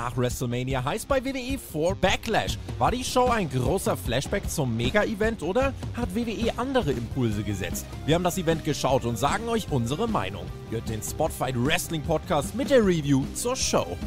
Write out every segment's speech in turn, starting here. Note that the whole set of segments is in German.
nach WrestleMania heißt bei WWE 4 Backlash. War die Show ein großer Flashback zum Mega-Event oder hat WWE andere Impulse gesetzt? Wir haben das Event geschaut und sagen euch unsere Meinung. Hört den Spotfight Wrestling Podcast mit der Review zur Show.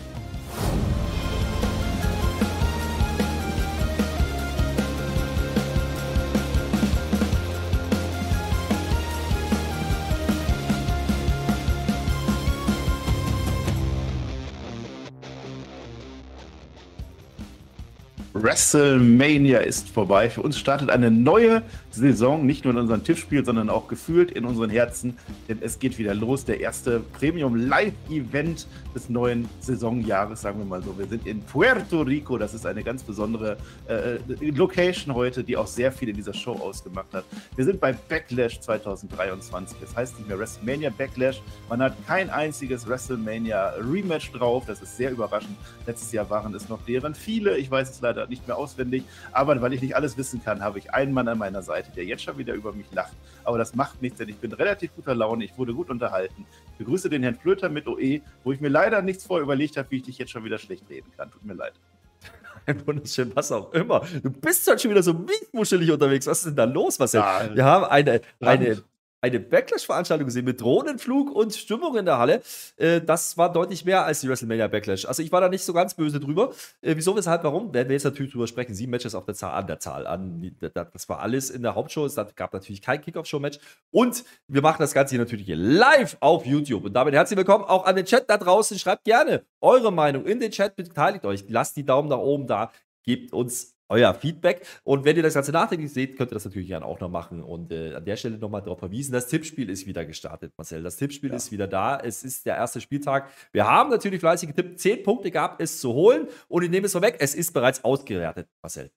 WrestleMania ist vorbei. Für uns startet eine neue Saison, nicht nur in unserem Tippspiel, sondern auch gefühlt in unseren Herzen. Denn es geht wieder los. Der erste Premium Live-Event des neuen Saisonjahres, sagen wir mal so. Wir sind in Puerto Rico. Das ist eine ganz besondere äh, Location heute, die auch sehr viel in dieser Show ausgemacht hat. Wir sind bei Backlash 2023. Das heißt nicht mehr WrestleMania Backlash. Man hat kein einziges WrestleMania Rematch drauf. Das ist sehr überraschend. Letztes Jahr waren es noch deren viele. Ich weiß es leider nicht mehr auswendig. Aber weil ich nicht alles wissen kann, habe ich einen Mann an meiner Seite Seite, der jetzt schon wieder über mich lacht. Aber das macht nichts, denn ich bin relativ guter Laune, ich wurde gut unterhalten. Ich begrüße den Herrn Flöter mit OE, wo ich mir leider nichts vorher überlegt habe, wie ich dich jetzt schon wieder schlecht reden kann. Tut mir leid. Ein wunderschön, was auch immer. Du bist halt schon wieder so mietmuschelig unterwegs. Was ist denn da los, Marcel? Ja, Wir haben eine, eine eine Backlash-Veranstaltung gesehen mit Drohnenflug und Stimmung in der Halle. Äh, das war deutlich mehr als die WrestleMania Backlash. Also ich war da nicht so ganz böse drüber. Äh, wieso, weshalb, warum? Werden wir jetzt natürlich drüber sprechen. Sieben Matches auf der Zahl, an der Zahl. An, das war alles in der Hauptshow. Es gab natürlich kein Kickoff-Show-Match. Und wir machen das Ganze hier natürlich live auf YouTube. Und damit herzlich willkommen auch an den Chat da draußen. Schreibt gerne eure Meinung in den Chat. Beteiligt euch. Lasst die Daumen nach oben da. Gebt uns euer Feedback. Und wenn ihr das Ganze nachträglich seht, könnt ihr das natürlich gerne auch noch machen. Und äh, an der Stelle nochmal darauf verwiesen, das Tippspiel ist wieder gestartet, Marcel. Das Tippspiel ja. ist wieder da. Es ist der erste Spieltag. Wir haben natürlich fleißig getippt. Zehn Punkte gab es zu holen. Und ich nehme es vorweg, es ist bereits ausgewertet, Marcel.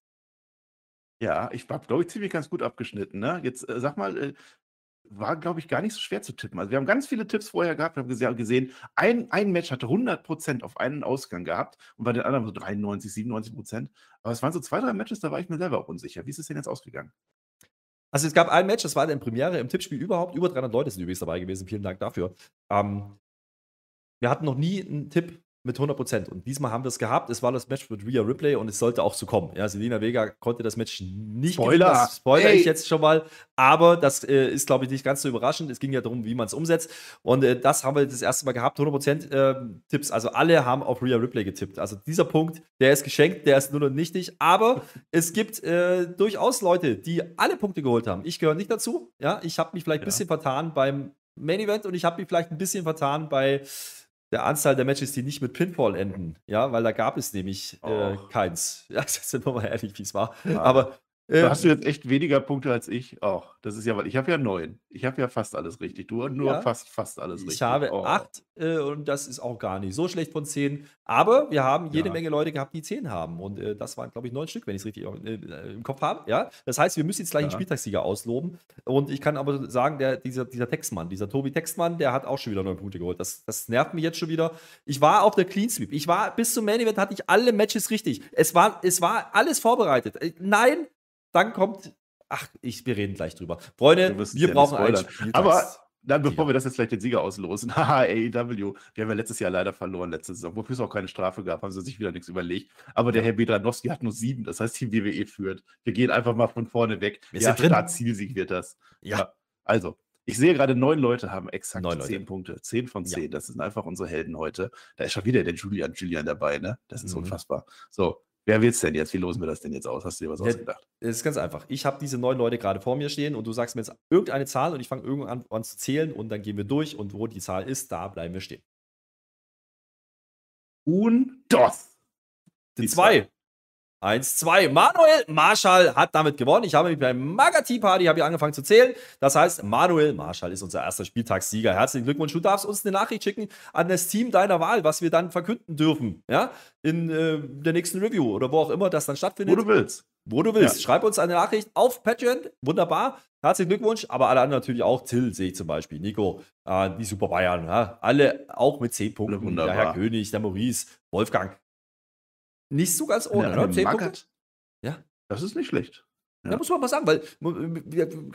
Ja, ich habe, glaube ich, ziemlich ganz gut abgeschnitten. Ne? Jetzt äh, sag mal, äh, war, glaube ich, gar nicht so schwer zu tippen. Also wir haben ganz viele Tipps vorher gehabt. Wir haben gesehen, ein, ein Match hatte 100% auf einen Ausgang gehabt und bei den anderen so 93, 97%. Aber es waren so zwei, drei Matches, da war ich mir selber auch unsicher. Wie ist es denn jetzt ausgegangen? Also es gab ein Match, das war in Premiere im Tippspiel überhaupt. Über 300 Leute sind übrigens dabei gewesen. Vielen Dank dafür. Ähm, wir hatten noch nie einen Tipp mit 100 Prozent. Und diesmal haben wir es gehabt. Es war das Match mit Rhea Ripley und es sollte auch so kommen. Ja, Selina Vega konnte das Match nicht Spoiler. Das spoiler hey. ich jetzt schon mal. Aber das äh, ist, glaube ich, nicht ganz so überraschend. Es ging ja darum, wie man es umsetzt. Und äh, das haben wir das erste Mal gehabt. 100 Prozent äh, Tipps. Also alle haben auf Rhea Ripley getippt. Also dieser Punkt, der ist geschenkt, der ist nur noch nichtig. Aber es gibt äh, durchaus Leute, die alle Punkte geholt haben. Ich gehöre nicht dazu. Ja, ich habe mich vielleicht ein ja. bisschen vertan beim Main Event und ich habe mich vielleicht ein bisschen vertan bei der Anzahl der Matches, die nicht mit Pinfall enden. Ja, weil da gab es nämlich äh, keins. Ja, sind wir mal ehrlich, wie es war. Ja. Aber ähm, hast du jetzt echt weniger Punkte als ich? Auch. Das ist ja, weil ich habe ja neun. Ich habe ja fast alles richtig. Du nur ja, fast, fast alles ich richtig. Ich habe oh. acht äh, und das ist auch gar nicht so schlecht von zehn. Aber wir haben jede ja. Menge Leute gehabt, die zehn haben. Und äh, das waren, glaube ich, neun Stück, wenn ich es richtig äh, im Kopf habe. Ja? Das heißt, wir müssen jetzt gleich ja. einen Spieltagssieger ausloben. Und ich kann aber sagen, der, dieser, dieser Textmann, dieser Tobi Textmann, der hat auch schon wieder neun Punkte geholt. Das, das nervt mich jetzt schon wieder. Ich war auf der Clean Sweep. Ich war bis zum Main Event hatte ich alle Matches richtig. Es war, es war alles vorbereitet. Äh, nein, dann kommt, ach, ich, wir reden gleich drüber. Freunde, wir brauchen einen Spieltags Aber dann, bevor wir das jetzt gleich den Sieger auslosen, haha, AEW, wir haben ja letztes Jahr leider verloren, letzte Saison, wofür es auch keine Strafe gab, haben sie sich wieder nichts überlegt. Aber der Herr Bedranowski hat nur sieben, das heißt, Team WWE führt. Wir gehen einfach mal von vorne weg. Wir ja, Start-Zielsieg wird das. Ja. ja. Also, ich sehe gerade, neun Leute haben exakt neun zehn Punkte. Zehn von zehn. Ja. Das sind einfach unsere Helden heute. Da ist schon wieder der Julian Julian dabei, ne? Das ist mhm. unfassbar. So, Wer will es denn jetzt? Wie losen wir das denn jetzt aus? Hast du dir was ja, ausgedacht? Es ist ganz einfach. Ich habe diese neun Leute gerade vor mir stehen und du sagst mir jetzt irgendeine Zahl und ich fange irgendwann an, zu zählen und dann gehen wir durch und wo die Zahl ist, da bleiben wir stehen. Un, dos. Die zwei. Eins, zwei. Manuel Marschall hat damit gewonnen. Ich habe mich beim Magati Party habe ich angefangen zu zählen. Das heißt, Manuel Marschall ist unser erster Spieltagssieger. Herzlichen Glückwunsch. Du darfst uns eine Nachricht schicken an das Team deiner Wahl, was wir dann verkünden dürfen. Ja, in äh, der nächsten Review oder wo auch immer das dann stattfindet. Wo du willst. Wo du willst. Ja. Schreib uns eine Nachricht auf Patreon. Wunderbar. Herzlichen Glückwunsch. Aber alle anderen natürlich auch. Till sehe ich zum Beispiel. Nico, äh, die Super Bayern. Ja? Alle auch mit 10 Punkten. Wunderbar. Der Herr König, der Maurice, Wolfgang. Nicht so ganz ohne, ne? Zehn Punkte? Ja. Das ist nicht schlecht. Ja. Da muss man mal sagen, weil,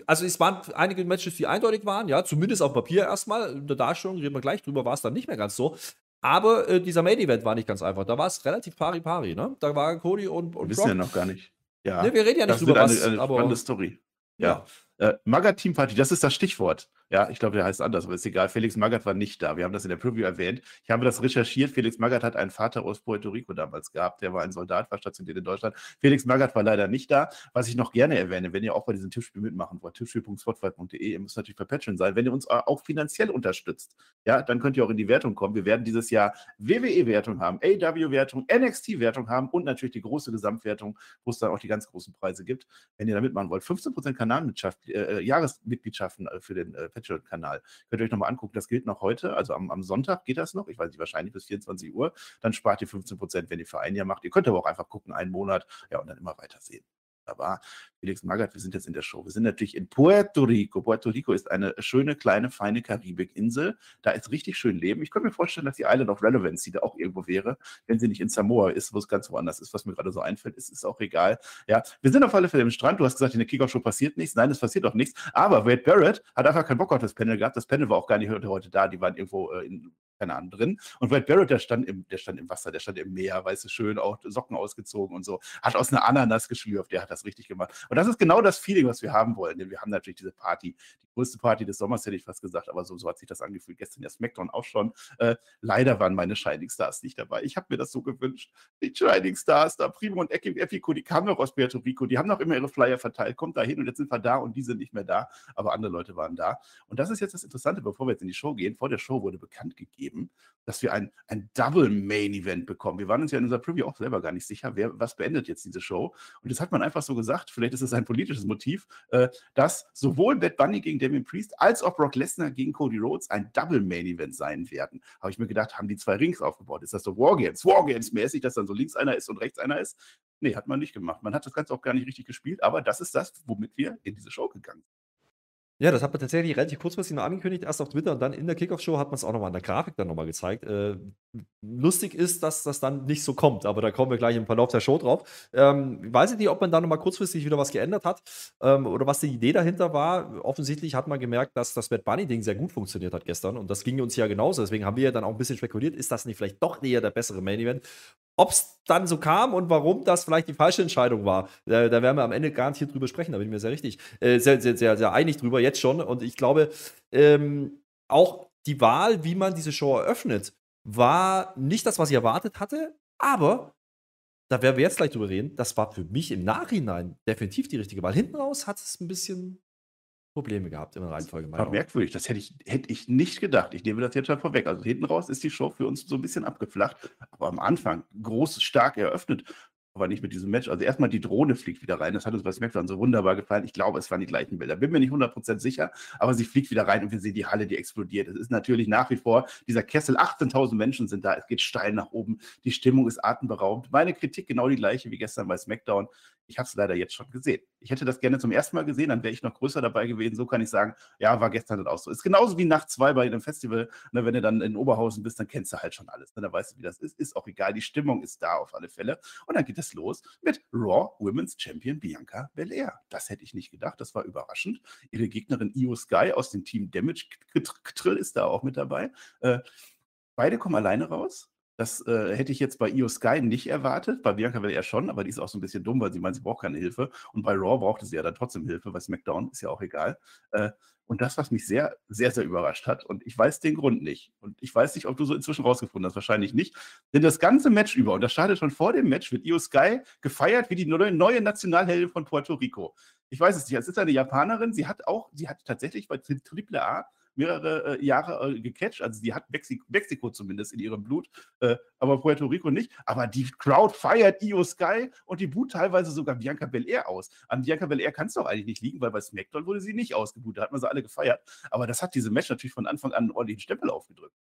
also es waren einige Matches, die eindeutig waren, ja, zumindest auf Papier erstmal. In der Darstellung reden wir gleich drüber, war es dann nicht mehr ganz so. Aber äh, dieser Main Event war nicht ganz einfach. Da war es relativ pari-pari, ne? Da war Cody und, und Wir wissen ja noch gar nicht. Ja. Ne, wir reden ja nicht das drüber, wird eine, was, eine aber spannende Story. ja. Ja. Äh, Magat Team Party, das ist das Stichwort. Ja, ich glaube, der heißt anders, aber ist egal. Felix Magath war nicht da. Wir haben das in der Preview erwähnt. Ich habe das recherchiert. Felix Magath hat einen Vater aus Puerto Rico damals gehabt. Der war ein Soldat, war stationiert in Deutschland. Felix Magath war leider nicht da. Was ich noch gerne erwähne, wenn ihr auch bei diesem Tippspiel mitmachen wollt, tippspiel.spotify.de, ihr müsst natürlich verpatchen sein. Wenn ihr uns auch finanziell unterstützt, ja, dann könnt ihr auch in die Wertung kommen. Wir werden dieses Jahr WWE-Wertung haben, AW-Wertung, NXT-Wertung haben und natürlich die große Gesamtwertung, wo es dann auch die ganz großen Preise gibt. Wenn ihr da mitmachen wollt, 15% Kanalmitgliedschaft, äh, Jahresmitgliedschaften für den äh, Patreon-Kanal. Könnt ihr euch nochmal angucken, das gilt noch heute, also am, am, Sonntag geht das noch, ich weiß nicht, wahrscheinlich bis 24 Uhr. Dann spart ihr 15 Prozent, wenn ihr für ein Jahr macht. Ihr könnt aber auch einfach gucken, einen Monat, ja, und dann immer weiter sehen. Aber Felix Magath, wir sind jetzt in der Show. Wir sind natürlich in Puerto Rico. Puerto Rico ist eine schöne, kleine, feine Karibikinsel. Da ist richtig schön Leben. Ich könnte mir vorstellen, dass die Island of Relevancy da auch irgendwo wäre, wenn sie nicht in Samoa ist, wo es ganz woanders ist, was mir gerade so einfällt. Ist, ist auch egal. Ja, wir sind auf alle Fälle im Strand. Du hast gesagt, in der Kickoff-Show passiert nichts. Nein, es passiert auch nichts. Aber Wade Barrett hat einfach keinen Bock auf das Panel gehabt. Das Panel war auch gar nicht heute da. Die waren irgendwo äh, in keine Ahnung, drin. Und Wade Barrett, der stand, im, der stand im Wasser, der stand im Meer, weißt du, schön, auch Socken ausgezogen und so. Hat aus einer Ananas geschlürft, der hat das richtig gemacht. Und das ist genau das Feeling, was wir haben wollen. Denn wir haben natürlich diese Party, die größte Party des Sommers, hätte ich fast gesagt, aber so, so hat sich das angefühlt. Gestern der Smackdown auch schon. Äh, leider waren meine Shining Stars nicht dabei. Ich habe mir das so gewünscht. Die Shining Stars, da Primo und Epico, die kamen noch aus Puerto Rico, die haben noch immer ihre Flyer verteilt. Kommt da hin und jetzt sind wir da und die sind nicht mehr da. Aber andere Leute waren da. Und das ist jetzt das Interessante, bevor wir jetzt in die Show gehen. Vor der Show wurde bekannt gegeben, dass wir ein, ein Double Main Event bekommen. Wir waren uns ja in unserer Preview auch selber gar nicht sicher, wer, was beendet jetzt diese Show. Und das hat man einfach so gesagt, vielleicht ist es ein politisches Motiv, äh, dass sowohl Bad Bunny gegen Damien Priest als auch Brock Lesnar gegen Cody Rhodes ein Double Main Event sein werden. Habe ich mir gedacht, haben die zwei Rings aufgebaut? Ist das so Wargames, Wargames-mäßig, dass dann so links einer ist und rechts einer ist? Nee, hat man nicht gemacht. Man hat das Ganze auch gar nicht richtig gespielt, aber das ist das, womit wir in diese Show gegangen sind. Ja, das hat man tatsächlich relativ kurzfristig noch angekündigt, erst auf Twitter und dann in der Kickoff-Show hat man es auch nochmal in der Grafik dann nochmal gezeigt. Äh, lustig ist, dass das dann nicht so kommt, aber da kommen wir gleich im Verlauf der Show drauf. Ähm, weiß ich nicht, ob man da nochmal kurzfristig wieder was geändert hat ähm, oder was die Idee dahinter war. Offensichtlich hat man gemerkt, dass das Bad Bunny-Ding sehr gut funktioniert hat gestern und das ging uns ja genauso. Deswegen haben wir ja dann auch ein bisschen spekuliert, ist das nicht vielleicht doch näher der bessere Main-Event? Ob es dann so kam und warum das vielleicht die falsche Entscheidung war, äh, da werden wir am Ende gar nicht hier drüber sprechen, da bin ich mir sehr richtig, äh, sehr, sehr, sehr, sehr einig drüber, jetzt schon. Und ich glaube, ähm, auch die Wahl, wie man diese Show eröffnet, war nicht das, was ich erwartet hatte, aber da werden wir jetzt gleich drüber reden, das war für mich im Nachhinein definitiv die richtige Wahl. Hinten raus hat es ein bisschen Probleme gehabt in der Reihenfolge. War merkwürdig, das hätte ich, hätte ich nicht gedacht. Ich nehme das jetzt schon vorweg. Also hinten raus ist die Show für uns so ein bisschen abgeflacht, aber am Anfang groß, stark eröffnet aber nicht mit diesem Match. Also erstmal die Drohne fliegt wieder rein. Das hat uns bei SmackDown so wunderbar gefallen. Ich glaube, es waren die gleichen Bilder. Bin mir nicht 100% sicher, aber sie fliegt wieder rein und wir sehen die Halle, die explodiert. Es ist natürlich nach wie vor dieser Kessel. 18.000 Menschen sind da. Es geht steil nach oben. Die Stimmung ist atemberaubend. Meine Kritik genau die gleiche wie gestern bei SmackDown. Ich habe es leider jetzt schon gesehen. Ich hätte das gerne zum ersten Mal gesehen, dann wäre ich noch größer dabei gewesen. So kann ich sagen, ja, war gestern dann auch so. Ist genauso wie Nacht zwei bei einem Festival. Ne, wenn du dann in Oberhausen bist, dann kennst du halt schon alles. Ne, dann weißt du, wie das ist. Ist auch egal. Die Stimmung ist da auf alle Fälle. Und dann geht es los mit Raw Women's Champion Bianca Belair. Das hätte ich nicht gedacht. Das war überraschend. Ihre Gegnerin Io Sky aus dem Team Damage Trill ist da auch mit dabei. Äh, beide kommen alleine raus. Das äh, hätte ich jetzt bei Io Sky nicht erwartet. Bei Bianca Belair schon, aber die ist auch so ein bisschen dumm, weil sie meint, sie braucht keine Hilfe. Und bei Raw brauchte sie ja dann trotzdem Hilfe. Bei SmackDown ist ja auch egal. Äh, und das, was mich sehr, sehr, sehr überrascht hat, und ich weiß den Grund nicht. Und ich weiß nicht, ob du so inzwischen rausgefunden hast, wahrscheinlich nicht. Denn das ganze Match über, und das startet schon vor dem Match, wird Io Sky gefeiert wie die neue Nationalheldin von Puerto Rico. Ich weiß es nicht. Es ist eine Japanerin. Sie hat auch, sie hat tatsächlich bei Triple A mehrere äh, Jahre äh, gecatcht. Also sie hat Mexiko, Mexiko, zumindest in ihrem Blut, äh, aber Puerto Rico nicht. Aber die Crowd feiert Io Sky und die boot teilweise sogar Bianca Belair aus. An Bianca Belair kann es doch eigentlich nicht liegen, weil bei SmackDown wurde sie nicht ausgebuht. Da hat man sie alle gefeiert. Aber das hat diese Match natürlich von Anfang an einen ordentlichen Stempel aufgedrückt.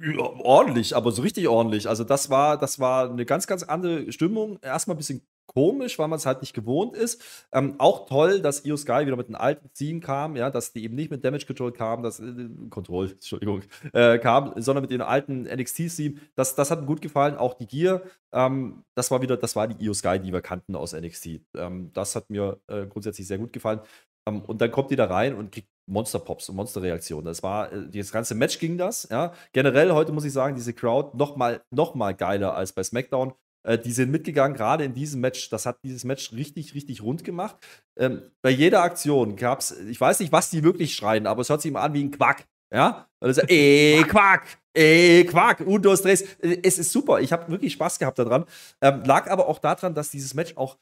Ja, ordentlich, aber so richtig ordentlich. Also das war, das war eine ganz, ganz andere Stimmung. Erstmal ein bisschen komisch, weil man es halt nicht gewohnt ist. Ähm, auch toll, dass Io Sky wieder mit einem alten Team kam, ja, dass die eben nicht mit Damage Control kam, das äh, Control, Entschuldigung, äh, kam, sondern mit dem alten NXT-Team. Das, das hat mir gut gefallen. Auch die Gear, ähm, das war wieder, das war die Io Sky, die wir kannten aus NXT. Ähm, das hat mir äh, grundsätzlich sehr gut gefallen. Ähm, und dann kommt die da rein und kriegt Monster-Pops und Monster-Reaktionen. Das war, äh, das ganze Match ging das, ja. Generell heute muss ich sagen, diese Crowd noch mal, noch mal geiler als bei SmackDown. Äh, die sind mitgegangen, gerade in diesem Match. Das hat dieses Match richtig, richtig rund gemacht. Ähm, bei jeder Aktion gab es, ich weiß nicht, was die wirklich schreien, aber es hört sich immer an wie ein Quack. Ja? Und dann so, ey, Quack, ey, Quack, und du hast Drehs. Es ist super. Ich habe wirklich Spaß gehabt daran. Ähm, lag aber auch daran, dass dieses Match auch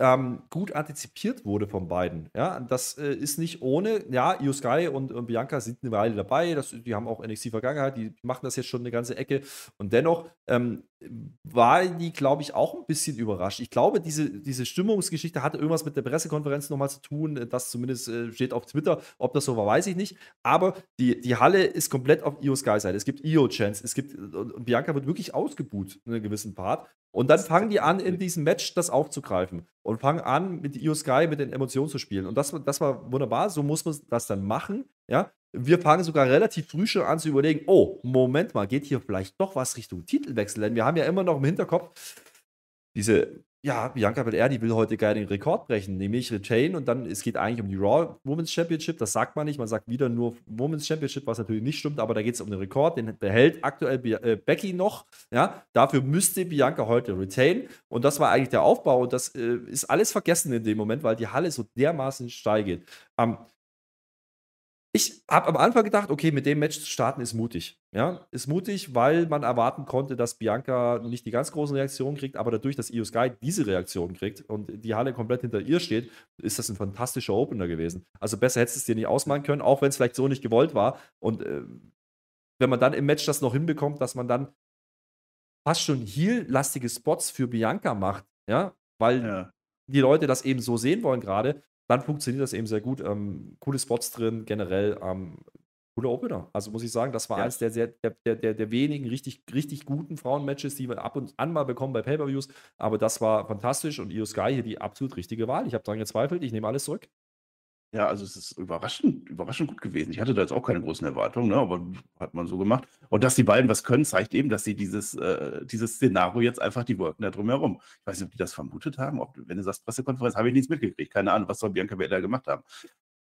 ähm, gut antizipiert wurde von beiden. Ja, das äh, ist nicht ohne. Ja, Io Sky und, und, Bianca sind eine Weile dabei. Das, die haben auch NXT-Vergangenheit, die machen das jetzt schon eine ganze Ecke. Und dennoch ähm, war die, glaube ich, auch ein bisschen überrascht. Ich glaube, diese, diese Stimmungsgeschichte hatte irgendwas mit der Pressekonferenz nochmal zu tun. Das zumindest äh, steht auf Twitter. Ob das so war, weiß ich nicht. Aber die, die Halle ist komplett auf Io Sky-Seite. Es gibt Io-Chance. Es gibt, und Bianca wird wirklich ausgebuht in einem gewissen Part. Und dann fangen die an, in diesem Match das aufzugreifen und fangen an, mit Io Sky mit den Emotionen zu spielen. Und das, das war wunderbar, so muss man das dann machen. Ja? Wir fangen sogar relativ früh schon an zu überlegen, oh, Moment mal, geht hier vielleicht doch was Richtung Titelwechsel? Denn wir haben ja immer noch im Hinterkopf diese ja, Bianca Belair, die will heute gerne den Rekord brechen, nämlich Retain. Und dann, es geht eigentlich um die Raw Women's Championship, das sagt man nicht, man sagt wieder nur Women's Championship, was natürlich nicht stimmt, aber da geht es um den Rekord, den behält aktuell äh, Becky noch, ja, dafür müsste Bianca heute retain. Und das war eigentlich der Aufbau. Und das äh, ist alles vergessen in dem Moment, weil die Halle so dermaßen steil geht. Ähm, ich habe am Anfang gedacht, okay, mit dem Match zu starten ist mutig. Ja, ist mutig, weil man erwarten konnte, dass Bianca nicht die ganz großen Reaktionen kriegt, aber dadurch, dass Io Sky diese Reaktion kriegt und die Halle komplett hinter ihr steht, ist das ein fantastischer Opener gewesen. Also besser hättest du es dir nicht ausmalen können, auch wenn es vielleicht so nicht gewollt war. Und äh, wenn man dann im Match das noch hinbekommt, dass man dann fast schon heel-lastige Spots für Bianca macht, ja, weil ja. die Leute das eben so sehen wollen gerade, dann funktioniert das eben sehr gut. Ähm, coole Spots drin, generell ähm, cooler Opener. Also muss ich sagen, das war ja. eines der, sehr, der, der, der, wenigen richtig, richtig guten Frauenmatches, die wir ab und an mal bekommen bei Pay-Per-Views. Aber das war fantastisch und Io Sky hier die absolut richtige Wahl. Ich habe daran gezweifelt, ich nehme alles zurück. Ja, also es ist überraschend, überraschend gut gewesen. Ich hatte da jetzt auch keine großen Erwartungen, ne, aber hat man so gemacht. Und dass die beiden was können, zeigt eben, dass sie dieses, äh, dieses Szenario jetzt einfach, die worken da drumherum. Ich weiß nicht, ob die das vermutet haben. Ob, wenn du sagst Pressekonferenz, habe ich nichts mitgekriegt. Keine Ahnung, was soll Bianca Belair gemacht haben.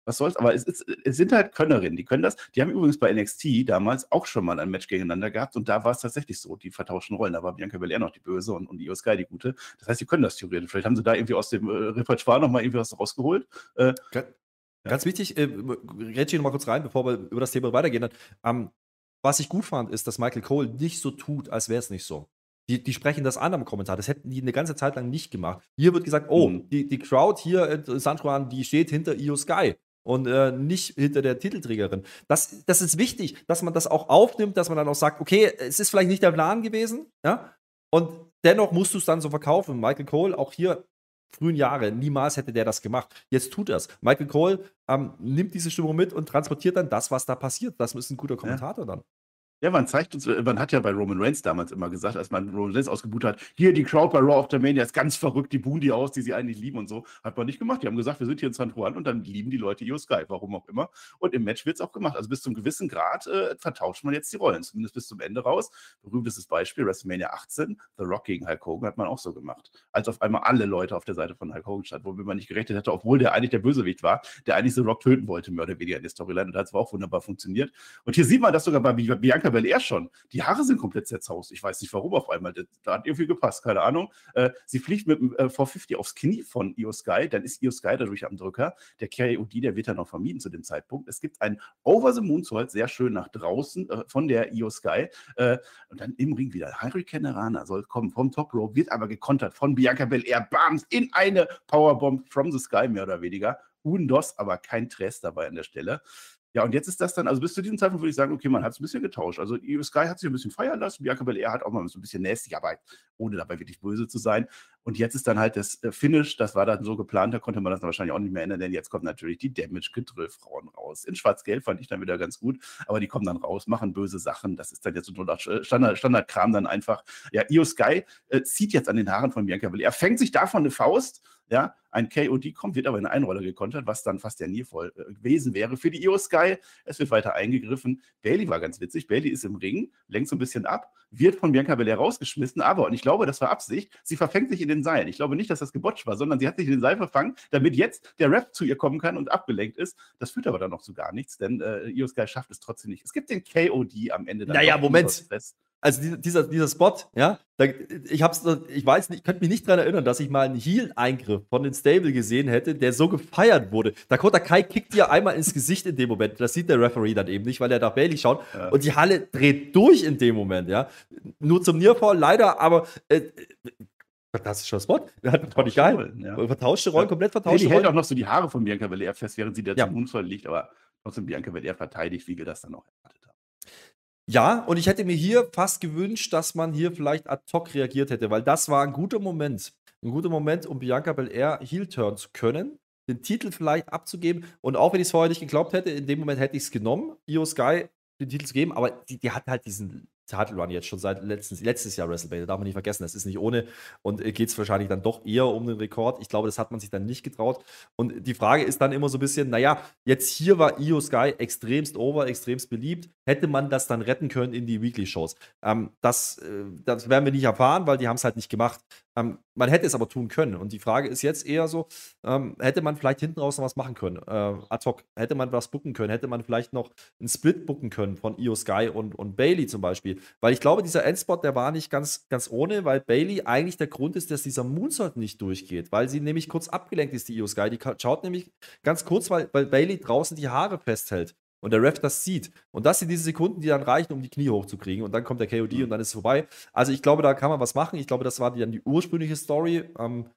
Was soll's, aber es, ist, es sind halt Könnerinnen, die können das. Die haben übrigens bei NXT damals auch schon mal ein Match gegeneinander gehabt und da war es tatsächlich so, die vertauschten Rollen. Da war Bianca Belair noch die Böse und, und Io Sky die Gute. Das heißt, die können das theoretisch. Vielleicht haben sie da irgendwie aus dem äh, Repertoire nochmal irgendwie was rausgeholt. Äh, Ganz wichtig, äh, Reggie noch mal kurz rein, bevor wir über das Thema weitergehen. Ähm, was ich gut fand, ist, dass Michael Cole nicht so tut, als wäre es nicht so. Die, die, sprechen das an am Kommentar. Das hätten die eine ganze Zeit lang nicht gemacht. Hier wird gesagt, oh, mhm. die, die Crowd hier in San Juan, die steht hinter Io Sky und äh, nicht hinter der Titelträgerin. Das, das ist wichtig, dass man das auch aufnimmt, dass man dann auch sagt, okay, es ist vielleicht nicht der Plan gewesen, ja, und dennoch musst du es dann so verkaufen. Michael Cole, auch hier frühen Jahre, niemals hätte der das gemacht. Jetzt tut er es. Michael Cole ähm, nimmt diese Stimmung mit und transportiert dann das, was da passiert. Das ist ein guter Kommentator ja. dann. Ja, man zeigt uns, man hat ja bei Roman Reigns damals immer gesagt, als man Roman Reigns ausgebucht hat, hier die Crowd bei Raw of the Mania ist ganz verrückt, die buhen die aus, die sie eigentlich lieben und so. Hat man nicht gemacht. Die haben gesagt, wir sind hier in San Juan und dann lieben die Leute Io Sky, warum auch immer. Und im Match wird es auch gemacht. Also bis zum gewissen Grad äh, vertauscht man jetzt die Rollen, zumindest bis zum Ende raus. Berühmtestes Beispiel, WrestleMania 18, The Rock gegen Hulk Hogan hat man auch so gemacht. Als auf einmal alle Leute auf der Seite von Hulk Hogan standen, womit man nicht gerechnet hätte, obwohl der eigentlich der Bösewicht war, der eigentlich The Rock töten wollte, mehr oder weniger in der Storyline. Und da hat es auch wunderbar funktioniert. Und hier sieht man das sogar bei Bianca Belair schon die Haare sind komplett zerzaust. Ich weiß nicht warum auf einmal. Da hat irgendwie gepasst, keine Ahnung. Äh, sie fliegt mit dem äh, 450 aufs Knie von Io Sky. Dann ist Io Sky dadurch am Drücker. Der KOD, der wird dann noch vermieden zu dem Zeitpunkt. Es gibt ein Over the Moonsault, sehr schön nach draußen äh, von der Io Sky. Äh, und dann im Ring wieder. Hurricane Rana soll kommen vom Top Row, wird aber gekontert von Bianca Belair. Bams in eine Powerbomb from the Sky, mehr oder weniger. Undos, aber kein Tres dabei an der Stelle. Ja, und jetzt ist das dann, also bis zu diesem Zeitpunkt würde ich sagen, okay, man hat es ein bisschen getauscht. Also Io Sky hat sich ein bisschen feiern lassen, Bianca Belair hat auch mal so ein bisschen nasty, aber ohne dabei wirklich böse zu sein. Und jetzt ist dann halt das äh, Finish, das war dann so geplant, da konnte man das wahrscheinlich auch nicht mehr ändern, denn jetzt kommt natürlich die Damage Control Frauen raus. In Schwarz-Gelb fand ich dann wieder ganz gut, aber die kommen dann raus, machen böse Sachen. Das ist dann jetzt so äh, Standard, Standardkram dann einfach. Ja, Io Sky äh, zieht jetzt an den Haaren von Bianca Belair, fängt sich davon eine Faust ja, ein KOD kommt, wird aber in Einroller gekontert, was dann fast der Niervoll äh, gewesen wäre für die Io Sky. Es wird weiter eingegriffen. Bailey war ganz witzig. Bailey ist im Ring, lenkt so ein bisschen ab. Wird von Bianca Belair rausgeschmissen, aber, und ich glaube, das war Absicht, sie verfängt sich in den Seilen. Ich glaube nicht, dass das gebotcht war, sondern sie hat sich in den Seil verfangen, damit jetzt der Rap zu ihr kommen kann und abgelenkt ist. Das führt aber dann noch zu gar nichts, denn äh, Io Sky schafft es trotzdem nicht. Es gibt den KOD am Ende. Naja, Moment also dieser, dieser Spot, ja, da, ich hab's, ich weiß nicht, ich könnte mich nicht daran erinnern, dass ich mal einen Heal-Eingriff von den Stable gesehen hätte, der so gefeiert wurde. Dakota Kai kickt dir einmal ins Gesicht in dem Moment. Das sieht der Referee dann eben nicht, weil er nach Bailey schaut. Ja. Und die Halle dreht durch in dem Moment, ja. Nur zum Nearfall leider, aber äh, Fantastischer Spot. Hat, fand ich geil. Rollen, ja. Vertauschte Rollen, komplett vertauschte Rollen. Die hält auch noch so die Haare von Bianca Belair fest, während sie da ja. zum Unfall liegt, aber trotzdem Bianca Belair verteidigt, wie wir das dann auch erwartet haben. Ja, und ich hätte mir hier fast gewünscht, dass man hier vielleicht ad hoc reagiert hätte, weil das war ein guter Moment. Ein guter Moment, um Bianca Belair Heel turn zu können, den Titel vielleicht abzugeben. Und auch wenn ich es vorher nicht geglaubt hätte, in dem Moment hätte ich es genommen, Io Sky den Titel zu geben, aber die, die hat halt diesen Title Run jetzt schon seit letztes, letztes Jahr WrestleMania, darf man nicht vergessen, das ist nicht ohne und äh, geht es wahrscheinlich dann doch eher um den Rekord. Ich glaube, das hat man sich dann nicht getraut. Und die Frage ist dann immer so ein bisschen, naja, jetzt hier war Io Sky extremst over, extremst beliebt. Hätte man das dann retten können in die Weekly-Shows? Ähm, das, äh, das werden wir nicht erfahren, weil die haben es halt nicht gemacht. Ähm, man hätte es aber tun können. Und die Frage ist jetzt eher so, ähm, hätte man vielleicht hinten raus noch was machen können? Äh, ad hoc, hätte man was booken können? Hätte man vielleicht noch einen Split booken können von Io Sky und, und Bailey zum Beispiel? Weil ich glaube, dieser Endspot, der war nicht ganz, ganz ohne, weil Bailey eigentlich der Grund ist, dass dieser Moonsault nicht durchgeht, weil sie nämlich kurz abgelenkt ist, die Io Sky. Die schaut nämlich ganz kurz, weil, weil Bailey draußen die Haare festhält und der Ref das sieht. Und das sind diese Sekunden, die dann reichen, um die Knie hochzukriegen. Und dann kommt der KOD mhm. und dann ist es vorbei. Also ich glaube, da kann man was machen. Ich glaube, das war dann die ursprüngliche Story. Ähm,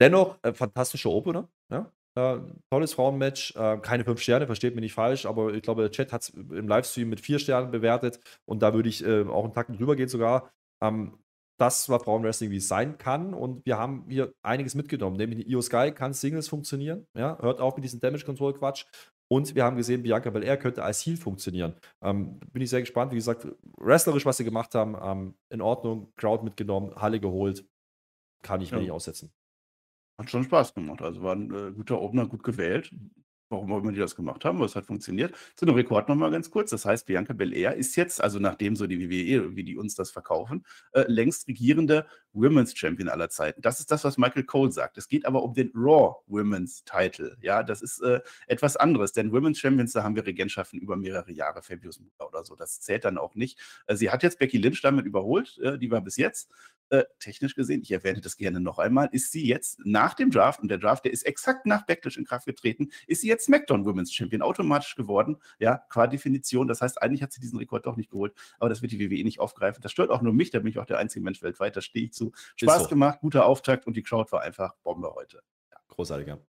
dennoch, äh, fantastischer Opener. Ja? Äh, tolles Frauenmatch. Äh, keine fünf Sterne, versteht mich nicht falsch. Aber ich glaube, der Chat hat es im Livestream mit vier Sternen bewertet. Und da würde ich äh, auch einen Tacken drüber gehen sogar. Ähm, das war Frauenwrestling, wie es sein kann. Und wir haben hier einiges mitgenommen. Nämlich Io Sky kann Singles funktionieren. Ja? Hört auf mit diesem Damage Control Quatsch. Und wir haben gesehen, Bianca Belair könnte als Heal funktionieren. Ähm, bin ich sehr gespannt. Wie gesagt, wrestlerisch, was sie gemacht haben, ähm, in Ordnung. Crowd mitgenommen, Halle geholt. Kann ich ja. mir nicht aussetzen. Hat schon Spaß gemacht. Also war ein äh, guter Opener, gut gewählt warum auch immer die das gemacht haben, aber es hat funktioniert. Zu dem Rekord nochmal ganz kurz. Das heißt, Bianca Belair ist jetzt, also nachdem so die WWE, wie die uns das verkaufen, äh, längst regierende Women's Champion aller Zeiten. Das ist das, was Michael Cole sagt. Es geht aber um den Raw Women's Title. Ja, das ist äh, etwas anderes, denn Women's Champions, da haben wir Regentschaften über mehrere Jahre, Fabius Mutter oder so. Das zählt dann auch nicht. Äh, sie hat jetzt Becky Lynch damit überholt. Äh, die war bis jetzt äh, technisch gesehen, ich erwähne das gerne noch einmal, ist sie jetzt nach dem Draft, und der Draft, der ist exakt nach Backlash in Kraft getreten, ist sie jetzt SmackDown Women's Champion automatisch geworden, ja, qua Definition. Das heißt, eigentlich hat sie diesen Rekord doch nicht geholt, aber das wird die WWE nicht aufgreifen. Das stört auch nur mich, da bin ich auch der einzige Mensch weltweit, da stehe ich zu. Spaß so. gemacht, guter Auftakt und die Crowd war einfach Bombe heute. Ja. Großartiger.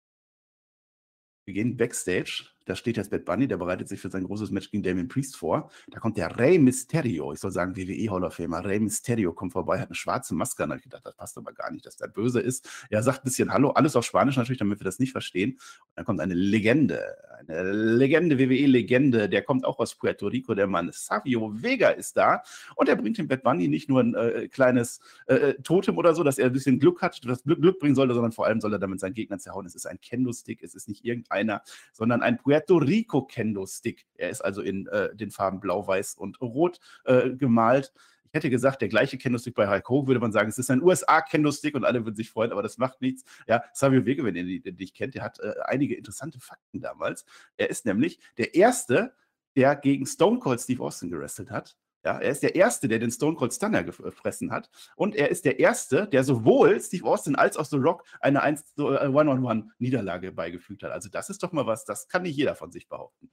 Wir gehen Backstage da steht jetzt Bad Bunny, der bereitet sich für sein großes Match gegen Damien Priest vor. Da kommt der Rey Mysterio, ich soll sagen WWE Hall of Famer. Rey Mysterio kommt vorbei, hat eine schwarze Maske an. Da habe ich gedacht, das passt aber gar nicht, dass der böse ist. Er sagt ein bisschen Hallo, alles auf Spanisch natürlich, damit wir das nicht verstehen. Und dann kommt eine Legende, eine Legende, WWE-Legende, der kommt auch aus Puerto Rico, der Mann Savio Vega ist da und er bringt dem Bad Bunny nicht nur ein äh, kleines äh, äh, Totem oder so, dass er ein bisschen Glück hat, das Glück, Glück bringen sollte, sondern vor allem soll er damit seinen Gegner zerhauen. Es ist ein Kendo-Stick, es ist nicht irgendeiner, sondern ein Puerto Puerto Rico Kendo Stick. Er ist also in äh, den Farben Blau, Weiß und Rot äh, gemalt. Ich hätte gesagt, der gleiche Kendo-Stick bei Hogan würde man sagen, es ist ein USA-Kendo-Stick und alle würden sich freuen, aber das macht nichts. Ja, Savio Wege, wenn ihr den nicht kennt, der hat äh, einige interessante Fakten damals. Er ist nämlich der Erste, der gegen Stone Cold Steve Austin gerestelt hat. Ja, er ist der Erste, der den Stone Cold Stunner gefressen hat. Und er ist der Erste, der sowohl Steve Austin als auch The Rock eine One-on-One-Niederlage beigefügt hat. Also, das ist doch mal was, das kann nicht jeder von sich behaupten.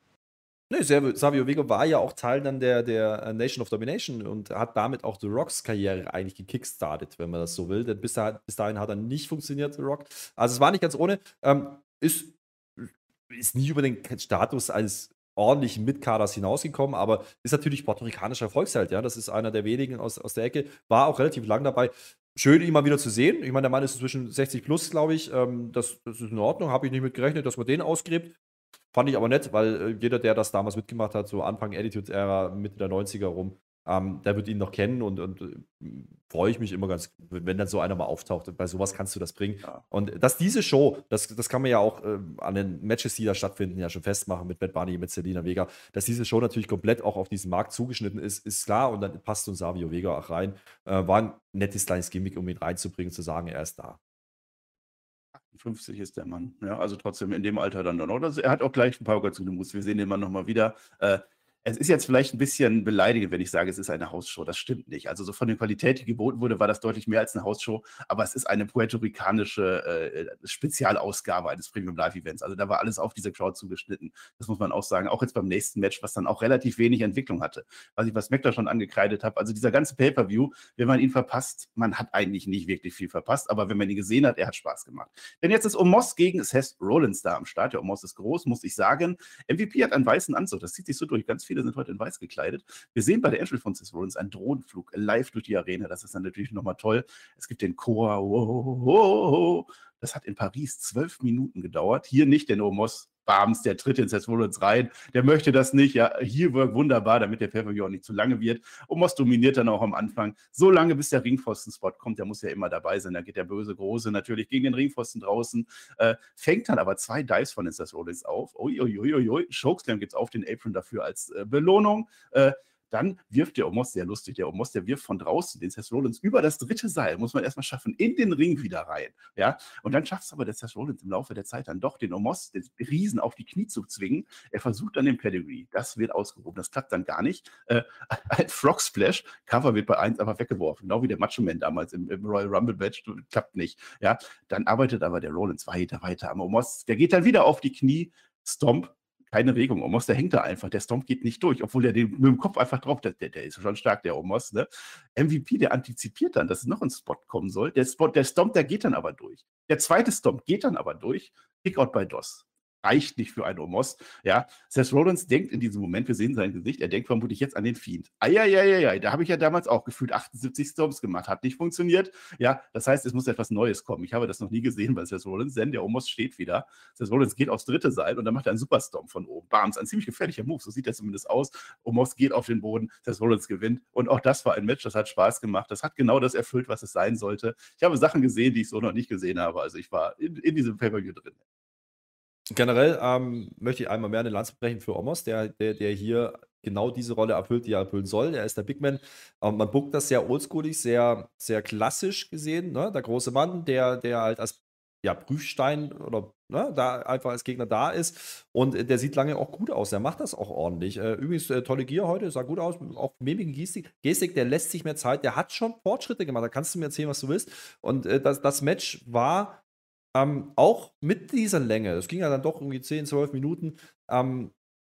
Nee, Savio Vega war ja auch Teil dann der, der äh, Nation of Domination und hat damit auch The Rocks Karriere eigentlich gekickstartet, wenn man das so will. Denn bis, da, bis dahin hat er nicht funktioniert, The Rock. Also es war nicht ganz ohne. Ähm, ist, ist nie über den Status als ordentlichen Mitkaders hinausgekommen, aber ist natürlich puerto-ricanischer Erfolgsheld, ja. Das ist einer der wenigen aus, aus der Ecke, war auch relativ lang dabei. Schön, ihn mal wieder zu sehen. Ich meine, der Mann ist inzwischen 60 plus, glaube ich. Ähm, das, das, ist in Ordnung. Habe ich nicht mit gerechnet, dass man den ausgräbt. Fand ich aber nett, weil äh, jeder, der das damals mitgemacht hat, so Anfang Attitude-Ära, Mitte der 90er rum, Ähm, der wird ihn noch kennen und, und äh, freue ich mich immer ganz, wenn dann so einer mal auftaucht. Bei sowas kannst du das bringen. Ja. Und dass diese Show, das, das kann man ja auch äh, an den Matches, die da stattfinden, ja schon festmachen mit Bad Bunny, mit Selina Vega, dass diese Show natürlich komplett auch auf diesen Markt zugeschnitten ist, ist klar. Und dann passt uns Savio Vega auch rein. Äh, war ein nettes kleines Gimmick, um ihn reinzubringen, zu sagen, er ist da. 50 ist der Mann. Ja, also trotzdem in dem Alter dann noch. Also er hat auch gleich ein paar Moves. Wir sehen den Mann nochmal wieder. Äh, es ist jetzt vielleicht ein bisschen beleidigend, wenn ich sage, es ist eine Hausshow. Das stimmt nicht. Also so von der Qualität, die geboten wurde, war das deutlich mehr als eine Hausshow. Aber es ist eine puerto-ricanische äh, Spezialausgabe eines Premium Live Events. Also da war alles auf diese Crowd zugeschnitten. Das muss man auch sagen. Auch jetzt beim nächsten Match, was dann auch relativ wenig Entwicklung hatte. Was ich was Mac da schon angekreidet habe. Also dieser ganze Pay-per-View, wenn man ihn verpasst, man hat eigentlich nicht wirklich viel verpasst. Aber wenn man ihn gesehen hat, er hat Spaß gemacht. Denn jetzt ist Omos gegen Seth Rollins da am Start. Der Omos ist groß, muss ich sagen. MVP hat einen weißen Anzug. Das zieht sich so durch. Ganz viele sind heute in weiß gekleidet. Wir sehen bei der Entry von Seth Rollins einen Drohnenflug live durch die Arena. Das ist dann natürlich nochmal toll. Es gibt den Chor. Das hat in Paris zwölf Minuten gedauert. Hier nicht, denn Omos Bams, der tritt in Seth Rollins rein, der möchte das nicht. Ja, hier wirkt wunderbar, damit der pay auch nicht zu lange wird. Omos dominiert dann auch am Anfang. So lange, bis der Ringpfosten-Spot kommt, der muss ja immer dabei sein. Da geht der böse Große natürlich gegen den Ringpfosten draußen, äh, fängt dann aber zwei Dives von Seth Rollins auf. Uiuiuiui, Chokeslam gibt es auf den Apron dafür als äh, Belohnung. Äh, dann wirft der Omos, sehr lustig, der Omos, der wirft von draußen den Seth Rollins über das dritte Seil, muss man erstmal schaffen, in den Ring wieder rein. Ja, und dann schafft es aber der Seth Rollins im Laufe der Zeit dann doch, den Omos, den Riesen auf die Knie zu zwingen. Er versucht dann den Pedigree. Das wird ausgehoben. Das klappt dann gar nicht. Äh, ein Frog Splash, Cover wird bei 1 einfach weggeworfen. Genau wie der Macho Man damals im, im Royal Rumble Match. Klappt nicht. Ja, dann arbeitet aber der Rollins weiter, weiter am Omos. Der geht dann wieder auf die Knie. Stomp, keine Regung. Omos, der hängt da einfach. Der Stomp geht nicht durch, obwohl er den, mit dem Kopf einfach drauf, der, der, der ist schon stark, der Omos. Ne? MVP, der antizipiert dann, dass noch ein Spot kommen soll. Der, Spot, der Stomp, der geht dann aber durch. Der zweite Stomp geht dann aber durch. Kickout bei DOS reicht nicht für einen Omos. Ja, Seth Rollins denkt in diesem Moment, wir sehen sein Gesicht, er denkt vermutlich jetzt an den Fiend. Eieieiei, da habe ich ja damals auch gefühlt 78 Stomps gemacht, hat nicht funktioniert. Ja, das heißt, es muss etwas Neues kommen. Ich habe das noch nie gesehen bei Seth Rollins, denn der Omos steht wieder. Seth Rollins geht aufs dritte Seil und dann macht er einen Superstomp von oben. Bams, ein ziemlich gefährlicher Move, so sieht er zumindest aus. Omos geht auf den Boden, Seth Rollins gewinnt und auch das war ein Match, das hat Spaß gemacht. Das hat genau das erfüllt, was es sein sollte. Ich habe Sachen gesehen, die ich so noch nicht gesehen habe. Also ich war in, in diesem Pay-Per-View drin. Generell ähm, möchte ich einmal mehr eine Lanze brechen für Omos, der, der, der hier genau diese Rolle erfüllt, die er erfüllen soll. Er ist der Big Man. Ähm, man buckt das sehr oldschoolig, sehr, sehr klassisch gesehen. Ne? Der große Mann, der, der halt als ja, Prüfstein oder ne, da einfach als Gegner da ist. Und der sieht lange auch gut aus. Er macht das auch ordentlich. Äh, übrigens, äh, tolle Gier heute, sah gut aus. Auch mimigen Gestik. Gestik, der lässt sich mehr Zeit. Der hat schon Fortschritte gemacht. Da kannst du mir erzählen, was du willst. Und äh, das, das Match war ähm, auch mit dieser Länge, es ging ja dann doch irgendwie 10, 12 Minuten, ähm,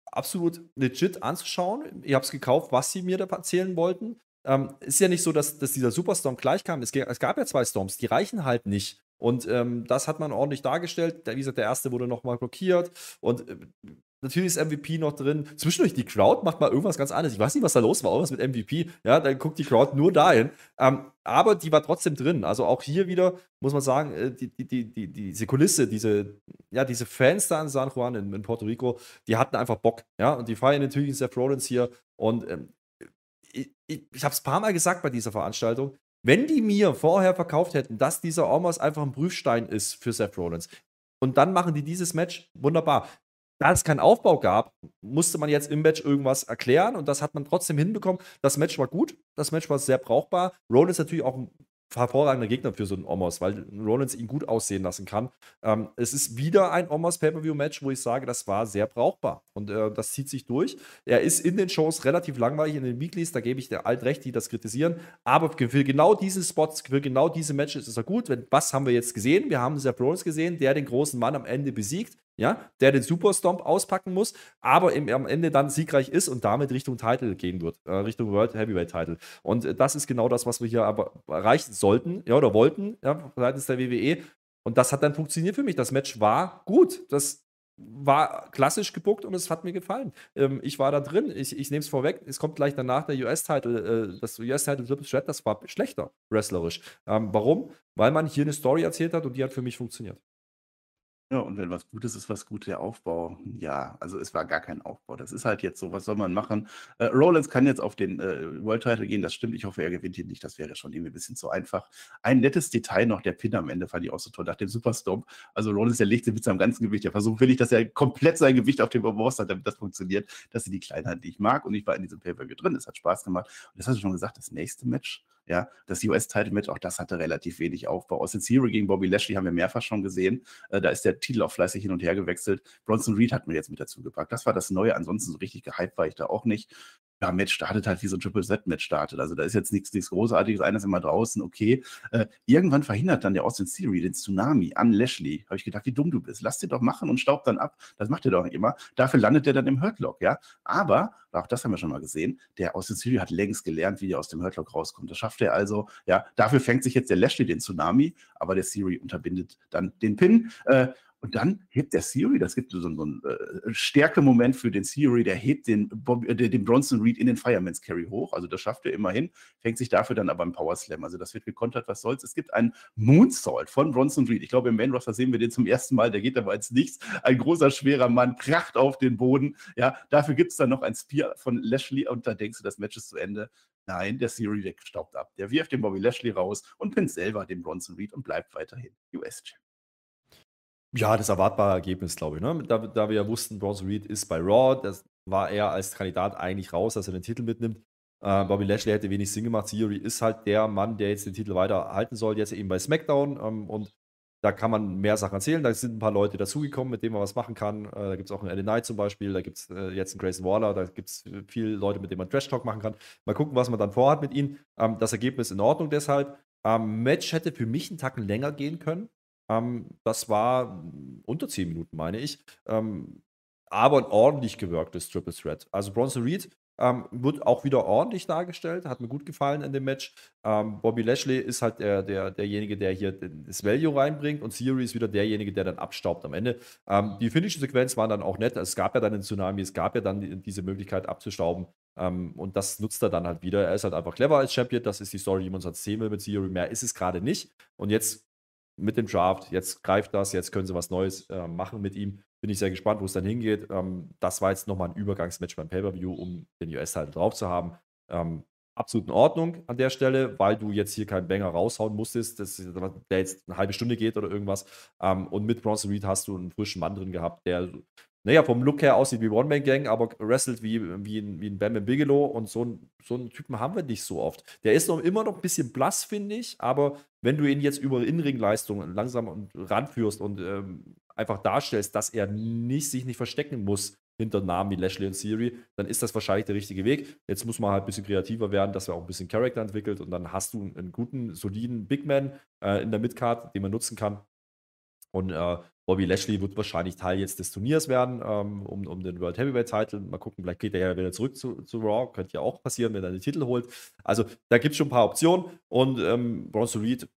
absolut legit anzuschauen. Ich habe es gekauft, was sie mir da erzählen wollten. Ähm, ist ja nicht so, dass, dass dieser Superstorm gleich kam. Es, es, gab ja zwei Storms, die reichen halt nicht. Und ähm, das hat man ordentlich dargestellt. Wie gesagt, der erste wurde nochmal blockiert. Und äh, Natürlich ist MVP noch drin. Zwischendurch die Crowd macht mal irgendwas ganz anderes. Ich weiß nicht, was da los war, irgendwas mit MVP. Ja, dann guckt die Crowd nur dahin. Ähm, aber die war trotzdem drin. Also auch hier wieder muss man sagen, äh, die, die, die, die, diese Kulisse, diese, ja, diese Fans da in San Juan, in, in Puerto Rico, die hatten einfach Bock. Ja, und die feiern natürlich Seth Rollins hier. Und ähm, ich, ich, habe es ein paar Mal gesagt bei dieser Veranstaltung. Wenn die mir vorher verkauft hätten, dass dieser Almost einfach ein Prüfstein ist für Seth Rollins, und dann machen die dieses Match wunderbar da es keinen Aufbau gab, musste man jetzt im Match irgendwas erklären und das hat man trotzdem hinbekommen. Das Match war gut, das Match war sehr brauchbar. Rollins natürlich auch ein hervorragender Gegner für so einen Omos, weil Rollins ihn gut aussehen lassen kann. Ähm, es ist wieder ein Omos Pay-Per-View-Match, wo ich sage, das war sehr brauchbar. Und äh, das zieht sich durch. Er ist in den Shows relativ langweilig, in den Weeklies, da gebe ich der alt recht, die das kritisieren. Aber für genau diese Spots, für genau diese Matches ist er gut. Wenn, was haben wir jetzt gesehen? Wir haben Seth Rollins gesehen, der den großen Mann am Ende besiegt ja, der den Superstomp auspacken muss, aber im, am Ende dann siegreich ist und damit Richtung Title gehen wird, äh, Richtung World Heavyweight Title. Und äh, das ist genau das, was wir hier aber erreichen sollten, ja, oder wollten, ja, seitens der WWE. Und das hat dann funktioniert für mich. Das Match war gut. Das war klassisch gebuckt und es hat mir gefallen. Ähm, ich war da drin, ich, ich nehme es vorweg, es kommt gleich danach der US-Title, äh, das US-Title Triple Threat, das war schlechter, wrestlerisch. Ähm, warum? Weil man hier eine Story erzählt hat und die hat für mich funktioniert. Ja, und wenn was Gutes ist, was gut, der Aufbau. Ja, also es war gar kein Aufbau. Das ist halt jetzt so, was soll man machen? Äh, Rollins kann jetzt auf den äh, World Title gehen, das stimmt. Ich hoffe, er gewinnt ihn nicht. Das wäre schon irgendwie ein bisschen zu einfach. Ein nettes Detail noch, der Pin am Ende fand ich auch so toll, nach dem Superstomp. Also Rollins, der legt sich mit seinem ganzen Gewicht. Der versucht wirklich, dass er komplett sein Gewicht auf dem Boss hat, damit das funktioniert. Das sind die Kleinheiten, die ich mag. Und ich war in diesem Pay-Per-View drin. Es hat Spaß gemacht. Und das hast du schon gesagt, das nächste Match ja, das US-Title-Match, auch das hatte relativ wenig Aufbau. Austin Theory gegen Bobby Lashley haben wir mehrfach schon gesehen. Äh, da ist der Titel auch fleißig hin und her gewechselt. Bronson Reed hat mir jetzt mit dazu gepackt. Das war das Neue. Ansonsten so richtig gehypt war ich da auch nicht ja, Match startet halt wie so ein Triple Z Match startet. Also da ist jetzt nichts, nichts Großartiges. Einer ist immer draußen, okay. Äh, irgendwann verhindert dann der Austin Theory den Tsunami an Lashley. Habe ich gedacht, wie dumm du bist. Lass den doch machen und staubt dann ab. Das macht er doch immer. Dafür landet er dann im Hurtlock, ja. Aber, auch das haben wir schon mal gesehen, der Austin Theory hat längst gelernt, wie er aus dem Hurtlock rauskommt. Das schafft er also, ja. Dafür fängt sich jetzt der Lashley den Tsunami, aber der Theory unterbindet dann den Pin. Äh, und dann hebt der Theory, das gibt so, so einen äh, Stärkemoment für den Theory, der hebt den, Bob, äh, den Bronson Reed in den Fireman's Carry hoch. Also das schafft er immerhin, fängt sich dafür dann aber im Power Slam. Also das wird gekontert, was soll's. Es gibt einen Moonsault von Bronson Reed. Ich glaube, im Main Roster sehen wir den zum ersten Mal. Der geht aber als nichts. Ein großer, schwerer Mann, kracht auf den Boden. Ja, dafür gibt es dann noch ein Spear von Lashley und da denkst du, das Match ist zu Ende. Nein, der Theory, staubt ab. Der wirft den Bobby Lashley raus und pinnt selber den Bronson Reed und bleibt weiterhin US-Champ. Ja, das erwartbare Ergebnis, glaube ich. Ne? Da, da wir ja wussten, Bronson Reed ist bei Raw, das war er als Kandidat eigentlich raus, dass er den Titel mitnimmt. Äh, Bobby Lashley hätte wenig Sinn gemacht. Theory ist halt der Mann, der jetzt den Titel weiter halten soll, jetzt eben bei SmackDown. Ähm, und da kann man mehr Sachen erzählen. Da sind ein paar Leute dazugekommen, mit denen man was machen kann. Äh, da gibt es auch einen Eddie Knight zum Beispiel, da gibt es äh, jetzt einen Grayson Waller, da gibt es viele Leute, mit denen man Trash Talk machen kann. Mal gucken, was man dann vorhat mit ihnen. Ähm, das Ergebnis in Ordnung deshalb. Ähm, Match hätte für mich einen Tacken länger gehen können. Ähm, das war unter 10 Minuten, meine ich. Ähm, aber ein ordentlich gewirktes Triple Threat. Also Bronson Reed ähm, wird auch wieder ordentlich dargestellt, hat mir gut gefallen in dem Match. Ähm, Bobby Lashley ist halt der, der, derjenige, der hier das Value reinbringt und Theory ist wieder derjenige, der dann abstaubt am Ende. Ähm, die Finish-Sequenz waren dann auch nett. Es gab ja dann einen Tsunami, es gab ja dann die, diese Möglichkeit abzustauben. Ähm, und das nutzt er dann halt wieder. Er ist halt einfach clever als Champion. Das ist die Story, die man sonst sehen will mit Theory. Mehr ist es gerade nicht. Und jetzt mit dem Draft, jetzt greift das, jetzt können sie was Neues äh, machen mit ihm. Bin ich sehr gespannt, wo es dann hingeht. Ähm, das war jetzt nochmal ein Übergangsmatch beim Pay-Per-View, um den US-Titel drauf zu haben. Ähm, absolut in Ordnung an der Stelle, weil du jetzt hier keinen Banger raushauen musstest, das, der jetzt eine halbe Stunde geht oder irgendwas. Ähm, und mit Bronson Reed hast du einen frischen Mann drin gehabt, der naja, vom Look her aussieht wie One-Man-Gang, aber wrestelt wie, wie, ein, wie ein Bam Bigelow und so, ein, so einen Typen haben wir nicht so oft. Der ist noch immer noch ein bisschen blass, finde ich, aber wenn du ihn jetzt über Inringleistungen langsam ranführst und ähm, einfach darstellst, dass er nicht, sich nicht verstecken muss hinter Namen wie Lashley und Siri, dann ist das wahrscheinlich der richtige Weg. Jetzt muss man halt ein bisschen kreativer werden, dass er auch ein bisschen Charakter entwickelt und dann hast du einen guten, soliden Big Man äh, in der Midcard, den man nutzen kann. Und äh, Bobby Lashley wird wahrscheinlich Teil jetzt des Turniers werden, ähm, um, um den World Heavyweight Title. Mal gucken, vielleicht geht er ja wieder zurück zu, zu Raw. Könnte ja auch passieren, wenn er den Titel holt. Also da gibt es schon ein paar Optionen. Und ähm, Bronson Reed,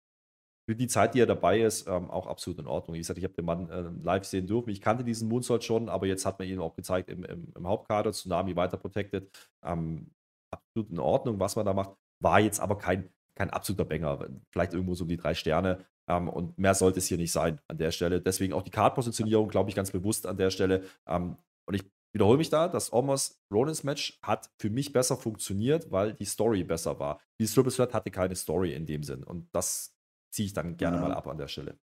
für die Zeit, die er dabei ist, ähm, auch absolut in Ordnung. Wie gesagt, ich habe den Mann äh, live sehen dürfen. Ich kannte diesen Moonsault schon, aber jetzt hat man ihn auch gezeigt im, im, im Hauptkader. Tsunami weiter protected. Ähm, absolut in Ordnung, was man da macht. War jetzt aber kein, kein absoluter Banger. Vielleicht irgendwo so um die drei Sterne. Ähm, und mehr sollte es hier nicht sein an der Stelle. Deswegen auch die Card-Positionierung, glaube ich, ganz bewusst an der Stelle. Ähm, und ich wiederhole mich da, das Omos Rollins Match hat für mich besser funktioniert, weil die Story besser war. Die Triple Threat hatte keine Story in dem Sinn. Und das ziehe ich dann gerne ja. mal ab an der Stelle.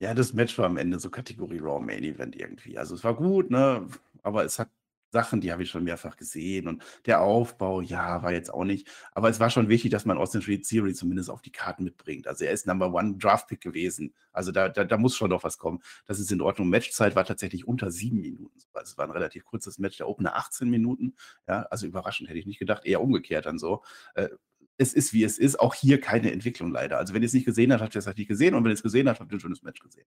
Ja, das Match war am Ende so Kategorie Raw Main Event irgendwie. Also es war gut, ne? Aber es hat Sachen, die habe ich schon mehrfach gesehen. Und der Aufbau, ja, war jetzt auch nicht. Aber es war schon wichtig, dass man Austin Theory zumindest auf die Karten mitbringt. Also er ist Number One Draft Pick gewesen. Also da, da, da muss schon noch was kommen. Das ist in Ordnung. Matchzeit war tatsächlich unter sieben Minuten. Also es war ein relativ kurzes Match. Der Opener 18 Minuten. Ja, also überraschend hätte ich nicht gedacht. Eher umgekehrt dann so. Äh, es ist, wie es ist. Auch hier keine Entwicklung leider. Also wenn ihr es nicht gesehen habt, habt ihr es halt nicht gesehen. Und wenn ihr es gesehen habt, habt ihr ein schönes Match gesehen.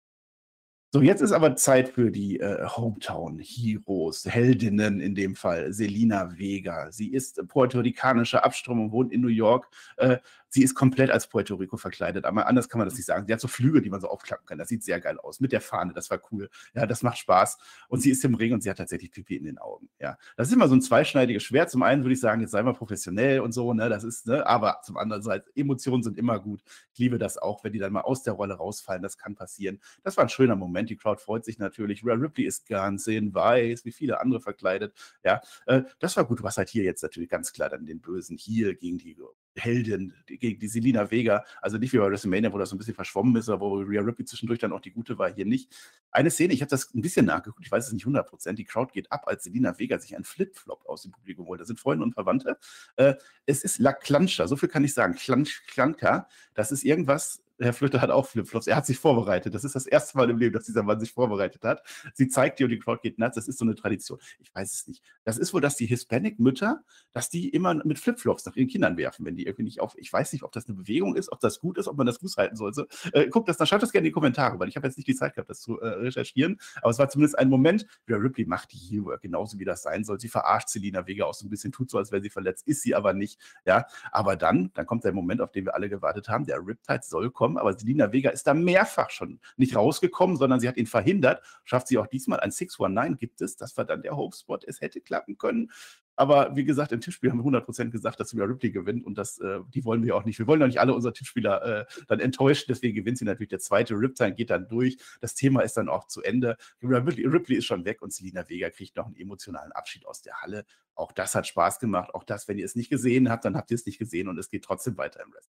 So, jetzt ist aber Zeit für die äh, Hometown-Heroes, Heldinnen in dem Fall, Selina Vega. Sie ist puerto-ricanische Abstammung, wohnt in New York. Äh, sie ist komplett als Puerto Rico verkleidet, aber anders kann man das nicht sagen. Sie hat so Flügel, die man so aufklappen kann. Das sieht sehr geil aus. Mit der Fahne, das war cool. Ja, das macht Spaß. Und sie ist im Ring und sie hat tatsächlich Pipi in den Augen. Ja, das ist immer so ein zweischneidiges Schwert. Zum einen würde ich sagen, jetzt sei mal professionell und so, ne, das ist, ne, aber zum anderen Seite, Emotionen sind immer gut. Ich liebe das auch, wenn die dann mal aus der Rolle rausfallen. Das kann passieren. Das war ein schöner Moment. Die Crowd freut sich natürlich. Rhea Ripley ist ganz in weiß, wie viele andere verkleidet. Ja, äh, das war gut. Was halt hier jetzt natürlich ganz klar dann den Bösen hier gegen die Heldin, gegen die Selina Vega. Also nicht wie bei WrestleMania, wo das so ein bisschen verschwommen ist, aber wo Rhea Ripley zwischendurch dann auch die gute war, hier nicht. Eine Szene, ich habe das ein bisschen nachgeguckt, ich weiß es nicht 100%, die Crowd geht ab, als Selina Vega sich einen Flipflop aus dem Publikum holt. Da sind Freunde und Verwandte. Äh, es ist La Clancha, so viel kann ich sagen. Clancha, das ist irgendwas, Herr Flöter hat auch Flipflops. Er hat sich vorbereitet. Das ist das erste Mal im Leben, dass dieser Mann sich vorbereitet hat. Sie zeigt dir und die Crowd geht nuts. Das ist so eine Tradition. Ich weiß es nicht. Das ist wohl, dass die Hispanic-Mütter, dass die immer mit Flipflops nach ihren Kindern werfen, wenn die irgendwie nicht auf. Ich weiß nicht, ob das eine Bewegung ist, ob das gut ist, ob man das Fuß halten sollte. Äh, guckt das, dann schreibt das gerne in die Kommentare, weil ich habe jetzt nicht die Zeit gehabt, das zu äh, recherchieren. Aber es war zumindest ein Moment, Rhea Ripley macht die Heel-Work genauso, wie das sein soll. Sie verarscht Selina Vega auch so ein bisschen, tut so, als wäre sie verletzt, ist sie aber nicht. Ja, aber dann, dann kommt der Moment, auf den wir alle gewartet haben. Der Riptide soll kommen, aber Selina Vega ist da mehrfach schon nicht rausgekommen, sondern sie hat ihn verhindert. Schafft sie auch diesmal ein 619 gibt es. Das war dann der Hope-Spot. Es hätte klappen können. Aber wie gesagt, im Tippspiel haben wir 100% gesagt, dass Rhea Ripley gewinnt und das, äh, die wollen wir auch nicht. Wir wollen doch nicht alle unsere Tippspieler äh, dann enttäuschen, deswegen gewinnt sie natürlich. Der zweite Riptime geht dann durch. Das Thema ist dann auch zu Ende. Ripley ist schon weg und Selina Vega kriegt noch einen emotionalen Abschied aus der Halle. Auch das hat Spaß gemacht. Auch das, wenn ihr es nicht gesehen habt, dann habt ihr es nicht gesehen und es geht trotzdem weiter im Rest.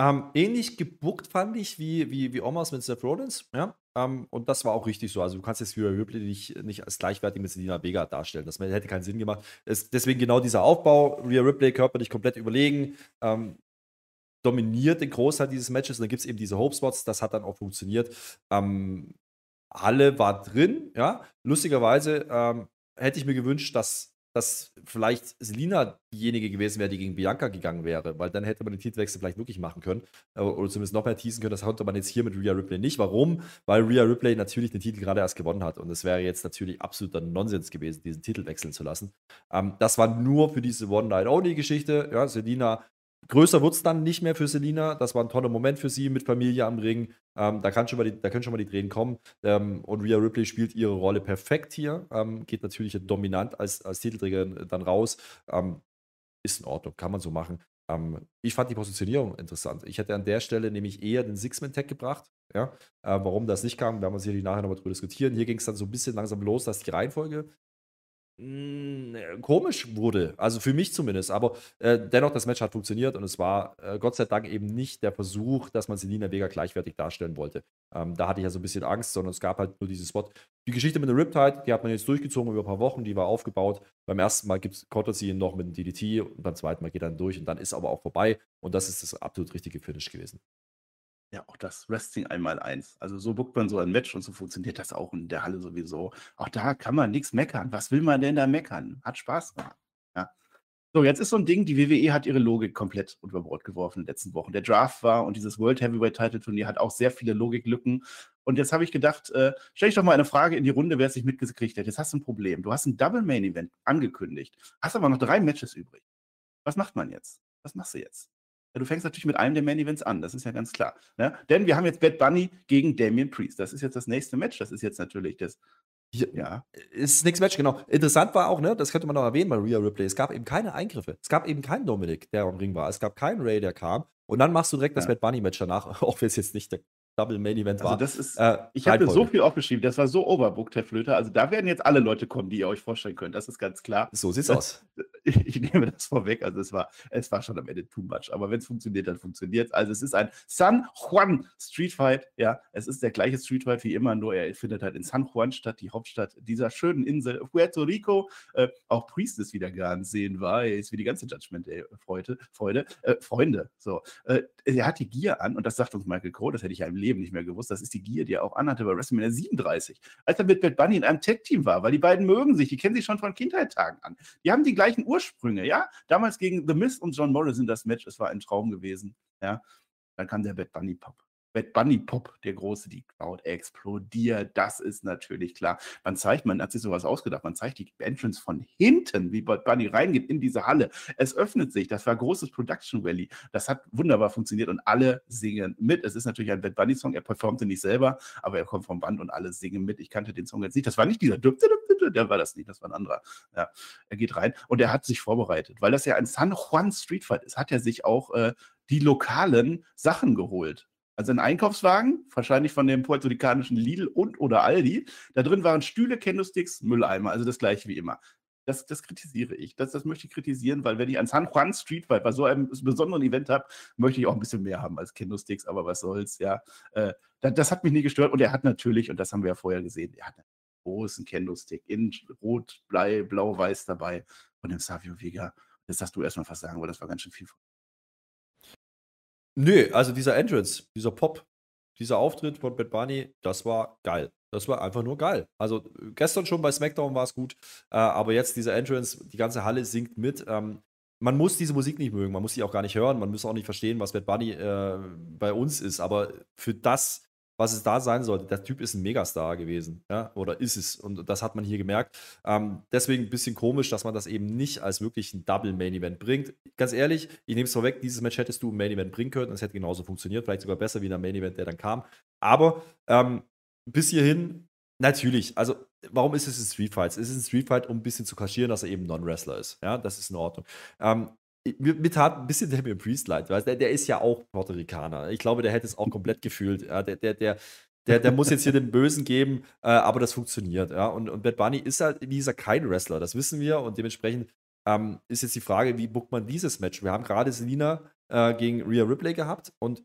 Ähm, ähnlich gebuckt fand ich wie, wie, wie Omas mit Seth Rollins, ja. Ähm, und das war auch richtig so. Also, du kannst jetzt Rhea Ripley nicht, nicht als gleichwertig mit Selina Vega darstellen. Das hätte keinen Sinn gemacht. Es, deswegen genau dieser Aufbau. Rhea Ripley körperlich komplett überlegen. Ähm, dominiert den Großteil dieses Matches. Und dann gibt es eben diese Hope-Spots. Das hat dann auch funktioniert. Ähm, Halle war drin, ja. Lustigerweise ähm, hätte ich mir gewünscht, dass dass vielleicht Selina diejenige gewesen wäre, die gegen Bianca gegangen wäre, weil dann hätte man den Titelwechsel vielleicht wirklich machen können äh, oder zumindest noch mehr teasen können. Das konnte man jetzt hier mit Rhea Ripley nicht. Warum? Weil Rhea Ripley natürlich den Titel gerade erst gewonnen hat und es wäre jetzt natürlich absoluter Nonsens gewesen, diesen Titel wechseln zu lassen. Ähm, das war nur für diese One-Night-Only-Geschichte. Ja, Selina Größer wird es dann nicht mehr für Selina. Das war ein toller Moment für sie mit Familie am Ring. Ähm, da, kann schon mal die, da können schon mal die Tränen kommen. Ähm, und Rhea Ripley spielt ihre Rolle perfekt hier. Ähm, geht natürlich dominant als, als Titelträgerin dann raus. Ähm, ist in Ordnung, kann man so machen. Ähm, ich fand die Positionierung interessant. Ich hätte an der Stelle nämlich eher den Six-Man-Tag gebracht. Ja? Äh, warum das nicht kam, werden wir sicherlich nachher nochmal drüber diskutieren. Hier ging es dann so ein bisschen langsam los, dass die Reihenfolge hm, äh, komisch wurde. Also für mich zumindest. Aber äh, dennoch, das Match hat funktioniert und es war äh, Gott sei Dank eben nicht der Versuch, dass man Selina Vega gleichwertig darstellen wollte. Ähm, da hatte ich ja so ein bisschen Angst, sondern es gab halt nur diesen Spot. Die Geschichte mit der Riptide, die hat man jetzt durchgezogen über ein paar Wochen, die war aufgebaut. Beim ersten Mal kontert sie ihn noch mit dem DDT und beim zweiten Mal geht er dann durch und dann ist aber auch vorbei. Und das ist das absolut richtige Finish gewesen. Ja, auch das Wrestling einmal eins. Also so buckt man so ein Match und so funktioniert das auch in der Halle sowieso. Auch da kann man nichts meckern. Was will man denn da meckern? Hat Spaß gemacht. Ja. So, jetzt ist so ein Ding, die WWE hat ihre Logik komplett über Bord geworfen in den letzten Wochen. Der Draft war und dieses World Heavyweight Title Turnier hat auch sehr viele Logiklücken. Und jetzt habe ich gedacht, äh, stell ich doch mal eine Frage in die Runde, wer es nicht mitgekriegt hat. Jetzt hast du ein Problem. Du hast ein Double Main Event angekündigt, hast aber noch drei Matches übrig. Was macht man jetzt? Was machst du jetzt? Du fängst natürlich mit einem der Main Events an, das ist ja ganz klar. Ne? Denn wir haben jetzt Bad Bunny gegen Damien Priest. Das ist jetzt das nächste Match. Das ist jetzt natürlich das. Ja. Ist nichts Match, genau. Interessant war auch, ne, das könnte man noch erwähnen bei Rhea Ripley. Es gab eben keine Eingriffe. Es gab eben keinen Dominik, der am Ring war. Es gab keinen Ray, der kam. Und dann machst du direkt ja. das Bad Bunny Match danach, auch wenn es jetzt nicht der Double Main Event also war. Das ist, äh, ich habe so viel aufgeschrieben, das war so overbooked, Herr Flöter. Also da werden jetzt alle Leute kommen, die ihr euch vorstellen könnt. Das ist ganz klar. So sieht's aus. Ich, ich nehme das vorweg. Also es war, es war schon am Ende too much. Aber wenn es funktioniert, dann funktioniert es. Also es ist ein San Juan Street Fight. Ja, es ist der gleiche Street Fight wie immer, nur er findet halt in San Juan statt, die Hauptstadt dieser schönen Insel Puerto Rico. Äh, auch Priest ist wieder ganz sehen weiß, wie die ganze Judgment Day Freude, Freude, äh, Freunde. So, äh, er hat die Gier an und das sagt uns Michael Crow, das hätte ich ja im Leben nicht mehr gewusst. Das ist die Gier, die er auch anhatte bei WrestleMania 37, als er mit Bad Bunny in einem Tag-Team war, weil die beiden mögen sich, die kennen sich schon von Kindheitstagen an. Die haben die gleichen Ursprünge, ja. Damals gegen The Miz und John Morrison das Match, es war ein Traum gewesen, ja. Dann kam der Bad Bunny Pop. Bad Bunny Pop, der große, die Crowd explodiert. Das ist natürlich klar. Man zeigt, man hat sich sowas ausgedacht. Man zeigt die Entrance von hinten, wie Bad Bunny reingeht in diese Halle. Es öffnet sich. Das war großes Production Rally. Das hat wunderbar funktioniert und alle singen mit. Es ist natürlich ein Bad Bunny Song. Er performte nicht selber, aber er kommt vom Band und alle singen mit. Ich kannte den Song jetzt nicht. Das war nicht dieser, der war das nicht. Das war ein anderer. Ja, er geht rein und er hat sich vorbereitet, weil das ja ein San Juan Street Fight ist. Hat er sich auch äh, die lokalen Sachen geholt Also ein Einkaufswagen, wahrscheinlich von dem puerto-ricanischen Lidl und oder Aldi. Da drin waren Stühle, Candlesticks, Mülleimer, also das gleiche wie immer. Das, das kritisiere ich. Das, das möchte ich kritisieren, weil wenn ich an San Juan Street bei so einem besonderen Event habe, möchte ich auch ein bisschen mehr haben als Candlesticks, aber was soll's, ja. Äh, das, das, hat mich nie gestört und er hat natürlich, und das haben wir ja vorher gesehen, er hat einen großen Candlestick in Rot, Blei, Blau, Weiß dabei von dem Savio Vega. Jetzt darfst du erstmal was sagen, weil das war ganz schön viel. Nö, also dieser Entrance, dieser Pop, dieser Auftritt von Bad Bunny, das war geil. Das war einfach nur geil. Also gestern schon bei SmackDown war es gut, äh, aber jetzt dieser Entrance, die ganze Halle singt mit. Ähm, man muss diese Musik nicht mögen, man muss sie auch gar nicht hören, man muss auch nicht verstehen, was Bad Bunny äh, bei uns ist, aber für das, was es da sein sollte. Der Typ ist ein Megastar gewesen, ja, oder ist es. Und das hat man hier gemerkt. Ähm, deswegen ein bisschen komisch, dass man das eben nicht als wirklich ein Double-Main-Event bringt. Ganz ehrlich, ich nehme es vorweg, dieses Match hättest du im Main-Event bringen können es hätte genauso funktioniert, vielleicht sogar besser wie der Main-Event, der dann kam. Aber ähm, bis hierhin, natürlich, also warum ist es ein Street Fight? Es ist ein Street Fight, um ein bisschen zu kaschieren, dass er eben Non-Wrestler ist. Ja, das ist in Ordnung. Ähm, mir, mir tat ein bisschen Damien Priest leid, weil der, der ist ja auch Puerto Ricaner. Ich glaube, der hätte es auch komplett gefühlt. Ja, der, der, der, der, der muss jetzt hier den Bösen geben, äh, aber das funktioniert. Ja? Und, und Bad Bunny ist halt, wie gesagt, kein Wrestler, das wissen wir. Und dementsprechend ähm, ist jetzt die Frage, wie bookt man dieses Match? Wir haben gerade Selina äh, gegen Rhea Ripley gehabt und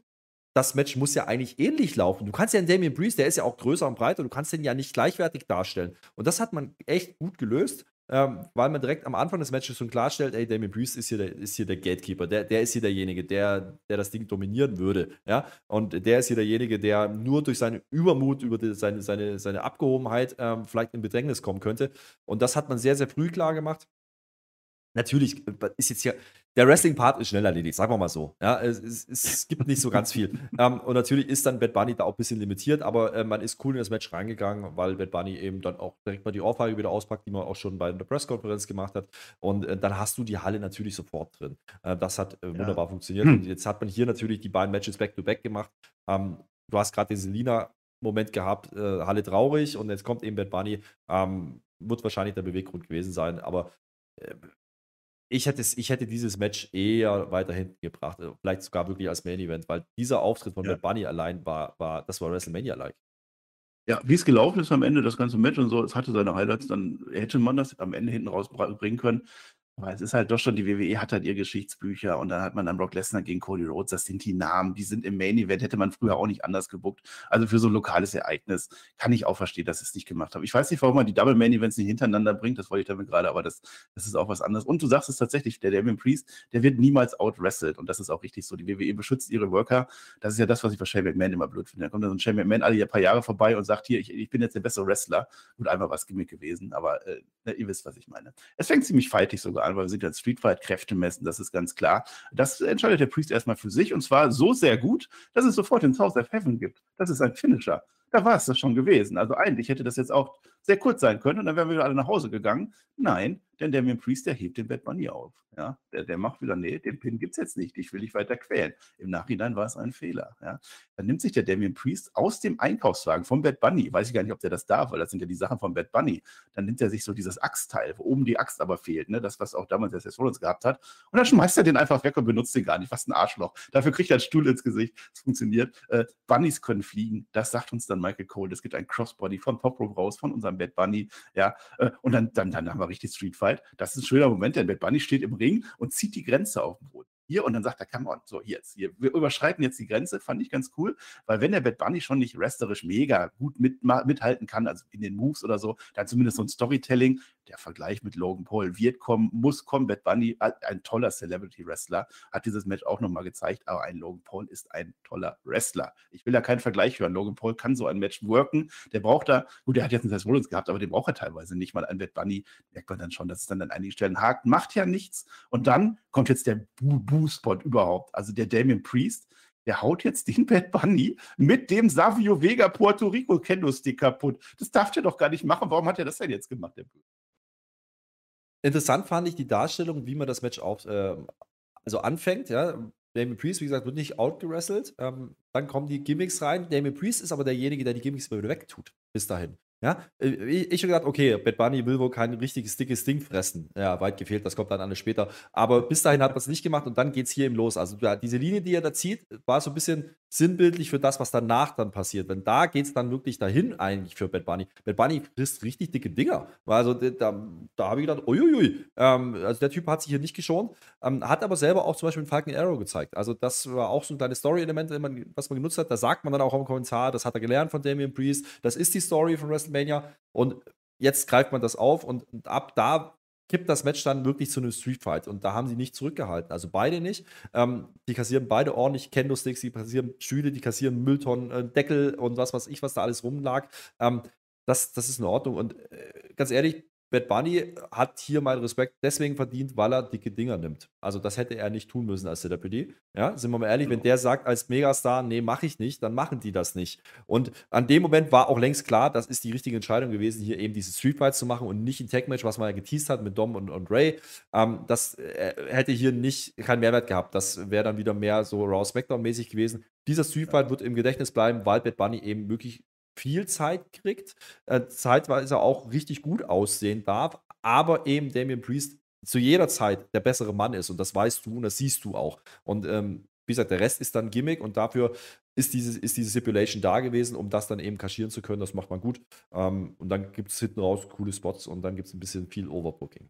das Match muss ja eigentlich ähnlich laufen. Du kannst ja einen Damien Priest, der ist ja auch größer und breiter, du kannst den ja nicht gleichwertig darstellen. Und das hat man echt gut gelöst ähm, weil man direkt am Anfang des Matches schon klarstellt, ey, Damien Priest ist hier der, ist hier der Gatekeeper, der, der ist hier derjenige, der, der das Ding dominieren würde, ja, und der ist hier derjenige, der nur durch seinen Übermut, über die, seine, seine, seine Abgehobenheit ähm, vielleicht in Bedrängnis kommen könnte. Und das hat man sehr, sehr früh klar gemacht. Natürlich äh, ist jetzt hier, der Wrestling-Part ist schnell erledigt, sagen wir mal so. Ja, es, es, es gibt nicht so ganz viel. ähm, und natürlich ist dann Bad Bunny da auch ein bisschen limitiert, aber äh, man ist cool in das Match reingegangen, weil Bad Bunny eben dann auch direkt mal die Ohrfeige wieder auspackt, die man auch schon bei der Presskonferenz gemacht hat. Und äh, dann hast du die Halle natürlich sofort drin. Äh, das hat äh, wunderbar ja. funktioniert. Hm. Und jetzt hat man hier natürlich die beiden Matches back-to-back -back gemacht. Ähm, du hast gerade den Selina-Moment gehabt, äh, Halle traurig und jetzt kommt eben Bad Bunny. Ähm, wird wahrscheinlich der Beweggrund gewesen sein, aber ich hätte, ich hätte dieses Match eher weiter hinten gebracht, äh, vielleicht sogar wirklich als Main Event, weil dieser Auftritt von ja. Bad Bunny allein war, war, das war WrestleMania-like. Ja, wie es gelaufen ist am Ende, das ganze Match und so, es hatte seine Highlights, dann hätte man das am Ende hinten rausbringen können. Aber es ist halt doch schon, die WWE hat halt ihr Geschichtsbücher und dann hat man dann Brock Lesnar gegen Cody Rhodes, das sind die Namen, die sind im Main Event, hätte man früher auch nicht anders gebuckt. Also für so ein lokales Ereignis kann ich auch verstehen, dass sie es nicht gemacht haben. Ich weiß nicht, warum man die Double Main Events nicht hintereinander bringt, das wollte ich damit gerade, aber das, das ist auch was anderes. Und du sagst es tatsächlich, der Damien Priest, der wird niemals out-wrestled und das ist auch richtig so. Die WWE beschützt ihre Worker. Das ist ja das, was ich bei Shane McMahon immer blöd finde. Da kommt dann so ein Shane McMahon alle paar Jahre vorbei und sagt, hier, ich, ich bin jetzt der bessere Wrestler. Gut, einmal was Gimmick gewesen, aber äh, ihr wisst, was ich meine. Es fängt ziemlich fightig sogar an, weil wir sind ja Street Fight Kräfte messen, das ist ganz klar. Das entscheidet der Priest erstmal für sich und zwar so sehr gut, dass es sofort den South of Heaven gibt. Das ist ein Finisher. Da war es das schon gewesen. Also eigentlich hätte das jetzt auch sehr kurz sein können und dann wären wir alle nach Hause gegangen. Nein, denn Damien Priest, der hebt den Bad Bunny auf. Ja, der, der macht wieder, nee, den Pin gibt es jetzt nicht, ich will dich weiter quälen. Im Nachhinein war es ein Fehler. Ja. Dann nimmt sich der Damien Priest aus dem Einkaufswagen vom Bad Bunny, weiß ich gar nicht, ob der das darf, weil das sind ja die Sachen vom Bad Bunny. Dann nimmt er sich so dieses Axtteil, wo oben die Axt aber fehlt, ne? das, was auch damals der Seth Rollins gehabt hat. Und dann schmeißt er den einfach weg und benutzt den gar nicht. Was ein Arschloch. Dafür kriegt er einen Stuhl ins Gesicht. Es funktioniert. Äh, Bunnies können fliegen. Das sagt uns dann Michael Cole. Es gibt ein Crossbody von Pop raus, von unserem Bad Bunny. Ja, äh, und dann, dann, dann haben wir richtig Street Fight. Das ist ein schöner Moment, denn Bad Bunny steht im Ring und zieht die Grenze auf den Boden hier und dann sagt er, come on, so jetzt, hier, wir überschreiten jetzt die Grenze, fand ich ganz cool, weil wenn der Bad Bunny schon nicht wrestlerisch mega gut mit, mithalten kann, also in den Moves oder so, dann zumindest so ein Storytelling, der Vergleich mit Logan Paul wird kommen, muss kommen. Bad Bunny, ein toller Celebrity-Wrestler, hat dieses Match auch nochmal gezeigt, aber ein Logan Paul ist ein toller Wrestler. Ich will da keinen Vergleich hören. Logan Paul kann so ein Match worken. Der braucht da, gut, der hat jetzt einen Seth Rollins gehabt, aber den braucht er teilweise nicht mal. Ein Bad Bunny merkt man dann schon, dass es dann an einigen Stellen hakt, macht ja nichts. Und dann kommt jetzt der Boo-Spot überhaupt. Also der Damien Priest, der haut jetzt den Bad Bunny mit dem Savio Vega Puerto Rico Kendo-Stick kaputt. Das darf der doch gar nicht machen. Warum hat er das denn jetzt gemacht, der Böse? Interessant fand ich die Darstellung, wie man das Match auf, äh, also anfängt, ja. Damien Priest, wie gesagt, wird nicht outgerasselt. Ähm, dann kommen die Gimmicks rein. Damien Priest ist aber derjenige, der die Gimmicks wieder wegtut. Bis dahin. Ja, äh, ich habe gedacht, okay, Bad Bunny will wohl kein richtiges dickes Ding fressen. Ja, weit gefehlt, das kommt dann alles später. Aber bis dahin hat man es nicht gemacht und dann geht es hier eben los. Also ja, diese Linie, die er da zieht, war so ein bisschen sinnbildlich für das, was danach dann passiert. Wenn da geht es dann wirklich dahin eigentlich für Bad Bunny. Bad Bunny frisst richtig dicke Dinger. Also da, da habe ich gedacht, uiuiui. Ähm, also der Typ hat sich hier nicht geschont, ähm, hat aber selber auch zum Beispiel einen Falcon Arrow gezeigt. Also das war auch so ein kleines Story-Element, was man genutzt hat. Da sagt man dann auch im Kommentar, das hat er gelernt von Damien Priest. Das ist die Story von WrestleMania WrestleMania. Und jetzt greift man das auf und ab da kippt das Match dann wirklich zu einem Streetfight. Und da haben sie nicht zurückgehalten. Also beide nicht. Ähm, die kassieren beide ordentlich Kendo-Sticks, die kassieren Stühle, die kassieren Mülltonnen, äh, Deckel und was weiß ich, was da alles rumlag. Ähm, das, das ist in Ordnung. Und äh, ganz ehrlich, Bad Bunny hat hier meinen Respekt deswegen verdient, weil er dicke Dinger nimmt. Also das hätte er nicht tun müssen als Deputy. Ja, sind wir mal ehrlich, wenn der sagt als Megastar, nee, mache ich nicht, dann machen die das nicht. Und an dem Moment war auch längst klar, das ist die richtige Entscheidung gewesen, hier eben diese Street Fights zu machen und nicht ein Tag-Match, was man ja geteased hat mit Dom und, und Ray. Ähm, das äh, hätte hier nicht keinen Mehrwert gehabt. Das wäre dann wieder mehr so Raw Smackdown-mäßig gewesen. Dieser Street Fight wird im Gedächtnis bleiben, weil Bad Bunny eben wirklich viel Zeit kriegt, äh, zeitweise auch richtig gut aussehen darf, aber eben Damien Priest zu jeder Zeit der bessere Mann ist und das weißt du und das siehst du auch. Und ähm, wie gesagt, der Rest ist dann Gimmick und dafür ist diese, ist diese Stipulation da gewesen, um das dann eben kaschieren zu können. Das macht man gut. Ähm, und dann gibt es hinten raus coole Spots und dann gibt es ein bisschen viel Overbooking.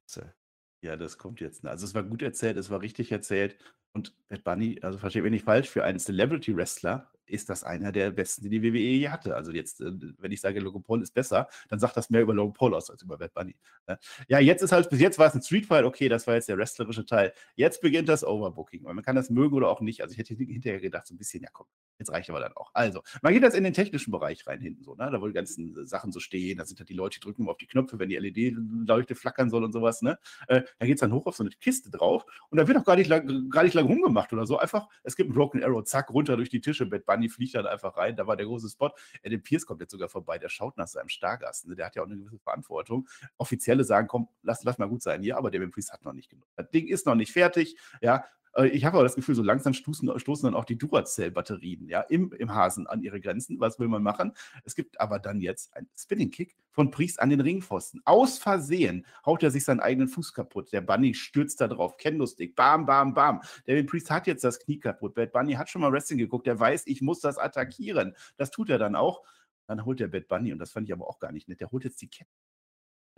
Ja, das kommt jetzt. Also es war gut erzählt, es war richtig erzählt. Und Bad Bunny, also verstehe mich nicht falsch, für einen Celebrity-Wrestler ist das einer der besten, die die WWE je hatte. Also jetzt, äh, wenn ich sage, Logan Paul ist besser, dann sagt das mehr über Logan Paul aus als über Bad Bunny. Ne? Ja, jetzt ist halt, bis jetzt war es ein Streetfight, okay, das war jetzt der wrestlerische Teil. Jetzt beginnt das Overbooking. man kann das mögen oder auch nicht. Also ich hätte hinterher gedacht, so ein bisschen, ja komm, jetzt reicht aber dann auch. Also, man geht jetzt in den technischen Bereich rein hinten so, ne? Da wo die ganzen Sachen so stehen, da sind halt die Leute, die drücken auf die Knöpfe, wenn die LED-Leuchte flackern soll und sowas, ne? Äh, da geht es dann hoch auf so eine Kiste drauf und da wird auch gar nicht lang, gar nicht lang rumgemacht oder so. Einfach, es gibt einen Broken Arrow, zack, runter durch die Tische, Bad Bunny fliegt dann einfach rein, da war der große Spot. Adam Pierce kommt jetzt sogar vorbei, der schaut nach seinem Stargast. Ne? Der hat ja auch eine gewisse Verantwortung. Offizielle sagen, komm, lass, lass mal gut sein. Ja, aber Damien Priest hat noch nicht genug. Das Ding ist noch nicht fertig. Ja, äh, ich habe aber das Gefühl, so langsam stoßen, stoßen dann auch die Duracell-Batterien ja, im, im Hasen an ihre Grenzen. Was will man machen? Es gibt aber dann jetzt einen Spinning-Kick von Priest an den Ringpfosten. Aus Versehen haut er sich seinen eigenen Fuß kaputt. Der Bunny stürzt da drauf. Kendo-Stick. Bam, bam, bam. Der Priest hat jetzt das Knie kaputt. Bad Bunny hat schon mal Wrestling geguckt. Der weiß, ich muss das attackieren. Das tut er dann auch. Dann holt der Bad Bunny, und das fand ich aber auch gar nicht nett, der holt jetzt die Kette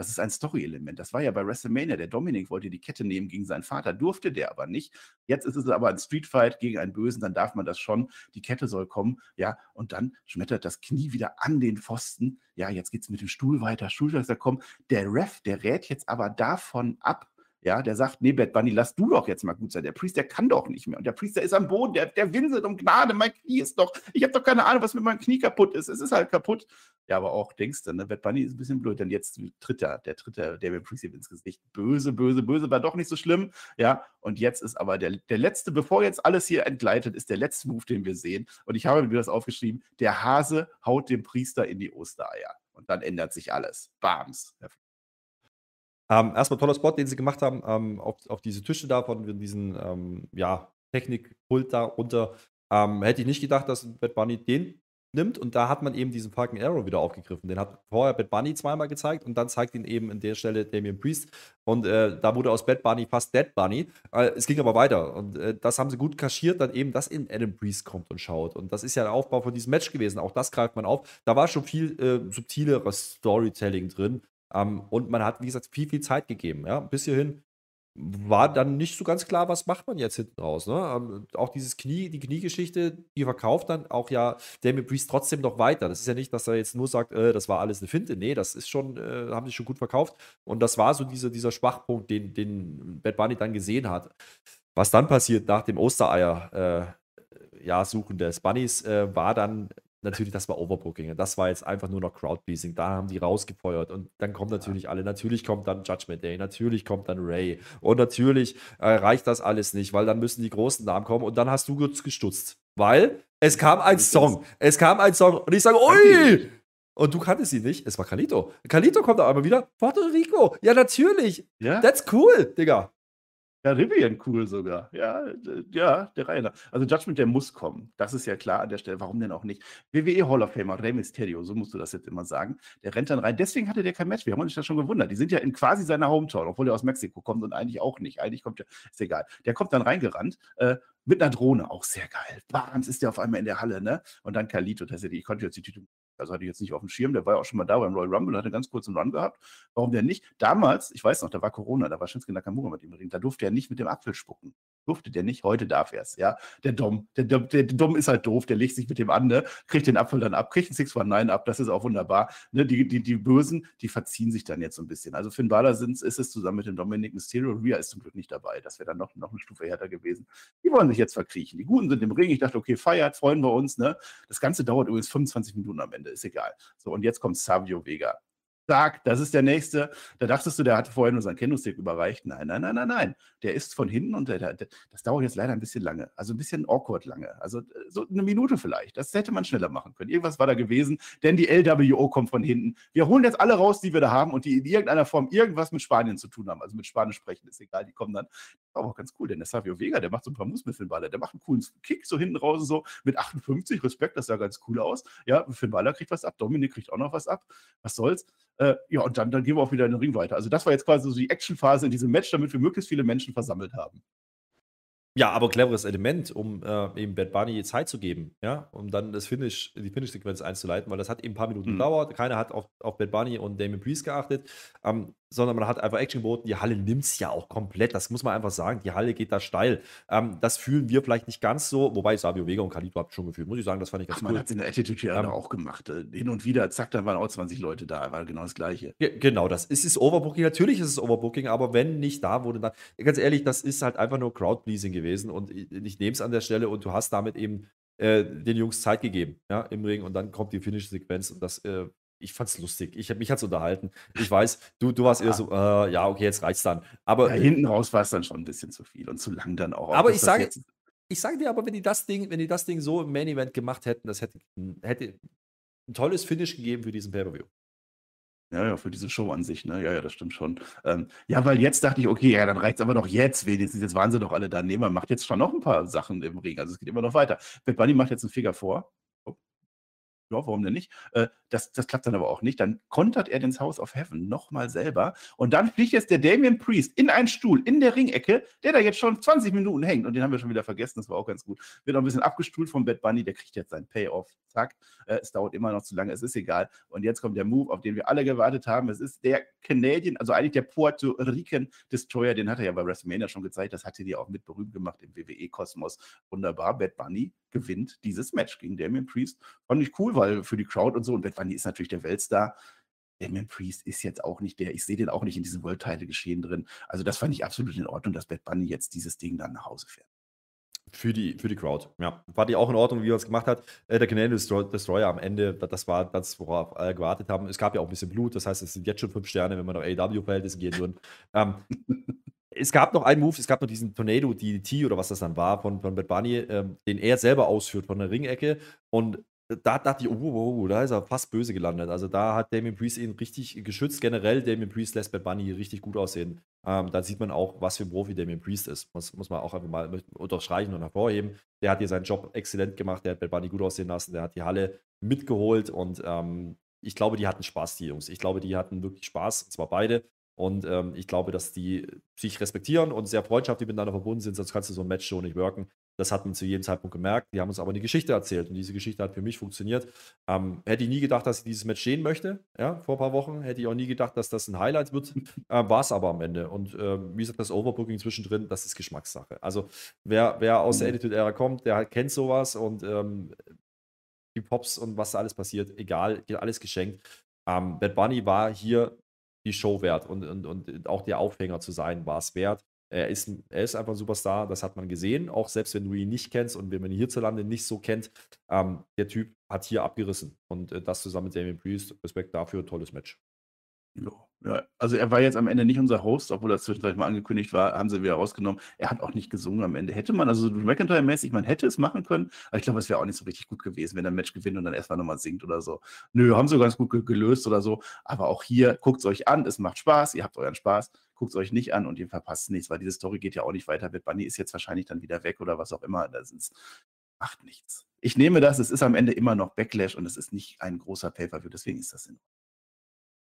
das ist ein Story-Element. Das war ja bei WrestleMania. Der Dominik wollte die Kette nehmen gegen seinen Vater, durfte der aber nicht. Jetzt ist es aber ein Streetfight gegen einen Bösen, dann darf man das schon. Die Kette soll kommen, ja, und dann schmettert das Knie wieder an den Pfosten. Ja, jetzt geht es mit dem Stuhl weiter. Stuhl soll kommen. Der Ref, der rät jetzt aber davon ab, ja, der sagt, nee, Bad Bunny, lass du doch jetzt mal gut sein. Der Priester kann doch nicht mehr. Und der Priester ist am Boden, der, der winselt um Gnade. Mein Knie ist doch, ich habe doch keine Ahnung, was mit meinem Knie kaputt ist. Es ist halt kaputt. Ja, aber auch, denkst du, ne, Bad Bunny ist ein bisschen blöd, denn jetzt tritt er, der tritt der David Priester ins Gesicht. Böse, böse, böse, war doch nicht so schlimm. Ja, und jetzt ist aber der, der letzte, bevor jetzt alles hier entgleitet, ist der letzte Move, den wir sehen. Und ich habe mir das aufgeschrieben, der Hase haut dem Priester in die Ostereier. Und dann ändert sich alles. Bams. Ähm, erstmal toller Spot, den sie gemacht haben, ähm, auf, auf diese Tische da von diesen ähm, ja, Technikpult da runter. Ähm, hätte ich nicht gedacht, dass Bad Bunny den nimmt und da hat man eben diesen Falcon Arrow wieder aufgegriffen. Den hat vorher Bad Bunny zweimal gezeigt und dann zeigt ihn eben in der Stelle Damien Priest und äh, da wurde aus Bad Bunny fast Dead Bunny. Äh, es ging aber weiter und äh, das haben sie gut kaschiert, dann eben, dass in Adam Priest kommt und schaut und das ist ja der Aufbau von diesem Match gewesen. Auch das greift man auf. Da war schon viel äh, subtileres Storytelling drin ähm, und man hat, wie gesagt, viel, viel Zeit gegeben. Ja? Bis hierhin war dann nicht so ganz klar, was macht man jetzt hinten raus. Ne? Ähm, auch dieses Knie, die Kniegeschichte, die verkauft dann auch ja Damien Priest trotzdem noch weiter. Das ist ja nicht, dass er jetzt nur sagt, äh, das war alles eine Finte. Nee, das ist schon, äh, haben sie schon gut verkauft. Und das war so diese, dieser Schwachpunkt, den, den Bad Bunny dann gesehen hat. Was dann passiert nach dem Ostereier, äh, ja, Suchen des Bunnys, äh, war dann natürlich, das war Overbooking. Das war jetzt einfach nur noch Crowdpleasing. Da haben die rausgefeuert. Und dann kommen natürlich alle. Natürlich kommt dann Judgment Day. Natürlich kommt dann Ray. Und natürlich äh, reicht das alles nicht, weil dann müssen die großen Namen kommen. Und dann hast du kurz gestutzt. Weil es kam ein Song. Es kam ein Song. Und ich sage, ui! Und du kanntest ihn nicht. Es war Kalito. Kalito kommt da einmal wieder. Puerto Rico. Ja, natürlich. Ja? That's cool, Digga. Ja, Rivian cool sogar. Ja, ja, der Rainer. Also Judgment, der muss kommen. Das ist ja klar an der Stelle. Warum denn auch nicht? WWE Hall of Famer, Rey Mysterio, so musst du das jetzt immer sagen. Der rennt dann rein. Deswegen hatte der kein Match. Wir haben uns das schon gewundert. Die sind ja in quasi seiner Hometown, obwohl er aus Mexiko kommt und eigentlich auch nicht. Eigentlich kommt er, ist egal. Der kommt dann reingerannt äh, mit einer Drohne, auch sehr geil. Bams ist der auf einmal in der Halle, ne? Und dann Kalito, tatsächlich. Ich konnte jetzt die Titel also hatte ich jetzt nicht auf dem Schirm, der war ja auch schon mal da beim Royal Rumble, hatte ganz kurz einen Run gehabt. Warum der nicht? Damals, ich weiß noch, da war Corona, da war Shinsuke Nakamura mit ihm drin, da durfte er nicht mit dem Apfel spucken. Durfte der nicht, heute darf er es, ja. Der Dom, der, der, der, Dom ist halt doof, der legt sich mit dem an, ne? kriegt den Apfel dann ab, kriegt einen 619 ab, das ist auch wunderbar. Ne? Die, die, die Bösen, die verziehen sich dann jetzt so ein bisschen. Also Finn Balor ist es zusammen mit dem Dominic Mysterio, Rhea ist zum Glück nicht dabei, das wäre dann noch, noch eine Stufe härter gewesen. Die wollen sich jetzt verkriechen. Die Guten sind im Ring, ich dachte, okay, feiert, freuen wir uns, ne? Das Ganze dauert übrigens 25 Minuten am Ende, ist egal. So, und jetzt kommt Savio Vega. Zack, das ist der nächste. Da dachtest du, der hatte vorher nur seinen Kendo-Stick überreicht. Nein, nein, nein, nein, nein. Der ist von hinten und der, der, das dauert jetzt leider ein bisschen lange. Also ein bisschen awkward lange. Also so eine Minute vielleicht. Das hätte man schneller machen können. Irgendwas war da gewesen, denn die LWO kommt von hinten. Wir holen jetzt alle raus, die wir da haben und die in irgendeiner Form irgendwas mit Spanien zu tun haben. Also mit Spanisch sprechen, ist egal, die kommen dann. Aber auch ganz cool, denn der Savio Vega, der macht so ein paar Balor. Der macht einen coolen Kick so hinten raus, so mit 58. Respekt, das sah ganz cool aus. Ja, Finn Balor kriegt was ab, Dominik kriegt auch noch was ab. Was soll's? Äh, ja, und dann, dann gehen wir auch wieder in den Ring weiter. Also das war jetzt quasi so die Actionphase in diesem Match, damit wir möglichst viele Menschen versammelt haben. Ja, aber cleveres Element, um äh, eben Bad Bunny Zeit zu geben, ja, um dann das Finish, die Finish-Sequenz einzuleiten, weil das hat eben ein paar Minuten mhm. gedauert. Keiner hat auf, auf Bad Bunny und Damon Priest geachtet. Ähm, sondern man hat einfach Action geboten. Die Halle nimmt es ja auch komplett. Das muss man einfach sagen. Die Halle geht da steil. Ähm, das fühlen wir vielleicht nicht ganz so, wobei Sabio Vega und Kalito habt schon gefühlt. Muss ich sagen, das fand ich ganz Ach, cool. Man hat es in der Attitude ja ähm, auch gemacht. Äh, hin und wieder, zack, dann waren auch 20 Leute da. War genau das Gleiche. Genau, das ist es Overbooking. Natürlich ist es Overbooking, aber wenn nicht da wurde, dann, ganz ehrlich, das ist halt einfach nur Crowdpleasing gewesen. Und ich, ich nehme es an der Stelle und du hast damit eben äh, den Jungs Zeit gegeben, ja, im Ring und dann kommt die Finish-Sequenz und das äh, ich fand's lustig. Ich, mich hat's unterhalten. Ich weiß, du, du warst eher so, äh, ja, okay, jetzt reicht's dann. Aber ja, hinten raus war es dann schon ein bisschen zu viel und zu lang dann auch. Aber ich sage, ich sage dir aber, wenn die das Ding, wenn die das Ding so im Main Event gemacht hätten, das hätte, hätte ein tolles Finish gegeben für diesen Pay-Per-View. Ja, ja, für diese Show an sich, ne? Ja, ja, das stimmt schon. Ähm, ja, weil jetzt dachte ich, okay, ja, dann reicht's aber doch jetzt wenigstens. Jetzt waren sie doch alle da. Nee, man macht jetzt schon noch ein paar Sachen im Ring. Also es geht immer noch weiter. Bad Bunny macht jetzt einen Finger vor ja, warum denn nicht? Äh, das, das klappt dann aber auch nicht. Dann kontert er den House of Heaven nochmal selber. Und dann fliegt jetzt der Damien Priest in einen Stuhl in der Ringecke, der da jetzt schon 20 Minuten hängt. Und den haben wir schon wieder vergessen. Das war auch ganz gut. Wird noch ein bisschen abgestuhlt vom Bad Bunny. Der kriegt jetzt seinen Payoff. Zack. Äh, es dauert immer noch zu lange. Es ist egal. Und jetzt kommt der Move, auf den wir alle gewartet haben. Es ist der Canadian, also eigentlich der Puerto Rican Destroyer. Den hat er ja bei WrestleMania schon gezeigt. Das hat er ja auch mit berühmt gemacht im WWE-Kosmos. Wunderbar. Bad Bunny gewinnt dieses Match gegen Damien Priest. Fand ich cool, weil für die Crowd und so, und Bad Bunny ist natürlich der Weltstar. Damien Priest ist jetzt auch nicht der, ich sehe den auch nicht in diesem World Title Geschehen drin. Also das fand ich absolut in Ordnung, dass Bad Bunny jetzt dieses Ding dann nach Hause fährt. Für die, für die Crowd, ja. War die auch in Ordnung, wie er es gemacht hat. Äh, der Canadian Destroyer am Ende, das war das, worauf alle gewartet haben. Es gab ja auch ein bisschen Blut, das heißt, es sind jetzt schon fünf Sterne, wenn man noch AW-Verhältnisse gehen würden. Ähm, es gab noch einen Move, es gab noch diesen Tornado DDT oder was das dann war von, von Bad Bunny, ähm, den er selber ausführt von der Ringecke. Und da dachte ich, oh, oh, oh, da ist er fast böse gelandet. Also da hat Damien Priest ihn richtig geschützt. Generell, Damien Priest lässt Bad Bunny richtig gut aussehen. Ähm, da sieht man auch, was für ein Profi Damien Priest ist. Muss, muss man auch einfach mal unterstreichen und hervorheben. Der hat hier seinen Job exzellent gemacht, der hat Bad Bunny gut aussehen lassen, der hat die Halle mitgeholt und ähm, ich glaube, die hatten Spaß, die Jungs. Ich glaube, die hatten wirklich Spaß, und zwar beide. Und ähm, ich glaube, dass die sich respektieren und sehr freundschaftlich miteinander verbunden sind, sonst kannst du so ein Match schon nicht wirken. Das hat man zu jedem Zeitpunkt gemerkt. Die haben uns aber eine Geschichte erzählt und diese Geschichte hat für mich funktioniert. Ähm, hätte ich nie gedacht, dass ich dieses Match sehen möchte, ja, vor ein paar Wochen. Hätte ich auch nie gedacht, dass das ein Highlight wird. Äh, War es aber am Ende. Und äh, wie gesagt, das Overbooking zwischendrin, das ist Geschmackssache. Also wer, wer aus der mhm. Attitude-Ära kommt, der kennt sowas und ähm, die Pops und was da alles passiert, egal, alles geschenkt. Ähm, Bad Bunny war hier die Show wert und, und, und auch der Aufhänger zu sein, war es wert. Er ist, er ist einfach ein Superstar, das hat man gesehen, auch selbst wenn du ihn nicht kennst und wenn man ihn hierzulande nicht so kennt. Ähm, der Typ hat hier abgerissen und äh, das zusammen mit Damien Priest, Respekt dafür, tolles Match. Ja, also er war jetzt am Ende nicht unser Host, obwohl das zwischendurch mal angekündigt war, haben sie wieder rausgenommen. Er hat auch nicht gesungen am Ende. Hätte man, also McIntyre-mäßig, man hätte es machen können, aber ich glaube, es wäre auch nicht so richtig gut gewesen, wenn er ein Match gewinnt und dann erstmal nochmal singt oder so. Nö, haben sie ganz gut gelöst oder so. Aber auch hier, guckt es euch an, es macht Spaß, ihr habt euren Spaß, guckt es euch nicht an und ihr verpasst nichts, weil diese Story geht ja auch nicht weiter. Bad Bunny ist jetzt wahrscheinlich dann wieder weg oder was auch immer. Das ist, macht nichts. Ich nehme das, es ist am Ende immer noch Backlash und es ist nicht ein großer Pay-Per-View, deswegen ist das in Ordnung.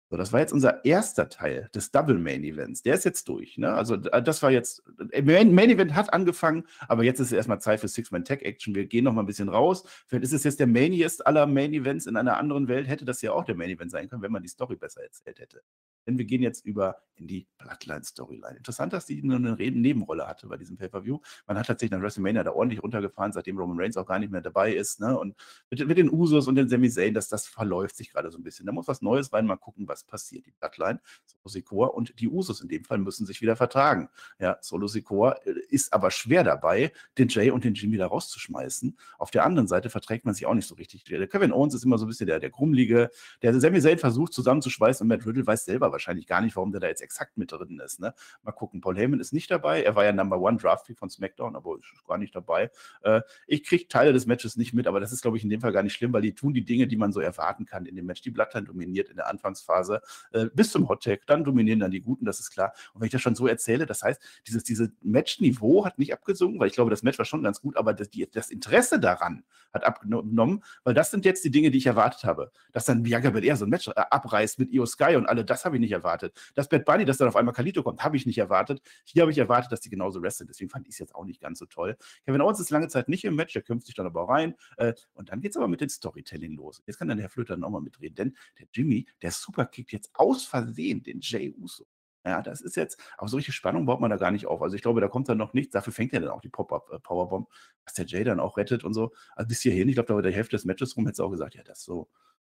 So, das war jetzt unser erster Teil des Double Main Events. Der ist jetzt durch. Ne? Also, das war jetzt. Äh, Main, Main Event hat angefangen, aber jetzt ist es erstmal Zeit für Six-Man-Tech-Action. Wir gehen noch mal ein bisschen raus. Vielleicht ist es jetzt der Mainiest aller Main Events in einer anderen Welt. Hätte das ja auch der Main Event sein können, wenn man die Story besser erzählt hätte. Denn wir gehen jetzt über in die Bloodline-Storyline. Interessant, dass die nur eine Nebenrolle hatte bei diesem Pay-Per-View. Man hat tatsächlich nach WrestleMania da ordentlich runtergefahren, seitdem Roman Reigns auch gar nicht mehr dabei ist. Ne? Und mit, mit, den Usos und den Sami Zayn, das, das verläuft sich gerade so ein bisschen. Da muss was Neues rein, mal gucken, was passiert. Die Bloodline, Solo Sikoa und die Usos in dem Fall müssen sich wieder vertragen. Ja, Solo Sikoa äh, ist aber schwer dabei, den Jay und den Jimmy da rauszuschmeißen. Auf der anderen Seite verträgt man sich auch nicht so richtig. Der Kevin Owens ist immer so ein bisschen der, der Grummlige. Der Sami Zayn versucht zusammenzuschweißen und Matt Riddle weiß selber wahrscheinlich gar nicht, warum der da jetzt exakt mit drin ist. Ne? Mal gucken. Paul Heyman ist nicht dabei. Er war ja Number One Draft von SmackDown, aber ist gar nicht dabei. Äh, ich kriege Teile des Matches nicht mit, aber das ist, glaube ich, in dem Fall gar nicht schlimm, weil die tun die Dinge, die man so erwarten kann in dem Match. Die Bloodline dominiert in der Anfangsphase äh, bis zum Hot Tag. Dann dominieren dann die Guten, das ist klar. Und wenn ich das schon so erzähle, das heißt, dieses, dieses Match-Niveau hat nicht abgesungen, weil ich glaube, das Match war schon ganz gut, aber das, die, das Interesse daran hat abgenommen, weil das sind jetzt die Dinge, die ich erwartet habe. Dass dann Bianca Belair so ein Match äh, abreißt mit Io Sky und alle, das habe ich nicht erwartet. Dass Bad Bunny, dass dann auf einmal Kalito kommt, habe ich nicht erwartet. Hier habe ich erwartet, dass die genauso wrestelt. Deswegen fand ich es jetzt auch nicht ganz so toll. Kevin Owens ist lange Zeit nicht im Match, der kämpft sich dann aber auch rein. Äh, und dann geht es aber mit dem Storytelling los. Jetzt kann dann der Flöter nochmal mitreden, denn der Jimmy, der Superkickt jetzt aus Versehen den Jay Uso. Ja, das ist jetzt, aber solche Spannung baut man da gar nicht auf. Also ich glaube, da kommt dann noch nichts. Dafür fängt ja dann auch die Pop-Up-Powerbomb, was der Jay dann auch rettet und so. Also bis hierhin, ich glaube, da war der Hälfte des Matches rum, hätte es auch gesagt, ja, das so.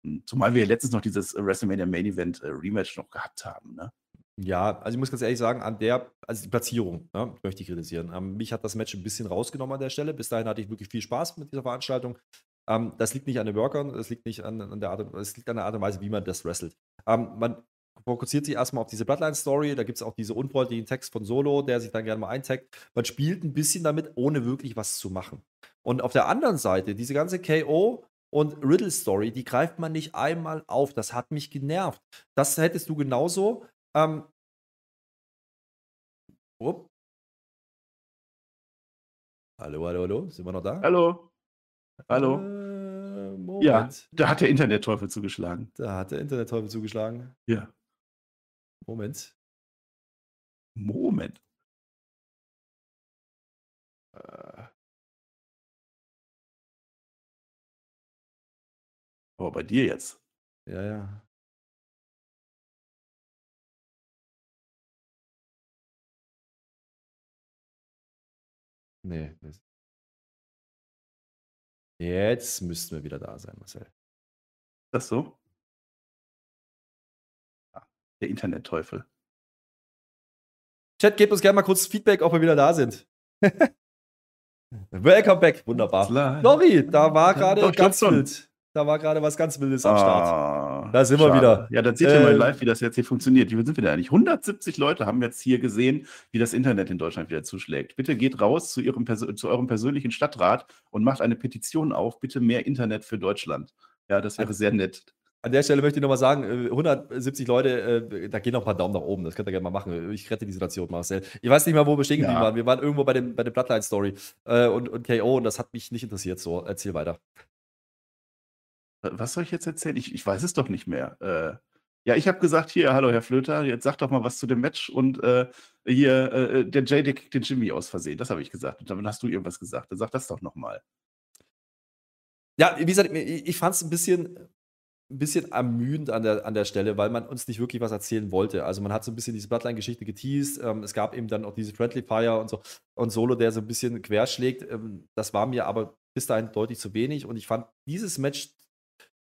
Hm, zumal wir letztens noch dieses WrestleMania Main Event äh, Rematch noch gehabt haben, ne? Ja, also ich muss ganz ehrlich sagen, an der, also die Platzierung, ne, möchte ich kritisieren. Ähm, mich hat das Match ein bisschen rausgenommen an der Stelle. Bis dahin hatte ich wirklich viel Spaß mit dieser Veranstaltung. Ähm, das liegt nicht an den Workern, das liegt nicht an, an der Art, es liegt an der Art und Weise, wie man das wrestelt. Ähm, man fokussiert sich erstmal auf diese Bloodline-Story. Da gibt es auch diese unfreundlichen Text von Solo, der sich dann gerne mal eintaggt. Man spielt ein bisschen damit, ohne wirklich was zu machen. Und auf der anderen Seite, diese ganze KO und Riddle-Story, die greift man nicht einmal auf. Das hat mich genervt. Das hättest du genauso ähm, Upp. Hallo, hallo, hallo. Sind wir noch da? Hallo. Hallo. Äh, Moment. Ja, da hat der Internet-Teufel zugeschlagen. Da hat der Internet-Teufel zugeschlagen. Ja. Moment. Moment. Äh. Aber bei dir jetzt. Ja, ja. Nee. Jetzt müssten wir wieder da sein, Marcel. Ist das so? Ah, der Internetteufel. Chat, gebt uns gerne mal kurz Feedback, ob wir wieder da sind. Welcome back. Wunderbar. Sorry, da war gerade ganz wild. Da war gerade was ganz Wildes am Start. Ah, da sind schade. wir wieder. Ja, dann seht ihr äh, mal live, wie das jetzt hier funktioniert. Wie sind wir denn eigentlich? 170 Leute haben jetzt hier gesehen, wie das Internet in Deutschland wieder zuschlägt. Bitte geht raus zu, ihrem, zu eurem persönlichen Stadtrat und macht eine Petition auf. Bitte mehr Internet für Deutschland. Ja, das wäre sehr nett. An der Stelle möchte ich nochmal sagen, 170 äh, Leute, äh, da gehen noch ein paar Daumen nach oben. Das könnt ihr gerne mal machen. Ich rette die Situation, Marcel. Ich weiß nicht mal, wo wir stehen geblieben ja. waren. Wir waren irgendwo bei dem, bei dem Bloodline-Story äh, und, und KO und das hat mich nicht interessiert. So, erzähl weiter. Was soll ich jetzt erzählen? Ich, ich weiß es doch nicht mehr. Äh, ja, ich habe gesagt, hier, hallo Herr Flöter, jetzt sag doch mal was zu dem Match und äh, hier, äh, der Jay kickt den Jimmy aus Versehen. Das habe ich gesagt. Und dann hast du irgendwas gesagt. Dann sag das doch nochmal. Ja, wie gesagt, ich fand es ein bisschen, ein bisschen ermüdend an der, an der Stelle, weil man uns nicht wirklich was erzählen wollte. Also man hat so ein bisschen diese Bloodline-Geschichte geteased. Ähm, es gab eben dann auch diese Friendly Fire und so und Solo, der so ein bisschen querschlägt. Ähm, das war mir aber bis dahin deutlich zu wenig und ich fand dieses Match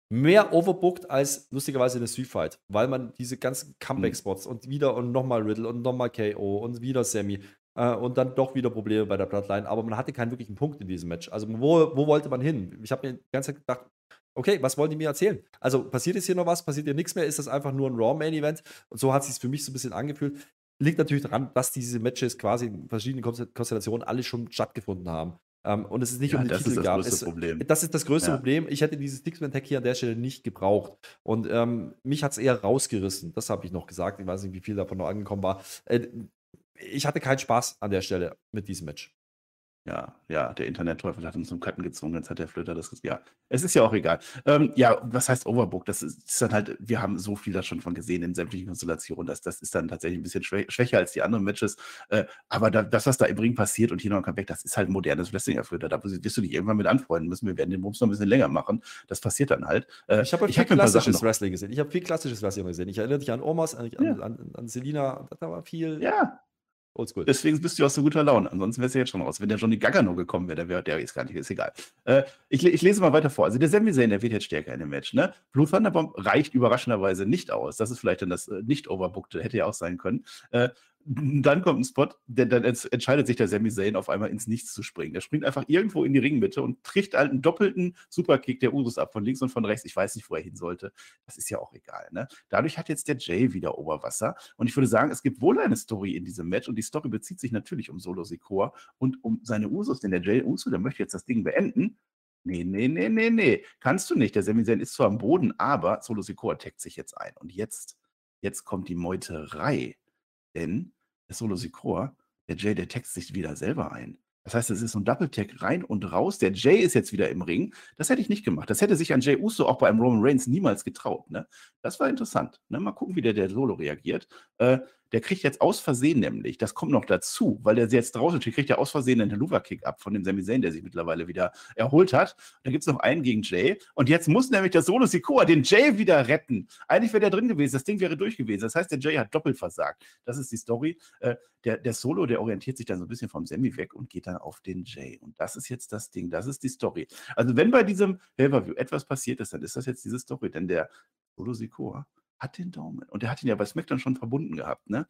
mehr overbooked als lustigerweise eine Street Fight, weil man diese ganzen Comeback-Spots mhm. und wieder und nochmal Riddle und nochmal KO und wieder Sammy äh, und dann doch wieder Probleme bei der Bloodline, aber man hatte keinen wirklichen Punkt in diesem Match. Also wo, wo wollte man hin? Ich habe mir die ganze Zeit gedacht, okay, was wollen die mir erzählen? Also passiert jetzt hier noch was, passiert hier nichts mehr, ist das einfach nur ein Raw-Main-Event? Und so hat es sich für mich so ein bisschen angefühlt. Liegt natürlich daran, dass diese Matches quasi in verschiedenen Konstellationen alle schon stattgefunden haben. Um, ähm, und es ist nicht ja, um den Titel gab. Das ist das größte Problem. Das ist das größte ja. Problem. Ich hätte dieses Six-Man-Tag hier an der Stelle nicht gebraucht. Und ähm, mich hat es eher rausgerissen. Das habe ich noch gesagt. Ich weiß nicht, wie viel davon noch angekommen war. Äh, ich hatte keinen Spaß an der Stelle mit diesem Match. Ja, ja, der Internetteufel hat uns zum Cutten gezwungen, jetzt hat der Flöter das gesagt. Ja, es ist ja auch egal. Ähm, ja, was heißt Overbook? Das ist, ist, dann halt, wir haben so viel da schon von gesehen in sämtlichen Konstellationen, dass das ist dann tatsächlich ein bisschen schwächer als die anderen Matches. Äh, aber da, das, was da im Ring passiert und hier noch ein Comeback, das ist halt modernes Wrestling erfüllt. Da wirst du dich irgendwann mit anfreunden müssen. Wir werden den Bums noch ein bisschen länger machen. Das passiert dann halt. Äh, ich habe halt viel hab klassisches Wrestling gesehen. Ich habe viel klassisches Wrestling gesehen. Ich erinnere dich an Omas, an, ja. an, an Selina, da war viel. Ja, Oldschool. Deswegen bist du aus so guter Laune. Ansonsten wärst du jetzt schon raus. Wenn der Johnny Gagano gekommen wäre, der, wär, der ist gar nicht, ist egal. Äh, ich, ich, lese mal weiter vor. Also der Sami Zayn, der wird jetzt stärker in dem Match. Ne? Blue Thunderbomb reicht überraschenderweise nicht aus. Das ist vielleicht dann das äh, nicht overbookte, hätte ja auch sein können. Äh, dann kommt ein Spot, der, dann entscheidet sich der Sami Zayn auf einmal ins Nichts zu springen. Der springt einfach irgendwo in die Ringmitte und kriegt halt einen doppelten Superkick der Urus ab, von links und von rechts. Ich weiß nicht, wo er hin sollte. Das ist ja auch egal. Ne? Dadurch hat jetzt der Jay wieder Oberwasser. Und ich würde sagen, es gibt wohl eine Story in diesem Match. Und die Story bezieht sich natürlich um Solo Sikor und um seine Usos. Denn der Jay Uso, der möchte jetzt das Ding beenden. Nee, nee, nee, nee, nee. Kannst du nicht. Der Sami Zayn ist zwar am Boden, aber Solo Sikor attackt sich jetzt ein. Und jetzt, jetzt kommt die Meuterei. Denn der Solo Sikor, der Jay, der text sich wieder selber ein. Das heißt, es ist so ein Double-Tag rein und raus. Der Jay ist jetzt wieder im Ring. Das hätte ich nicht gemacht. Das hätte sich an Jay Uso auch bei einem Roman Reigns niemals getraut. Ne? Das war interessant. Ne? Mal gucken, wie der, der Solo reagiert. Äh, der kriegt jetzt aus Versehen nämlich, das kommt noch dazu, weil der jetzt draußen steht, kriegt er aus Versehen einen Helluva-Kick ab von dem Sami Zayn, der sich mittlerweile wieder erholt hat. Da gibt es noch einen gegen Jay. Und jetzt muss nämlich der Solo Sikoa den Jay wieder retten. Eigentlich wäre der drin gewesen, das Ding wäre durch gewesen. Das heißt, der Jay hat doppelt versagt. Das ist die Story. Äh, der, der Solo, der orientiert sich dann so ein bisschen vom Sami weg und geht dann auf den Jay. Und das ist jetzt das Ding, das ist die Story. Also wenn bei diesem Helverview etwas passiert ist, dann ist das jetzt diese Story. Denn der Solo Sikoa hat den Daumen. Und der hat ihn ja bei SmackDown schon verbunden gehabt, ne?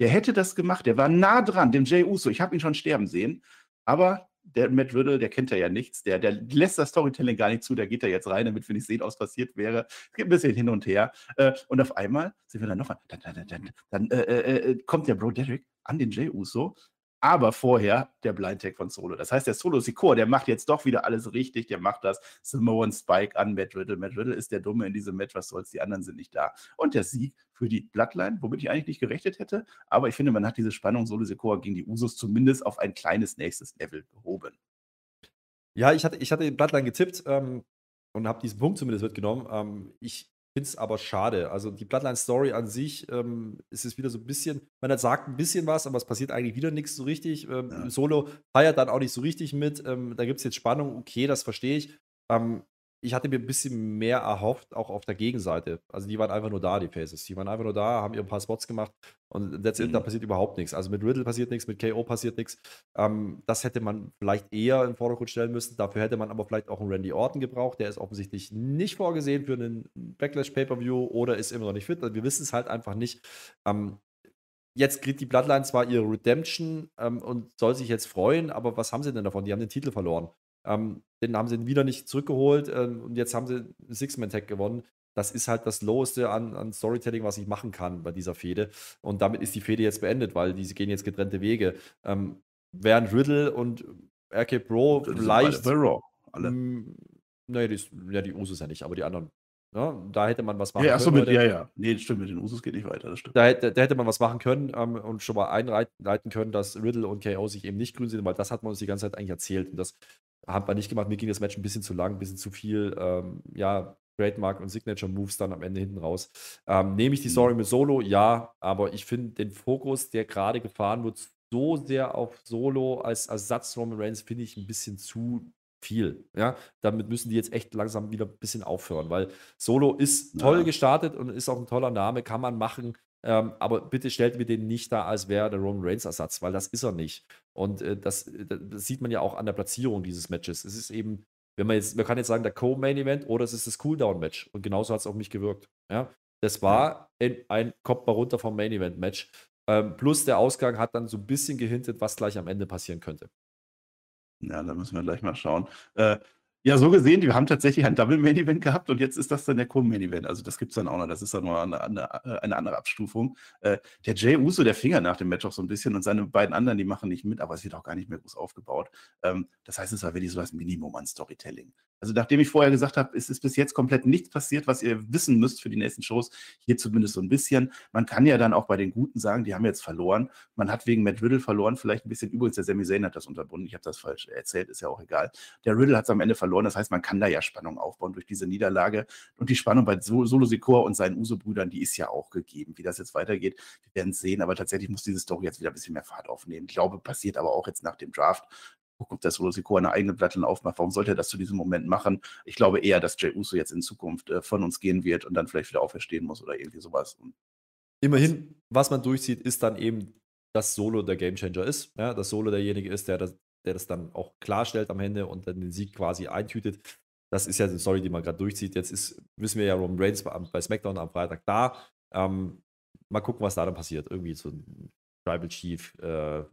Der hätte das gemacht, der war nah dran, dem Jay Uso. Ich habe ihn schon sterben sehen. Aber der Matt Riddle, der kennt ja nichts, der, der lässt das Storytelling gar nicht zu, der geht da jetzt rein, damit wir nicht sehen, was passiert wäre. Es geht ein bisschen hin und her. Äh, und auf einmal sind wir dann noch, dann, dann, dann, dann äh, äh, äh, kommt der Bro Derek an den Jay Uso aber vorher der Blind Tag von Solo. Das heißt, der Solo Sikor, der macht jetzt doch wieder alles richtig, der macht das Samoan Spike an Matt Riddle. Matt Riddle ist der Dumme in diesem Match, was soll's, die anderen sind nicht da. Und der Sieg für die Bloodline, womit ich eigentlich nicht gerechnet hätte, aber ich finde, man hat diese Spannung Solo Sikor gegen die Usos zumindest auf ein kleines nächstes Level gehoben. Ja, ich hatte, ich hatte Bloodline getippt ähm, und habe diesen Punkt zumindest mitgenommen. Ähm, ich finde es aber schade. Also die Bloodline-Story an sich ähm, ist es wieder so ein bisschen, man sagt ein bisschen was, aber es passiert eigentlich wieder nichts so richtig. Ähm, ja. Solo feiert dann auch nicht so richtig mit. Ähm, da gibt es jetzt Spannung, okay, das verstehe ich. Ähm, ich hatte mir ein bisschen mehr erhofft, auch auf der Gegenseite. Also die waren einfach nur da, die Faces. Die waren einfach nur da, haben ihr ein paar Spots gemacht und that's it, mhm. da passiert überhaupt nichts. Also mit Riddle passiert nichts, mit KO passiert nichts. Ähm, das hätte man vielleicht eher in Vordergrund stellen müssen. Dafür hätte man aber vielleicht auch einen Randy Orton gebraucht. Der ist offensichtlich nicht vorgesehen für einen Backlash Pay-Per-View oder ist immer noch nicht fit. Also wir wissen es halt einfach nicht. Ähm, jetzt kriegt die Bloodline zwar ihre Redemption ähm, und soll sich jetzt freuen, aber was haben sie denn davon? Die haben den Titel verloren. Ähm, den haben sie wieder nicht zurückgeholt ähm, und jetzt haben sie Six-Man-Tag gewonnen. Das ist halt das Loweste an, an, Storytelling, was ich machen kann bei dieser Fehde. Und damit ist die Fehde jetzt beendet, weil diese gehen jetzt getrennte Wege. Ähm, während Riddle und RK Pro vielleicht. Alle, Raw, alle. Mh, naja, die, ja, die Usos ja nicht, aber die anderen ja, da hätte man was machen ja, können. Mit, ja, ja. Nee, stimmt, mit den Usos geht nicht weiter, das stimmt. Da, da, da hätte man was machen können ähm, und schon mal einleiten können, dass Riddle und KO sich eben nicht grün sind, weil das hat man uns die ganze Zeit eigentlich erzählt. Und das hat man nicht gemacht. Mir ging das Match ein bisschen zu lang, ein bisschen zu viel, ähm, ja, Trademark und Signature Moves dann am Ende hinten raus. Ähm, nehme ich die Story mhm. mit Solo? Ja, aber ich finde den Fokus, der gerade gefahren wird, so sehr auf Solo als Ersatz Roman Reigns, finde ich ein bisschen zu viel. Ja, damit müssen die jetzt echt langsam wieder ein bisschen aufhören, weil Solo ist toll ja. gestartet und ist auch ein toller Name, kann man machen. Ähm, aber bitte stellt mir den nicht da, als wäre der Roman Reigns Ersatz, weil das ist er nicht. Und äh, das, das, sieht man ja auch an der Platzierung dieses Matches. Es ist eben, wenn man jetzt, man kann jetzt sagen, der Co-Main Event oder es ist das Cooldown-Match. Und genauso hat es auf mich gewirkt. Ja, das war ein, ein kommt mal runter vom Main Event Match. Ähm, plus der Ausgang hat dann so ein bisschen gehintet, was gleich am Ende passieren könnte. Ja, da müssen wir gleich mal schauen. Äh, Ja, so gesehen, wir haben tatsächlich ein Double Main Event gehabt und jetzt ist das dann der Co-Main Event. Also das gibt es dann auch noch. Das ist dann nur eine, eine, eine andere Abstufung. Äh, der Jay Uso, der Finger nach dem Match auch so ein bisschen und seine beiden anderen, die machen nicht mit, aber es wird auch gar nicht mehr groß aufgebaut. Ähm, das heißt, es war wirklich so das Minimum an Storytelling. Also nachdem ich vorher gesagt habe, es ist bis jetzt komplett nichts passiert, was ihr wissen müsst für die nächsten Shows, hier zumindest so ein bisschen. Man kann ja dann auch bei den Guten sagen, die haben jetzt verloren. Man hat wegen Matt Riddle verloren, vielleicht ein bisschen. Übrigens, der Sami Zayn hat das unterbunden. Ich habe das falsch erzählt, ist ja auch egal. Der Riddle hat es am Ende verloren. Das heißt, man kann da ja Spannung aufbauen durch diese Niederlage. Und die Spannung bei Solo Sikor und seinen Uso-Brüdern, die ist ja auch gegeben. Wie das jetzt weitergeht, wir werden es sehen. Aber tatsächlich muss diese Story jetzt wieder ein bisschen mehr Fahrt aufnehmen. Ich glaube, passiert aber auch jetzt nach dem Draft gucken, ob der Solo Sikoa eine eigene Platte aufmacht. Warum sollte er das zu diesem Moment machen? Ich glaube eher, dass Jay Uso jetzt in Zukunft äh, von uns gehen wird und dann vielleicht wieder auferstehen muss oder irgendwie sowas. Immerhin, was man durchzieht, ist dann eben, dass Solo der Gamechanger ist. Ja, dass Solo derjenige ist, der das, der das dann auch klarstellt am Ende und dann den Sieg quasi eintütet. Das ist ja die Story, die man gerade durchzieht. Jetzt ist, wissen wir ja, Roman Reigns bei, bei SmackDown am Freitag da. Ähm, mal gucken, was da dann passiert. Irgendwie so ein Tribal Chief äh,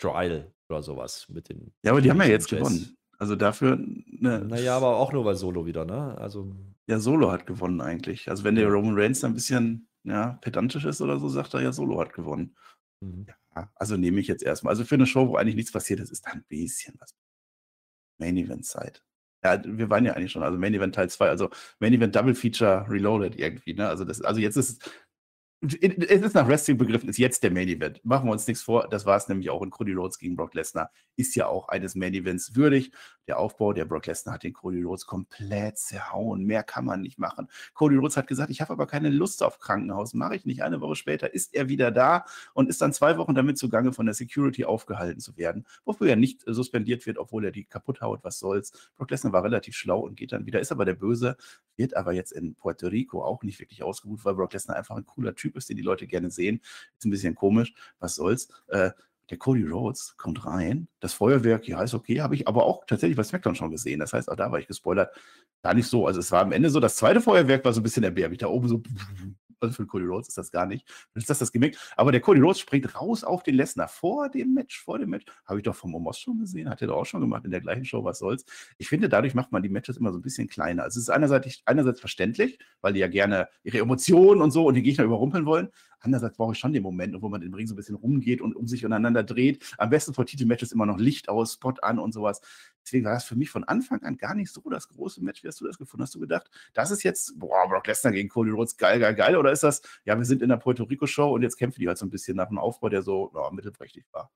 Trial oder sowas mit den. Ja, aber die haben ja jetzt Jazz. gewonnen. Also dafür. Ne. Naja, aber auch nur weil Solo wieder, ne? Also. Ja, Solo hat gewonnen eigentlich. Also wenn der Roman Reigns ein bisschen ja, pedantisch ist oder so, sagt er ja, Solo hat gewonnen. Mhm. Ja, also nehme ich jetzt erstmal. Also für eine Show, wo eigentlich nichts passiert ist, ist da ein bisschen was. Main Event Zeit. Ja, wir waren ja eigentlich schon, also Main Event Teil 2, also Main Event Double Feature Reloaded irgendwie, ne? Also das, also jetzt ist es ist nach Wrestling begriffen, ist jetzt der Main Event. Machen wir uns nichts vor, das war es nämlich auch in Cody Rhodes gegen Brock Lesnar. Ist ja auch eines Main Events würdig. Der Aufbau, der Brock Lesnar hat den Cody Rhodes komplett zerhauen. Mehr kann man nicht machen. Cody Rhodes hat gesagt, ich habe aber keine Lust auf Krankenhaus. Mache ich nicht. Eine Woche später ist er wieder da und ist dann zwei Wochen damit zugange, von der Security aufgehalten zu werden, wofür er nicht suspendiert wird, obwohl er die kaputt haut. Was soll's. Brock Lesnar war relativ schlau und geht dann wieder. Ist aber der Böse, wird aber jetzt in Puerto Rico auch nicht wirklich ausgebucht, weil Brock Lesnar einfach ein cooler Typ ist, den die Leute gerne sehen. Ist ein bisschen komisch. Was soll's. Äh, der Cody Rhodes kommt rein. Das Feuerwerk, ja, ist okay, habe ich aber auch tatsächlich bei SmackDown schon gesehen. Das heißt, auch da war ich gespoilert. Gar nicht so. Also, es war am Ende so, das zweite Feuerwerk war so ein bisschen erbärmlich. Da oben so also für Cody Rhodes ist das gar nicht. Ist das das Gimmick? Aber der Cody Rhodes springt raus auf den Lesnar vor dem Match, vor dem Match. Habe ich doch vom Omos schon gesehen, hat er doch auch schon gemacht in der gleichen Show, was soll's. Ich finde, dadurch macht man die Matches immer so ein bisschen kleiner. Also es ist einerseits, einerseits verständlich, weil die ja gerne ihre Emotionen und so und die Gegner überrumpeln wollen. Andererseits brauche ich schon den Moment, wo man im Ring so ein bisschen rumgeht und um sich untereinander dreht. Am besten vor Titelmatches immer noch Licht aus, Spot an und sowas. Deswegen war das für mich von Anfang an gar nicht so das große Match. Wie hast du das gefunden? Hast du gedacht, das ist jetzt, boah, Brock Lesnar gegen Cody Rhodes, geil, geil, geil? Oder ist das, ja, wir sind in der Puerto Rico-Show und jetzt kämpfen die halt so ein bisschen nach einem Aufbau, der so ja, mittelprächtig war?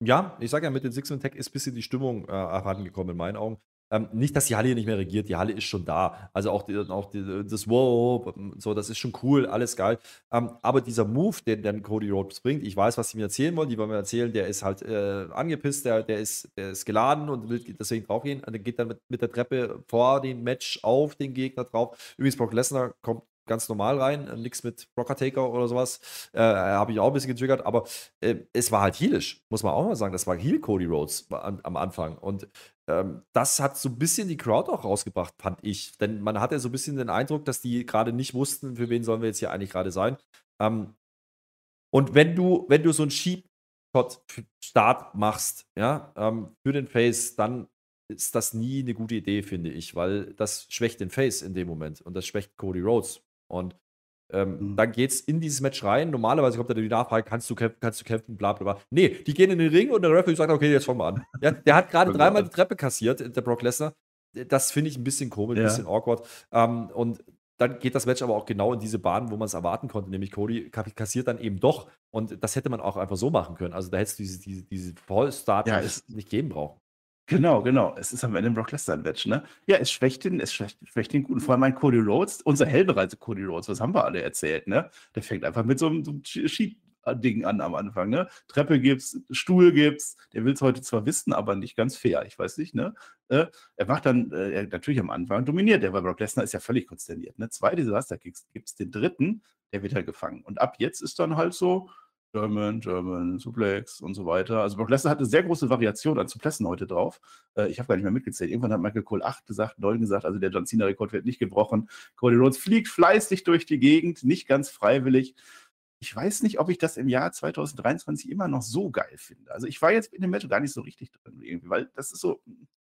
Ja, ich sage ja, mit den Six Tech ist ein bisschen die Stimmung äh, herangekommen in meinen Augen. Ähm, nicht, dass die Halle hier nicht mehr regiert, die Halle ist schon da. Also auch, die, auch die, das Wow, so, das ist schon cool, alles geil. Ähm, aber dieser Move, den dann Cody Rhodes bringt, ich weiß, was sie mir erzählen wollen, die wollen mir erzählen, der ist halt äh, angepisst, der, der, ist, der ist geladen und will deswegen draufgehen. Und dann geht dann mit, mit der Treppe vor dem Match auf den Gegner drauf. Übrigens, Brock Lesnar kommt ganz normal rein, äh, nichts mit Brocker Taker oder sowas. Äh, Habe ich auch ein bisschen getriggert, aber äh, es war halt heelisch, muss man auch mal sagen. Das war Heel Cody Rhodes am, am Anfang. Und ähm, das hat so ein bisschen die Crowd auch rausgebracht, fand ich. Denn man hatte so ein bisschen den Eindruck, dass die gerade nicht wussten, für wen sollen wir jetzt hier eigentlich gerade sein. Ähm, und wenn du, wenn du so einen Sheep-Start machst, ja, ähm, für den Face, dann ist das nie eine gute Idee, finde ich, weil das schwächt den Face in dem Moment und das schwächt Cody Rhodes. Und ähm, mhm. Dann es in dieses Match rein. Normalerweise kommt da die Nachfrage, kannst du kämpfen, kannst du kämpfen, bla bla bla. Nee, die gehen in den Ring und der Referee sagt, okay, jetzt fangen wir an. Ja, der hat gerade dreimal die Treppe kassiert, der Brock Lesnar. Das finde ich ein bisschen komisch, ein ja. bisschen awkward. Ähm, und dann geht das Match aber auch genau in diese Bahn, wo man es erwarten konnte, nämlich Cody kassiert dann eben doch. Und das hätte man auch einfach so machen können. Also da hättest du diese, diese, diese Vollstart ja, nicht geben brauchen. Genau, genau. Es ist am Ende ein Brock Lesnar-Match, ne? Ja, es schwächt den, es schwächt, schwächt den guten. Vor allem ein Cody Rhodes, unser Heldenreise Cody Rhodes, was haben wir alle erzählt, ne? Der fängt einfach mit so einem, so einem Schieb-Ding an am Anfang, ne? Treppe gibt's, Stuhl gibt's. Der will es heute zwar wissen, aber nicht ganz fair. Ich weiß nicht, ne? Äh, er macht dann, äh, natürlich am Anfang dominiert der, weil Brock Lesnar ist ja völlig konsterniert, ne? Zwei Desaster gibt es den dritten, der wird halt gefangen. Und ab jetzt ist dann halt so, German, German, Suplex und so weiter. Also Brock Lesnar hat eine sehr große Variation an Suplessen heute drauf. Äh, ich habe gar nicht mehr mitgezählt. Irgendwann hat Michael Cole 8 gesagt, 9 gesagt, also der John Cena-Rekord wird nicht gebrochen. Cody Rhodes fliegt fleißig durch die Gegend, nicht ganz freiwillig. Ich weiß nicht, ob ich das im Jahr 2023 immer noch so geil finde. Also ich war jetzt in dem Match gar nicht so richtig drin, irgendwie, weil das ist so,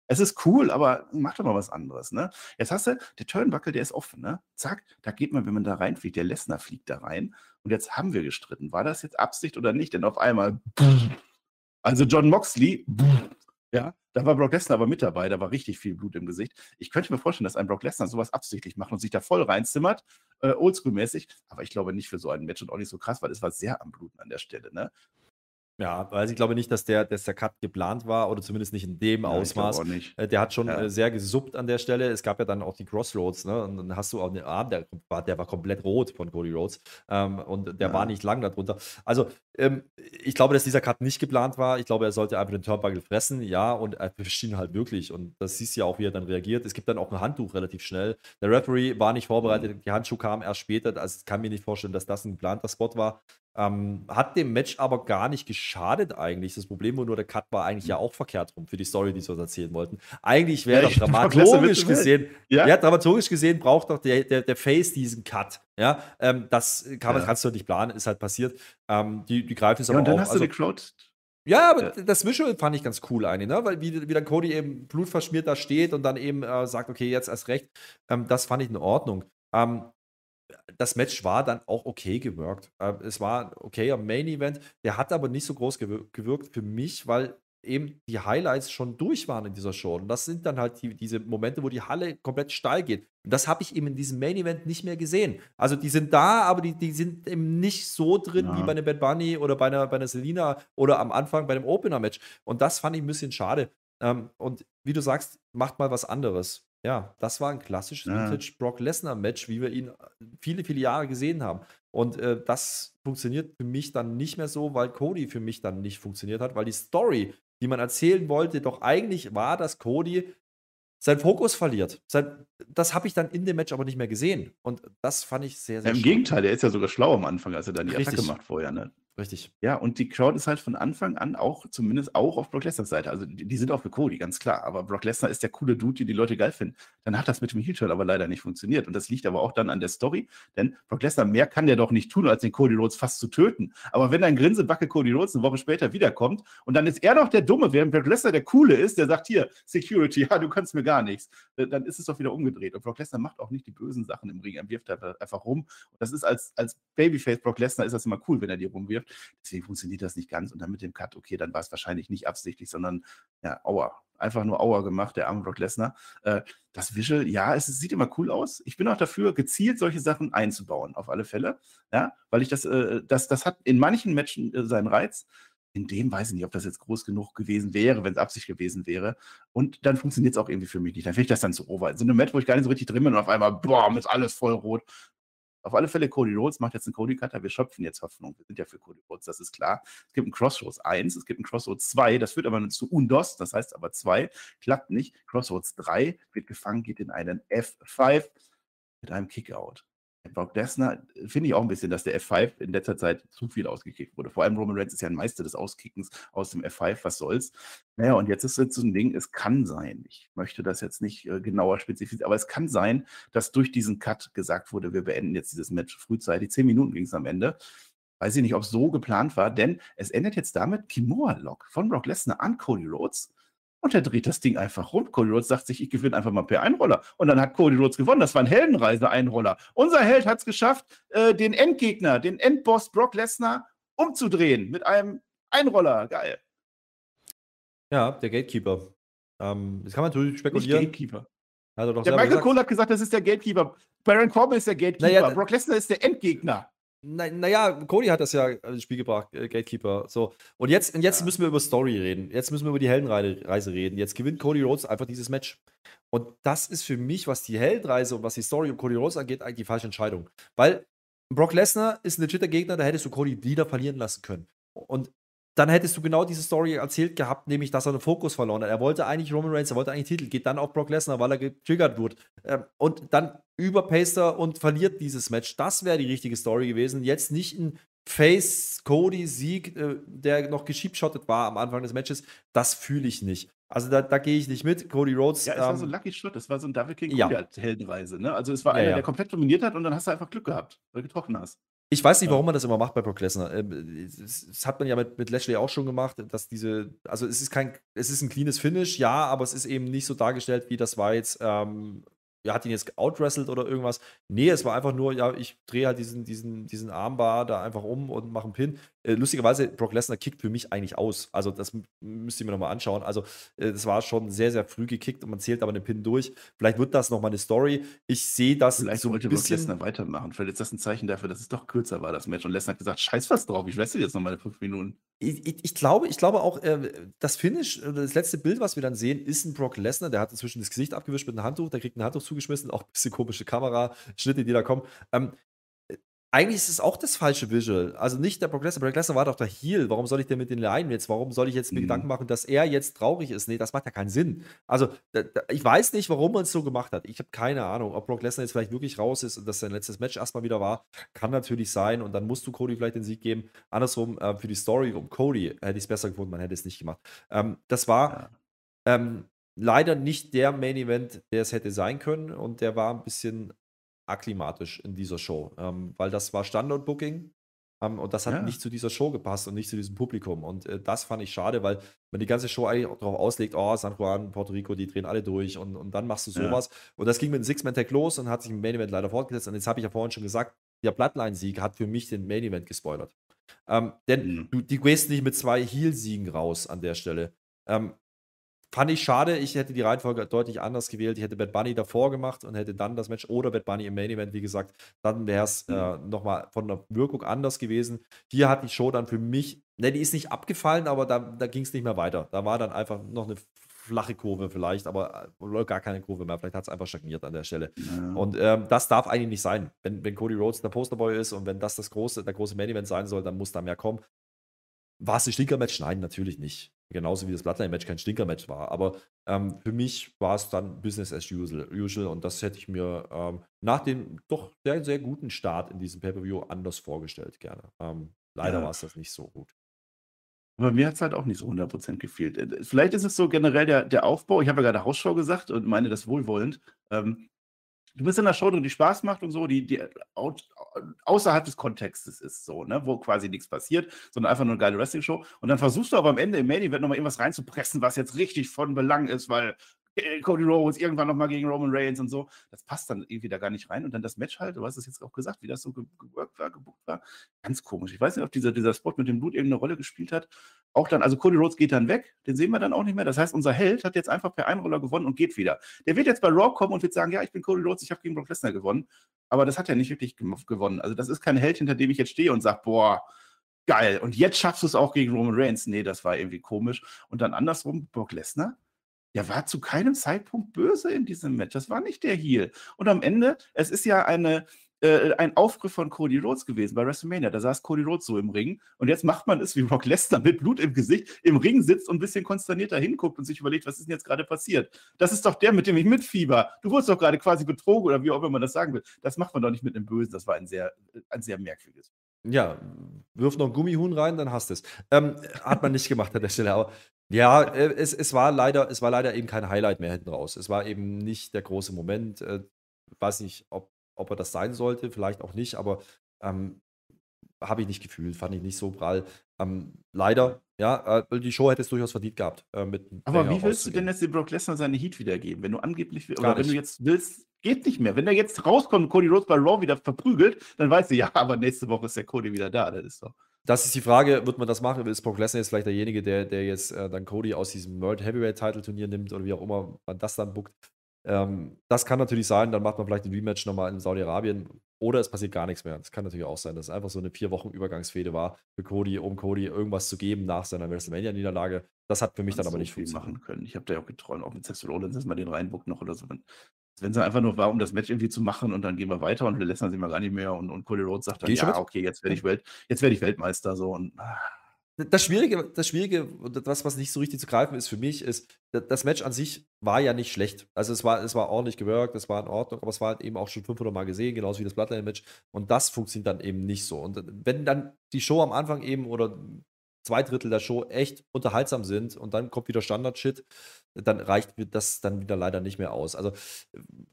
Es ist cool, aber mach doch mal was anderes, ne? Jetzt hast du, der Turnbuckle, der ist offen, ne? Zack, da geht man, wenn man da reinfliegt, der Lesnar fliegt da rein. Und jetzt haben wir gestritten. War das jetzt Absicht oder nicht? Denn auf einmal, also John Moxley, ja, da war Brock Lesnar aber mit dabei, da war richtig viel Blut im Gesicht. Ich könnte mir vorstellen, dass ein Brock Lesnar sowas absichtlich macht und sich da voll reinzimmert, äh, oldschool-mäßig. Aber ich glaube nicht für so ein Match und auch nicht so krass, weil es war sehr am Bluten an der Stelle, ne? Ja, weil ich glaube nicht, dass der, dass der Cut geplant war oder zumindest nicht in dem ja, Ausmaß. Äh, der hat schon ja. Äh, sehr gesuppt an der Stelle. Es gab ja dann auch die Crossroads, ne? Und dann hast du auch einen Arm, der war, der war komplett rot von Cody Rhodes. Ähm, und der ja. war nicht lang darunter. Also, ähm, ich glaube, dass dieser Cut nicht geplant war. Ich glaube, er sollte einfach den Turnbuckle fressen, ja, und er fischt ihn halt wirklich. Und das siehst du ja auch, wie er dann reagiert. Es gibt dann auch ein Handtuch relativ schnell. Der Referee war nicht vorbereitet, mhm. die Handschuhe kamen erst später. Also, ich kann mir nicht vorstellen, dass das ein geplanter Spot war. Ähm, hat dem Match aber gar nicht geschadet eigentlich. Das Problem war nur, der Cut war eigentlich ja auch verkehrt rum für die Story, die sie uns erzählen wollten. Eigentlich wäre ja, doch dramaturgisch gesehen, ja? ja? dramaturgisch gesehen braucht doch der, der, der Face diesen Cut. Ja, ähm, das kann man, ja. kannst du nicht planen, ist halt passiert. Ähm, die, die greifen es ja, aber und dann auch. hast du also, die Crowd ja, aber ja. das Visual fand ich ganz cool eigentlich, ne? Weil wie, wie dann Cody eben blutverschmiert da steht und dann eben äh, sagt, okay, jetzt erst recht, ähm, das fand ich in Ordnung. Ähm, das Match war dann auch okay gewirkt. Äh, es war okay am Main Event. Der hat aber nicht so groß gewirkt für mich, weil eben die Highlights schon durch waren in dieser Show. Und das sind dann halt die, diese Momente, wo die Halle komplett steil geht. Und das habe ich eben in diesem Main Event nicht mehr gesehen. Also die sind da, aber die, die sind eben nicht so drin ja. wie bei einem Bad Bunny oder bei einer, bei einer Selina oder am Anfang bei einem Opener-Match. Und das fand ich ein bisschen schade. Ähm, und wie du sagst, macht mal was anderes. Ja, das war ein klassisches ja. Vintage Brock Lesnar Match, wie wir ihn äh, viele, viele Jahre gesehen haben. Und äh, das funktioniert für mich dann nicht mehr so, weil Cody für mich dann nicht funktioniert hat, weil die Story, die man erzählen wollte, doch eigentlich war, dass Cody seinen Fokus verliert. Sein, das habe ich dann in dem Match aber nicht mehr gesehen. Und das fand ich sehr, sehr ja, Im Gegenteil, der ist ja sogar schlau am Anfang, als er dann die Richtig. Attacke macht vorher. Ne? Richtig. Ja, und die Crowd ist halt von Anfang an auch, zumindest auch auf Brock Lesners Seite. Also die, die sind auch für Cody, ganz klar. Aber Brock Lesnar ist der coole Dude, den die Leute geil finden. Dann hat das mit dem Heel-Turn aber leider nicht funktioniert. Und das liegt aber auch dann an der Story, denn Brock Lesnar mehr kann der doch nicht tun, als den Cody Rhodes fast zu töten. Aber wenn ein Grinsebacke Cody Rhodes eine Woche später wiederkommt und dann ist er doch der Dumme, während Brock Lesnar der Coole ist, der sagt hier, Security, ja, du kannst mir gar nichts. Dann ist es doch wieder umgedreht. Und Brock Lesnar macht auch nicht die bösen Sachen im Ring. Er wirft einfach rum. Das ist als, als Babyface Brock Lesnar ist das immer cool, wenn er die rumwirft. Deswegen funktioniert das nicht ganz. Und dann mit dem Cut, okay, dann war es wahrscheinlich nicht absichtlich, sondern ja, Aua. Einfach nur Aua gemacht, der arme Brock Lesnar. Äh, das Visual, ja, es, es, sieht immer cool aus. Ich bin auch dafür, gezielt solche Sachen einzubauen, auf alle Fälle. Ja, weil ich das, äh, das, das hat in manchen Matchen äh, seinen Reiz. In dem weiß ich nicht, ob das jetzt groß genug gewesen wäre, wenn es Absicht gewesen wäre. Und dann funktioniert es auch irgendwie für mich nicht. Dann finde ich das dann zu over. So ein Match, wo ich gar nicht so richtig drin bin und auf einmal, boah, ist alles voll rot. Auf alle Fälle, Cody Rhodes macht jetzt einen Cody Cutter. Wir schöpfen jetzt Hoffnung. Wir sind ja für Cody Rhodes, das ist klar. Es gibt einen Crossroads 1, es gibt einen Crossroads 2, das führt aber nur zu Undos, das heißt aber 2, klappt nicht. Crossroads 3 wird gefangen, geht in einen F5 mit einem Kickout. Brock Lesnar finde ich auch ein bisschen, dass der F5 in letzter Zeit zu viel ausgekickt wurde. Vor allem Roman Reigns ist ja ein Meister des Auskickens aus dem F5, was soll's. Naja, und jetzt ist jetzt so ein Ding, es kann sein, ich möchte das jetzt nicht äh, genauer spezifizieren, aber es kann sein, dass durch diesen Cut gesagt wurde, wir beenden jetzt dieses Match frühzeitig. Zehn Minuten ging es am Ende. Weiß ich nicht, ob es so geplant war, denn es endet jetzt damit Kimura-Lock von Brock Lesnar an Cody Rhodes. Und er dreht das Ding einfach rum. Cody Rhodes sagt sich, ich gewinne einfach mal per Einroller. Und dann hat Cody Rhodes gewonnen. Das war ein Heldenreise-Einroller. Unser Held hat es geschafft, äh, den Endgegner, den Endboss Brock Lesnar umzudrehen mit einem Einroller. Geil. Ja, der Gatekeeper. Ähm, das kann man natürlich spekulieren. Nicht Gatekeeper. der Michael gesagt. Cole hat gesagt, das ist der Gatekeeper. Baron Corbin ist der Gatekeeper. Naja, Brock Lesnar ist der Endgegner. Naja, na Cody hat das ja ins Spiel gebracht, äh, Gatekeeper. So. Und jetzt, und jetzt ja. müssen wir über Story reden. Jetzt müssen wir über die Heldenreise reden. Jetzt gewinnt Cody Rhodes einfach dieses Match. Und das ist für mich, was die Heldenreise und was die Story um Cody Rhodes angeht, eigentlich die falsche Entscheidung. Weil Brock Lesnar ist ein legitter Gegner, da hättest du Cody wieder verlieren lassen können. Und dann hättest du genau diese Story erzählt gehabt, nämlich, dass er den Fokus verloren hat. Er wollte eigentlich Roman Reigns, er wollte eigentlich Titel, geht dann auf Brock Lesnar, weil er getriggert wurde. Ähm, und dann überpaced er und verliert dieses Match. Das wäre die richtige Story gewesen. Jetzt nicht ein Face-Cody-Sieg, äh, der noch geschiebschottet war am Anfang des Matches. Das fühle ich nicht. Also da, da gehe ich nicht mit. Cody Rhodes. Ja, es ähm, war so ein Lucky Shot, es war so ein David King ja. Heldenreise. Ne? Also es war ja, einer, ja. der komplett dominiert hat und dann hast du einfach Glück gehabt, weil du getroffen hast. Ich weiß nicht, warum man das immer macht bei Brock Lesnar. Ähm, das hat man ja mit, mit Lashley auch schon gemacht, dass diese, also es ist kein, es ist ein cleanes Finish, ja, aber es ist eben nicht so dargestellt, wie das war jetzt ähm, ja, hat ihn jetzt outwrestelt oder irgendwas. Nee, es war einfach nur, ja, ich drehe halt diesen, diesen, diesen Armbar da einfach um und mache einen Pin. Äh, lustigerweise, Brock Lesnar kickt für mich eigentlich aus. Also, das müsst ihr mir nochmal anschauen. Also, äh, das war schon sehr, sehr früh gekickt und man zählt aber den Pin durch. Vielleicht wird das nochmal eine Story. Ich sehe das Vielleicht so ein wollte bisschen. Brock Lesnar weitermachen. Vielleicht ist das ein Zeichen dafür, dass es doch kürzer war, das Match. Und Lesnar hat gesagt: Scheiß was drauf, ich wrestle jetzt nochmal fünf Minuten. Ich, ich, ich, glaube, ich glaube auch, äh, das Finish, das letzte Bild, was wir dann sehen, ist ein Brock Lesnar. Der hat inzwischen das Gesicht abgewischt mit einem Handtuch, der kriegt ein Handtuch zugeschmissen, auch ein bisschen komische Kamera, Schnitte, die da kommen. Ähm, eigentlich ist es auch das falsche Visual. Also nicht der Brock Lesnar. Brock Lesnar war doch der Heal. Warum soll ich denn mit den Leinen jetzt? Warum soll ich jetzt mir mhm. Gedanken machen, dass er jetzt traurig ist? Nee, das macht ja keinen Sinn. Also, da, da, ich weiß nicht, warum man es so gemacht hat. Ich habe keine Ahnung. Ob Brock Lesnar jetzt vielleicht wirklich raus ist und das sein letztes Match erstmal wieder war, kann natürlich sein. Und dann musst du Cody vielleicht den Sieg geben. Andersrum, äh, für die Story um Cody hätte ich es besser gefunden, man hätte es nicht gemacht. Ähm, das war ja. ähm, leider nicht der Main Event, der es hätte sein können. Und der war ein bisschen akklimatisch in dieser Show, ähm, weil das war Standard-Booking ähm, und das hat ja. nicht zu dieser Show gepasst und nicht zu diesem Publikum. Und äh, das fand ich schade, weil man die ganze Show eigentlich auch darauf auslegt, oh, San Juan, Puerto Rico, die drehen alle durch und, und dann machst du sowas. Ja. Und das ging mit einem Six-Man-Tag los und hat sich im Main-Event leider fortgesetzt. Und jetzt habe ich ja vorhin schon gesagt, der Bloodline-Sieg hat für mich den Main-Event gespoilert. Ähm, denn mhm. du, du gehst nicht mit zwei Heal-Siegen raus an der Stelle. Ähm, Fand ich schade, ich hätte die Reihenfolge deutlich anders gewählt. Ich hätte Bad Bunny davor gemacht und hätte dann das Match oder Bad Bunny im Main Event, wie gesagt, dann wäre es mhm. äh, nochmal von der Wirkung anders gewesen. Hier hat die Show dann für mich, ne, die ist nicht abgefallen, aber da, da ging es nicht mehr weiter. Da war dann einfach noch eine flache Kurve vielleicht, aber äh, gar keine Kurve mehr. Vielleicht hat es einfach stagniert an der Stelle. Ja. Und ähm, das darf eigentlich nicht sein. Wenn, wenn Cody Rhodes der Posterboy ist und wenn das, das große, der große Main Event sein soll, dann muss da mehr kommen. War es ein Stinker-Match? Nein, natürlich nicht. Genauso wie das Bloodline-Match kein Stinker-Match war. Aber ähm, für mich war es dann Business as usual, usual und das hätte ich mir ähm, nach dem doch sehr, sehr guten Start in diesem Pay-Per-View anders vorgestellt, gerne. Ähm, leider ja. war es das nicht so gut. Aber mir hat es halt auch nicht so 100% gefehlt. Äh, vielleicht ist es so generell der, der Aufbau. Ich habe ja gerade Hausschau gesagt und meine das wohlwollend. Ähm, du bist in einer Show drin, die Spaß macht und so, die, die außerhalb des Kontextes ist, so, ne, wo quasi nichts passiert, sondern einfach nur eine geile Wrestling-Show. Und dann versuchst du aber am Ende im Main Event nochmal irgendwas reinzupressen, was jetzt richtig von Belang ist, weil Cody Rhodes irgendwann nochmal gegen Roman Reigns und so. Das passt dann irgendwie da gar nicht rein. Und dann das Match halt, du hast es jetzt auch gesagt, wie das so geworkt war, gebucht war. Ganz komisch. Ich weiß nicht, ob dieser, dieser Spot mit dem Blut irgendeine Rolle gespielt hat. Auch dann, also Cody Rhodes geht dann weg, den sehen wir dann auch nicht mehr. Das heißt, unser Held hat jetzt einfach per Einroller gewonnen und geht wieder. Der wird jetzt bei Raw kommen und wird sagen, ja, ich bin Cody Rhodes, ich habe gegen Brock Lesnar gewonnen. Aber das hat er nicht wirklich gewonnen. Also das ist kein Held, hinter dem ich jetzt stehe und sage, boah, geil. Und jetzt schaffst du es auch gegen Roman Reigns. Nee, das war irgendwie komisch. Und dann andersrum, Brock Lesnar der war zu keinem Zeitpunkt böse in diesem Match. Das war nicht der Heal. Und am Ende, es ist ja eine, äh, ein Aufgriff von Cody Rhodes gewesen bei WrestleMania. Da saß Cody Rhodes so im Ring. Und jetzt macht man es wie Rock Lesnar mit Blut im Gesicht im Ring sitzt und ein bisschen konsterniert hinguckt und sich überlegt, was ist denn jetzt gerade passiert? Das ist doch der, mit dem ich mitfieber. Du wurdest doch gerade quasi betrogen oder wie auch immer man das sagen will. Das macht man doch nicht mit einem Bösen. Das war ein sehr, ein sehr merkwürdiges. Ja, wirf noch ein Gummihuhn rein, dann hast du es. Ähm, hat man nicht gemacht an der Stelle. Aber ja, äh, es, es, war leider, es war leider eben kein Highlight mehr hinten raus. Es war eben nicht der große Moment. Äh, weiß nicht, ob, ob er das sein sollte, vielleicht auch nicht, aber ähm, habe ich nicht gefühlt, fand ich nicht so prall. Ähm, leider, ja, äh, die Show hätte es durchaus verdient gehabt. Äh, aber wie willst du denn jetzt den Brock Lesnar seine Heat wiedergeben? Wenn du angeblich, oder wenn du jetzt willst, geht nicht mehr. Wenn der jetzt rauskommt und Cody Rhodes bei Raw wieder verprügelt, dann weißt du, ja, aber nächste Woche ist der Cody wieder da. Das ist doch. Das ist die Frage, wird man das machen? Ist Brock Lesnar jetzt vielleicht derjenige, der, der jetzt äh, dann Cody aus diesem World Heavyweight Title Turnier nimmt oder wie auch immer man das dann bookt? Ähm, das kann natürlich sein, dann macht man vielleicht ein Rematch nochmal in Saudi-Arabien oder es passiert gar nichts mehr. Das kann natürlich auch sein, dass es einfach so eine vier Wochen Übergangsfehde war für Cody, um Cody irgendwas zu geben nach seiner WrestleMania-Niederlage. Das hat für mich dann aber so nicht viel machen können. Ich habe da ja auch geträumt, auch mit Seth Rollins, dass man den reinbuckt noch oder so. Wenn es einfach nur war, um das Match irgendwie zu machen und dann gehen wir weiter und wir lassen sie mal gar nicht mehr und, und Cody Rhodes sagt dann, Geh ja, okay, jetzt werde ich, Welt, werd ich Weltmeister so und ah. Das Schwierige, das Schwierige und das, was nicht so richtig zu greifen ist für mich, ist, das Match an sich war ja nicht schlecht. Also es war, es war ordentlich gewirkt, es war in Ordnung, aber es war halt eben auch schon 500 Mal gesehen, genauso wie das Bloodline-Match. Und das funktioniert dann eben nicht so. Und wenn dann die Show am Anfang eben oder zwei Drittel der Show echt unterhaltsam sind und dann kommt wieder Standard-Shit, dann reicht das dann wieder leider nicht mehr aus. Also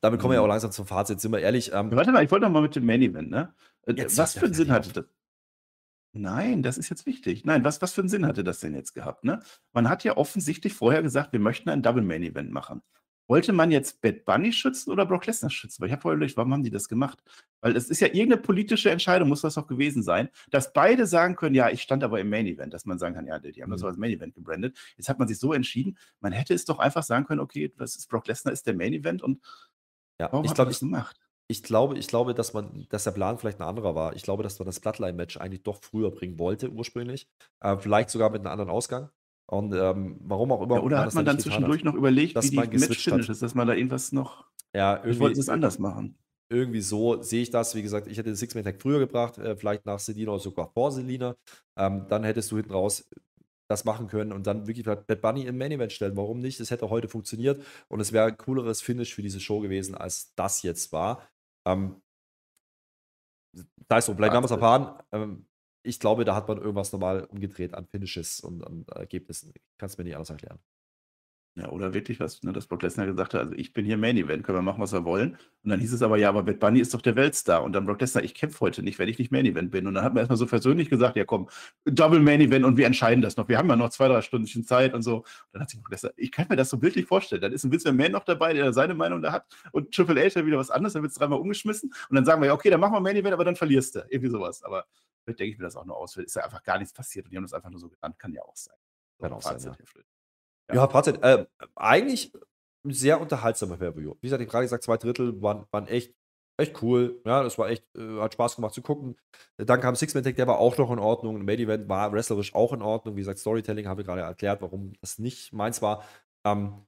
damit kommen wir ja auch mhm. langsam zum Fazit, sind wir ehrlich. Ähm, Warte mal, ich wollte noch mal mit dem Main Event, ne? Äh, was für einen Sinn hatte das? Nein, das ist jetzt wichtig. Nein, was, was für einen Sinn hatte das denn jetzt gehabt? Ne? Man hat ja offensichtlich vorher gesagt, wir möchten ein Double Main Event machen. Wollte man jetzt Bad Bunny schützen oder Brock Lesnar schützen? Weil ich habe vorher überlegt, warum haben die das gemacht? Weil es ist ja irgendeine politische Entscheidung, muss das doch gewesen sein, dass beide sagen können, ja, ich stand aber im Main Event, dass man sagen kann, ja, die haben das mhm. als Main Event gebrandet. Jetzt hat man sich so entschieden, man hätte es doch einfach sagen können, okay, das ist Brock Lesnar ist der Main Event und ja, warum ich hat glaub, man das gemacht? Ich glaube, ich glaube, dass man, dass der Plan vielleicht ein anderer war. Ich glaube, dass man das Bloodline-Match eigentlich doch früher bringen wollte, ursprünglich. Äh, vielleicht sogar mit einem anderen Ausgang. Und ähm, warum auch immer. Ja, oder man hat man dann zwischendurch hat, noch überlegt, wie die Match-Finish ist, dass man da irgendwas noch. Ja, irgendwie. Ich wollte es anders machen. Irgendwie so sehe ich das. Wie gesagt, ich hätte den Six-Man-Tag früher gebracht, äh, vielleicht nach Selina oder sogar vor Selina. Ähm, dann hättest du hinten raus das machen können und dann wirklich Bad Bunny im Main Event stellen. Warum nicht? Das hätte heute funktioniert und es wäre ein cooleres Finish für diese Show gewesen, als das jetzt war. Ähm, da ist so, vielleicht haben wir es erfahren. Ähm, ich glaube, da hat man irgendwas normal umgedreht an Finishes und an Ergebnissen. Ich kann es mir nicht anders erklären. Ja, oder wirklich was, ne, dass Brock Lesnar gesagt hat, also ich bin hier Main Event, können wir machen, was wir wollen. Und dann hieß es aber, ja, aber Bad Bunny ist doch der Weltstar. Und dann Brock Lesnar, ich kämpfe heute nicht, wenn ich nicht Main Event bin. Und dann hat man erstmal so persönlich gesagt, ja komm, Double Main Event und wir entscheiden das noch. Wir haben ja noch zwei, drei Stunden Zeit und so. Und dann hat sich Brock Lesnar, ich kann mir das so bildlich vorstellen. Dann ist ein Vince McMahon noch dabei, der seine Meinung da hat und Triple H wieder was anderes, dann wird es dreimal umgeschmissen. Und dann sagen wir, ja, okay, dann machen wir Main Event, aber dann verlierst du. Irgendwie sowas. Aber denke ich mir das auch nur aus. Ist ja einfach gar nichts passiert und die haben das einfach nur so genannt. Kann ja auch sein. Kann auch sein, ja. Ja, Fazit. Äh, eigentlich ein sehr unterhaltsamer Pay-Per-View. Wie gesagt, ich gerade gesagt, zwei Drittel waren, waren echt, echt cool. Ja, das war echt, äh, hat Spaß gemacht zu gucken. Dann kam Six-Man-Tag, der war auch noch in Ordnung. Ein Main-Event war wrestlerisch auch in Ordnung. Wie gesagt, Storytelling habe ich gerade erklärt, warum das nicht meins war. Ähm,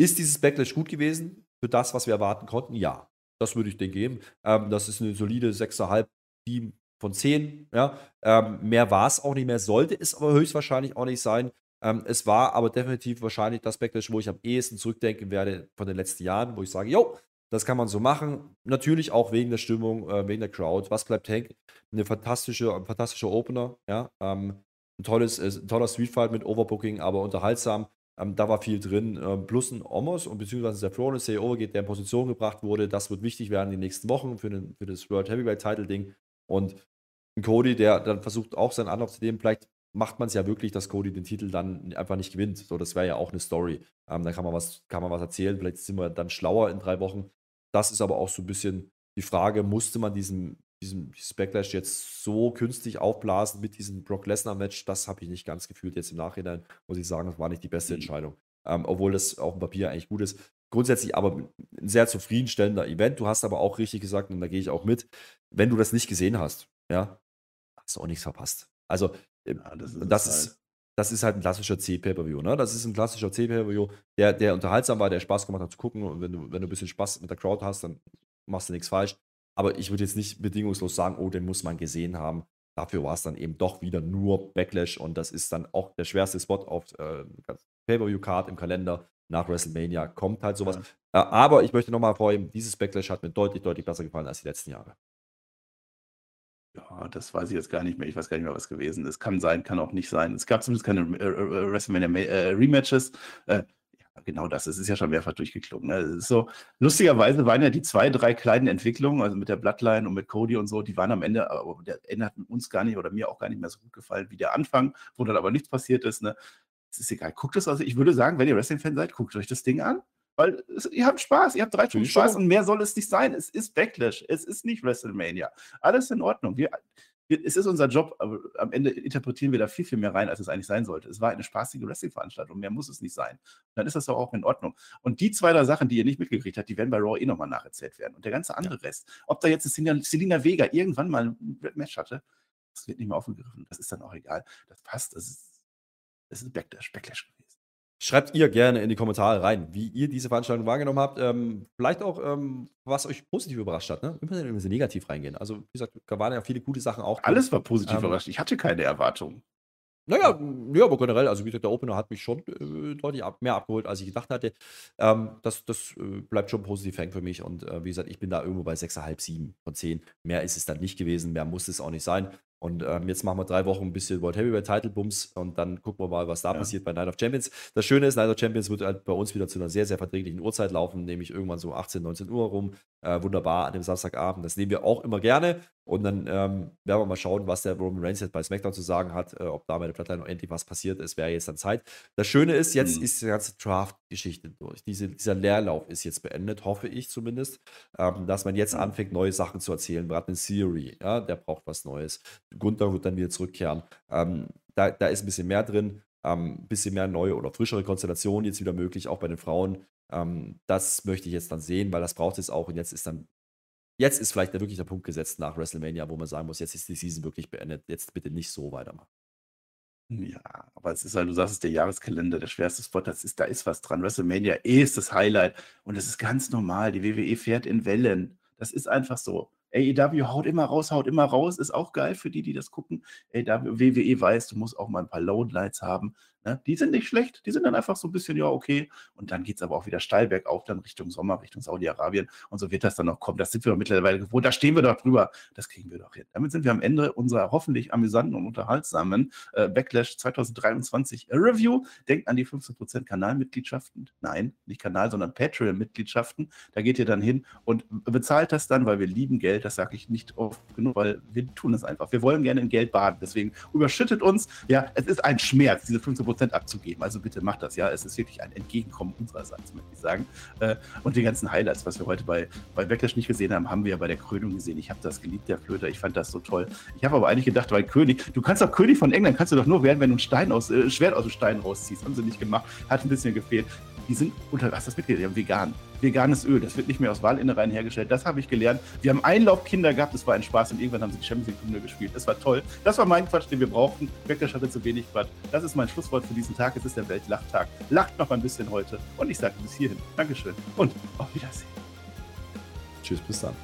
ist dieses Backlash gut gewesen für das, was wir erwarten konnten? Ja. Das würde ich denen geben. Ähm, das ist eine solide 6,5, 7 von 10. Ja. Ähm, mehr war es auch nicht mehr, sollte es aber höchstwahrscheinlich auch nicht sein. Ähm, es war aber definitiv wahrscheinlich das Backlash, wo ich am ehesten zurückdenken werde von den letzten Jahren, wo ich sage, jo, das kann man so machen. Natürlich auch wegen der Stimmung, äh, wegen der Crowd. Was bleibt hängen? Eine fantastische, ein fantastischer Opener, ja. Ähm, ein, tolles, äh, ein toller Streetfight mit Overbooking, aber unterhaltsam. Ähm, da war viel drin. Ähm, plus ein Omos und beziehungsweise der Florence der Overgeht, der in Position gebracht wurde. Das wird wichtig werden in den nächsten Wochen für, den, für das World Heavyweight Title Ding. Und ein Cody, der dann versucht auch seinen Anlauf zu nehmen, vielleicht macht man es ja wirklich, dass Cody den Titel dann einfach nicht gewinnt. So, das wäre ja auch eine Story. Ähm, da kann man, was, kann man was erzählen. Vielleicht sind wir dann schlauer in drei Wochen. Das ist aber auch so ein bisschen die Frage, musste man diesen, diesen dieses Backlash jetzt so künstlich aufblasen mit diesem Brock Lesnar-Match? Das habe ich nicht ganz gefühlt. Jetzt im Nachhinein muss ich sagen, das war nicht die beste mhm. Entscheidung. Ähm, obwohl das auf dem Papier eigentlich gut ist. Grundsätzlich aber ein sehr zufriedenstellender Event. Du hast aber auch richtig gesagt, und da gehe ich auch mit, wenn du das nicht gesehen hast, ja, hast du auch nichts verpasst. Also ja, das ist, das, ist, halt. das ist halt ein klassischer C-Pay-Per-View. Ne? Das ist ein klassischer C-Pay-Per-View, der, der unterhaltsam war, der Spaß gemacht hat zu gucken. Und wenn du, wenn du ein bisschen Spaß mit der Crowd hast, dann machst du nichts falsch. Aber ich würde jetzt nicht bedingungslos sagen, oh, den muss man gesehen haben. Dafür war es dann eben doch wieder nur Backlash und das ist dann auch der schwerste Spot auf äh, Pay-Per-View-Card im Kalender nach WrestleMania. Kommt halt sowas. Ja. Äh, aber ich möchte nochmal vorheben, dieses Backlash hat mir deutlich, deutlich besser gefallen als die letzten Jahre. Das weiß ich jetzt gar nicht mehr. Ich weiß gar nicht mehr, was gewesen ist. Kann sein, kann auch nicht sein. Es gab zumindest keine äh, äh, WrestleMania äh, Rematches. Äh, ja, genau das. Es ist ja schon mehrfach durchgeklungen. Ne? so, lustigerweise waren ja die zwei, drei kleinen Entwicklungen, also mit der Bloodline und mit Cody und so, die waren am Ende, aber der Ende hat uns gar nicht oder mir auch gar nicht mehr so gut gefallen wie der Anfang, wo dann aber nichts passiert ist. Ne? Es ist egal. Guckt es also. Ich würde sagen, wenn ihr Wrestling-Fan seid, guckt euch das Ding an. Weil es, ihr habt Spaß, ihr habt drei Stunden Spaß und mehr soll es nicht sein. Es ist Backlash, es ist nicht WrestleMania. Alles in Ordnung. Wir, wir, es ist unser Job, aber am Ende interpretieren wir da viel, viel mehr rein, als es eigentlich sein sollte. Es war eine spaßige Wrestling-Veranstaltung, mehr muss es nicht sein. Und dann ist das doch auch in Ordnung. Und die zwei, drei Sachen, die ihr nicht mitgekriegt habt, die werden bei Raw eh nochmal nacherzählt werden. Und der ganze andere ja. Rest, ob da jetzt eine Selina Vega irgendwann mal ein Match hatte, das wird nicht mehr aufgegriffen. Das ist dann auch egal. Das passt. Das ist, das ist Backlash, Backlash gewesen. Schreibt ihr gerne in die Kommentare rein, wie ihr diese Veranstaltung wahrgenommen habt. Ähm, vielleicht auch, ähm, was euch positiv überrascht hat. Ne? Immer so negativ reingehen. Also, wie gesagt, da waren ja viele gute Sachen auch. Alles war positiv ähm, überrascht. Ich hatte keine Erwartungen. Naja, ja, aber generell, also wie gesagt, der Opener hat mich schon äh, deutlich ab, mehr abgeholt, als ich gedacht hatte. Ähm, das das äh, bleibt schon positiv hängen für mich. Und äh, wie gesagt, ich bin da irgendwo bei 6,5, 7 von 10. Mehr ist es dann nicht gewesen, mehr muss es auch nicht sein. Und ähm, jetzt machen wir drei Wochen ein bisschen World Heavyweight Title Bums und dann gucken wir mal, was da ja. passiert bei Night of Champions. Das Schöne ist, Night of Champions wird halt bei uns wieder zu einer sehr, sehr verträglichen Uhrzeit laufen, nämlich irgendwann so 18, 19 Uhr rum. Äh, wunderbar an dem Samstagabend. Das nehmen wir auch immer gerne. Und dann ähm, werden wir mal schauen, was der Roman Reigns jetzt bei SmackDown zu sagen hat, äh, ob da bei der Plattline noch endlich was passiert. Es wäre jetzt dann Zeit. Das Schöne ist, jetzt mhm. ist die ganze Draft-Geschichte durch. Diese, dieser Leerlauf ist jetzt beendet, hoffe ich zumindest, ähm, dass man jetzt anfängt, neue Sachen zu erzählen. Wir hatten Theory, ja, der braucht was Neues. Gunther wird dann wieder zurückkehren. Ähm, da, da ist ein bisschen mehr drin, ein ähm, bisschen mehr neue oder frischere Konstellationen jetzt wieder möglich, auch bei den Frauen. Ähm, das möchte ich jetzt dann sehen, weil das braucht es auch. Und jetzt ist dann jetzt ist vielleicht wirklich der Punkt gesetzt nach WrestleMania, wo man sagen muss, jetzt ist die Season wirklich beendet. Jetzt bitte nicht so weitermachen. Ja, aber es ist halt, du sagst es, der Jahreskalender, der schwerste Spot, das ist, da ist was dran. WrestleMania ist das Highlight und es ist ganz normal. Die WWE fährt in Wellen. Das ist einfach so. AEW haut immer raus, haut immer raus, ist auch geil für die, die das gucken. AEW, WWE weiß, du musst auch mal ein paar Loadlights haben. Ne? Die sind nicht schlecht, die sind dann einfach so ein bisschen, ja, okay. Und dann geht es aber auch wieder steil bergauf, dann Richtung Sommer, Richtung Saudi-Arabien. Und so wird das dann noch kommen. Das sind wir mittlerweile gewohnt. Da stehen wir doch drüber. Das kriegen wir doch hin. Damit sind wir am Ende unserer hoffentlich amüsanten und unterhaltsamen äh, Backlash 2023 Review. Denkt an die 15% Kanalmitgliedschaften. Nein, nicht Kanal, sondern Patreon-Mitgliedschaften. Da geht ihr dann hin und bezahlt das dann, weil wir lieben Geld. Das sage ich nicht oft genug, weil wir tun es einfach. Wir wollen gerne in Geld baden. Deswegen überschüttet uns. Ja, es ist ein Schmerz, diese 15% Prozent abzugeben. Also bitte macht das, ja. Es ist wirklich ein Entgegenkommen unsererseits, möchte ich sagen. Äh, und die ganzen Highlights, was wir heute bei, bei Backlash nicht gesehen haben, haben wir ja bei der Krönung gesehen. Ich habe das geliebt, der Flöter. Ich fand das so toll. Ich habe aber eigentlich gedacht, weil König, du kannst doch König von England, kannst du doch nur werden, wenn du ein Stein aus, äh, Schwert aus dem Stein rausziehst. Haben sie nicht gemacht. Hat ein bisschen gefehlt. Die sind unter, hast du das mitgekriegt? Die haben vegan veganes Öl. Das wird nicht mehr aus Wahlinnereien hergestellt. Das habe ich gelernt. Wir haben Einlaufkinder gehabt, das war ein Spaß und irgendwann haben sie die Champions League gespielt. Das war toll. Das war mein Quatsch, den wir brauchten. Backlash hatte zu wenig Quatsch. Das ist mein Schlusswort für diesen Tag. Es ist der Weltlachtag. Lacht noch ein bisschen heute. Und ich sage bis hierhin. Dankeschön und auf Wiedersehen. Tschüss, bis dann.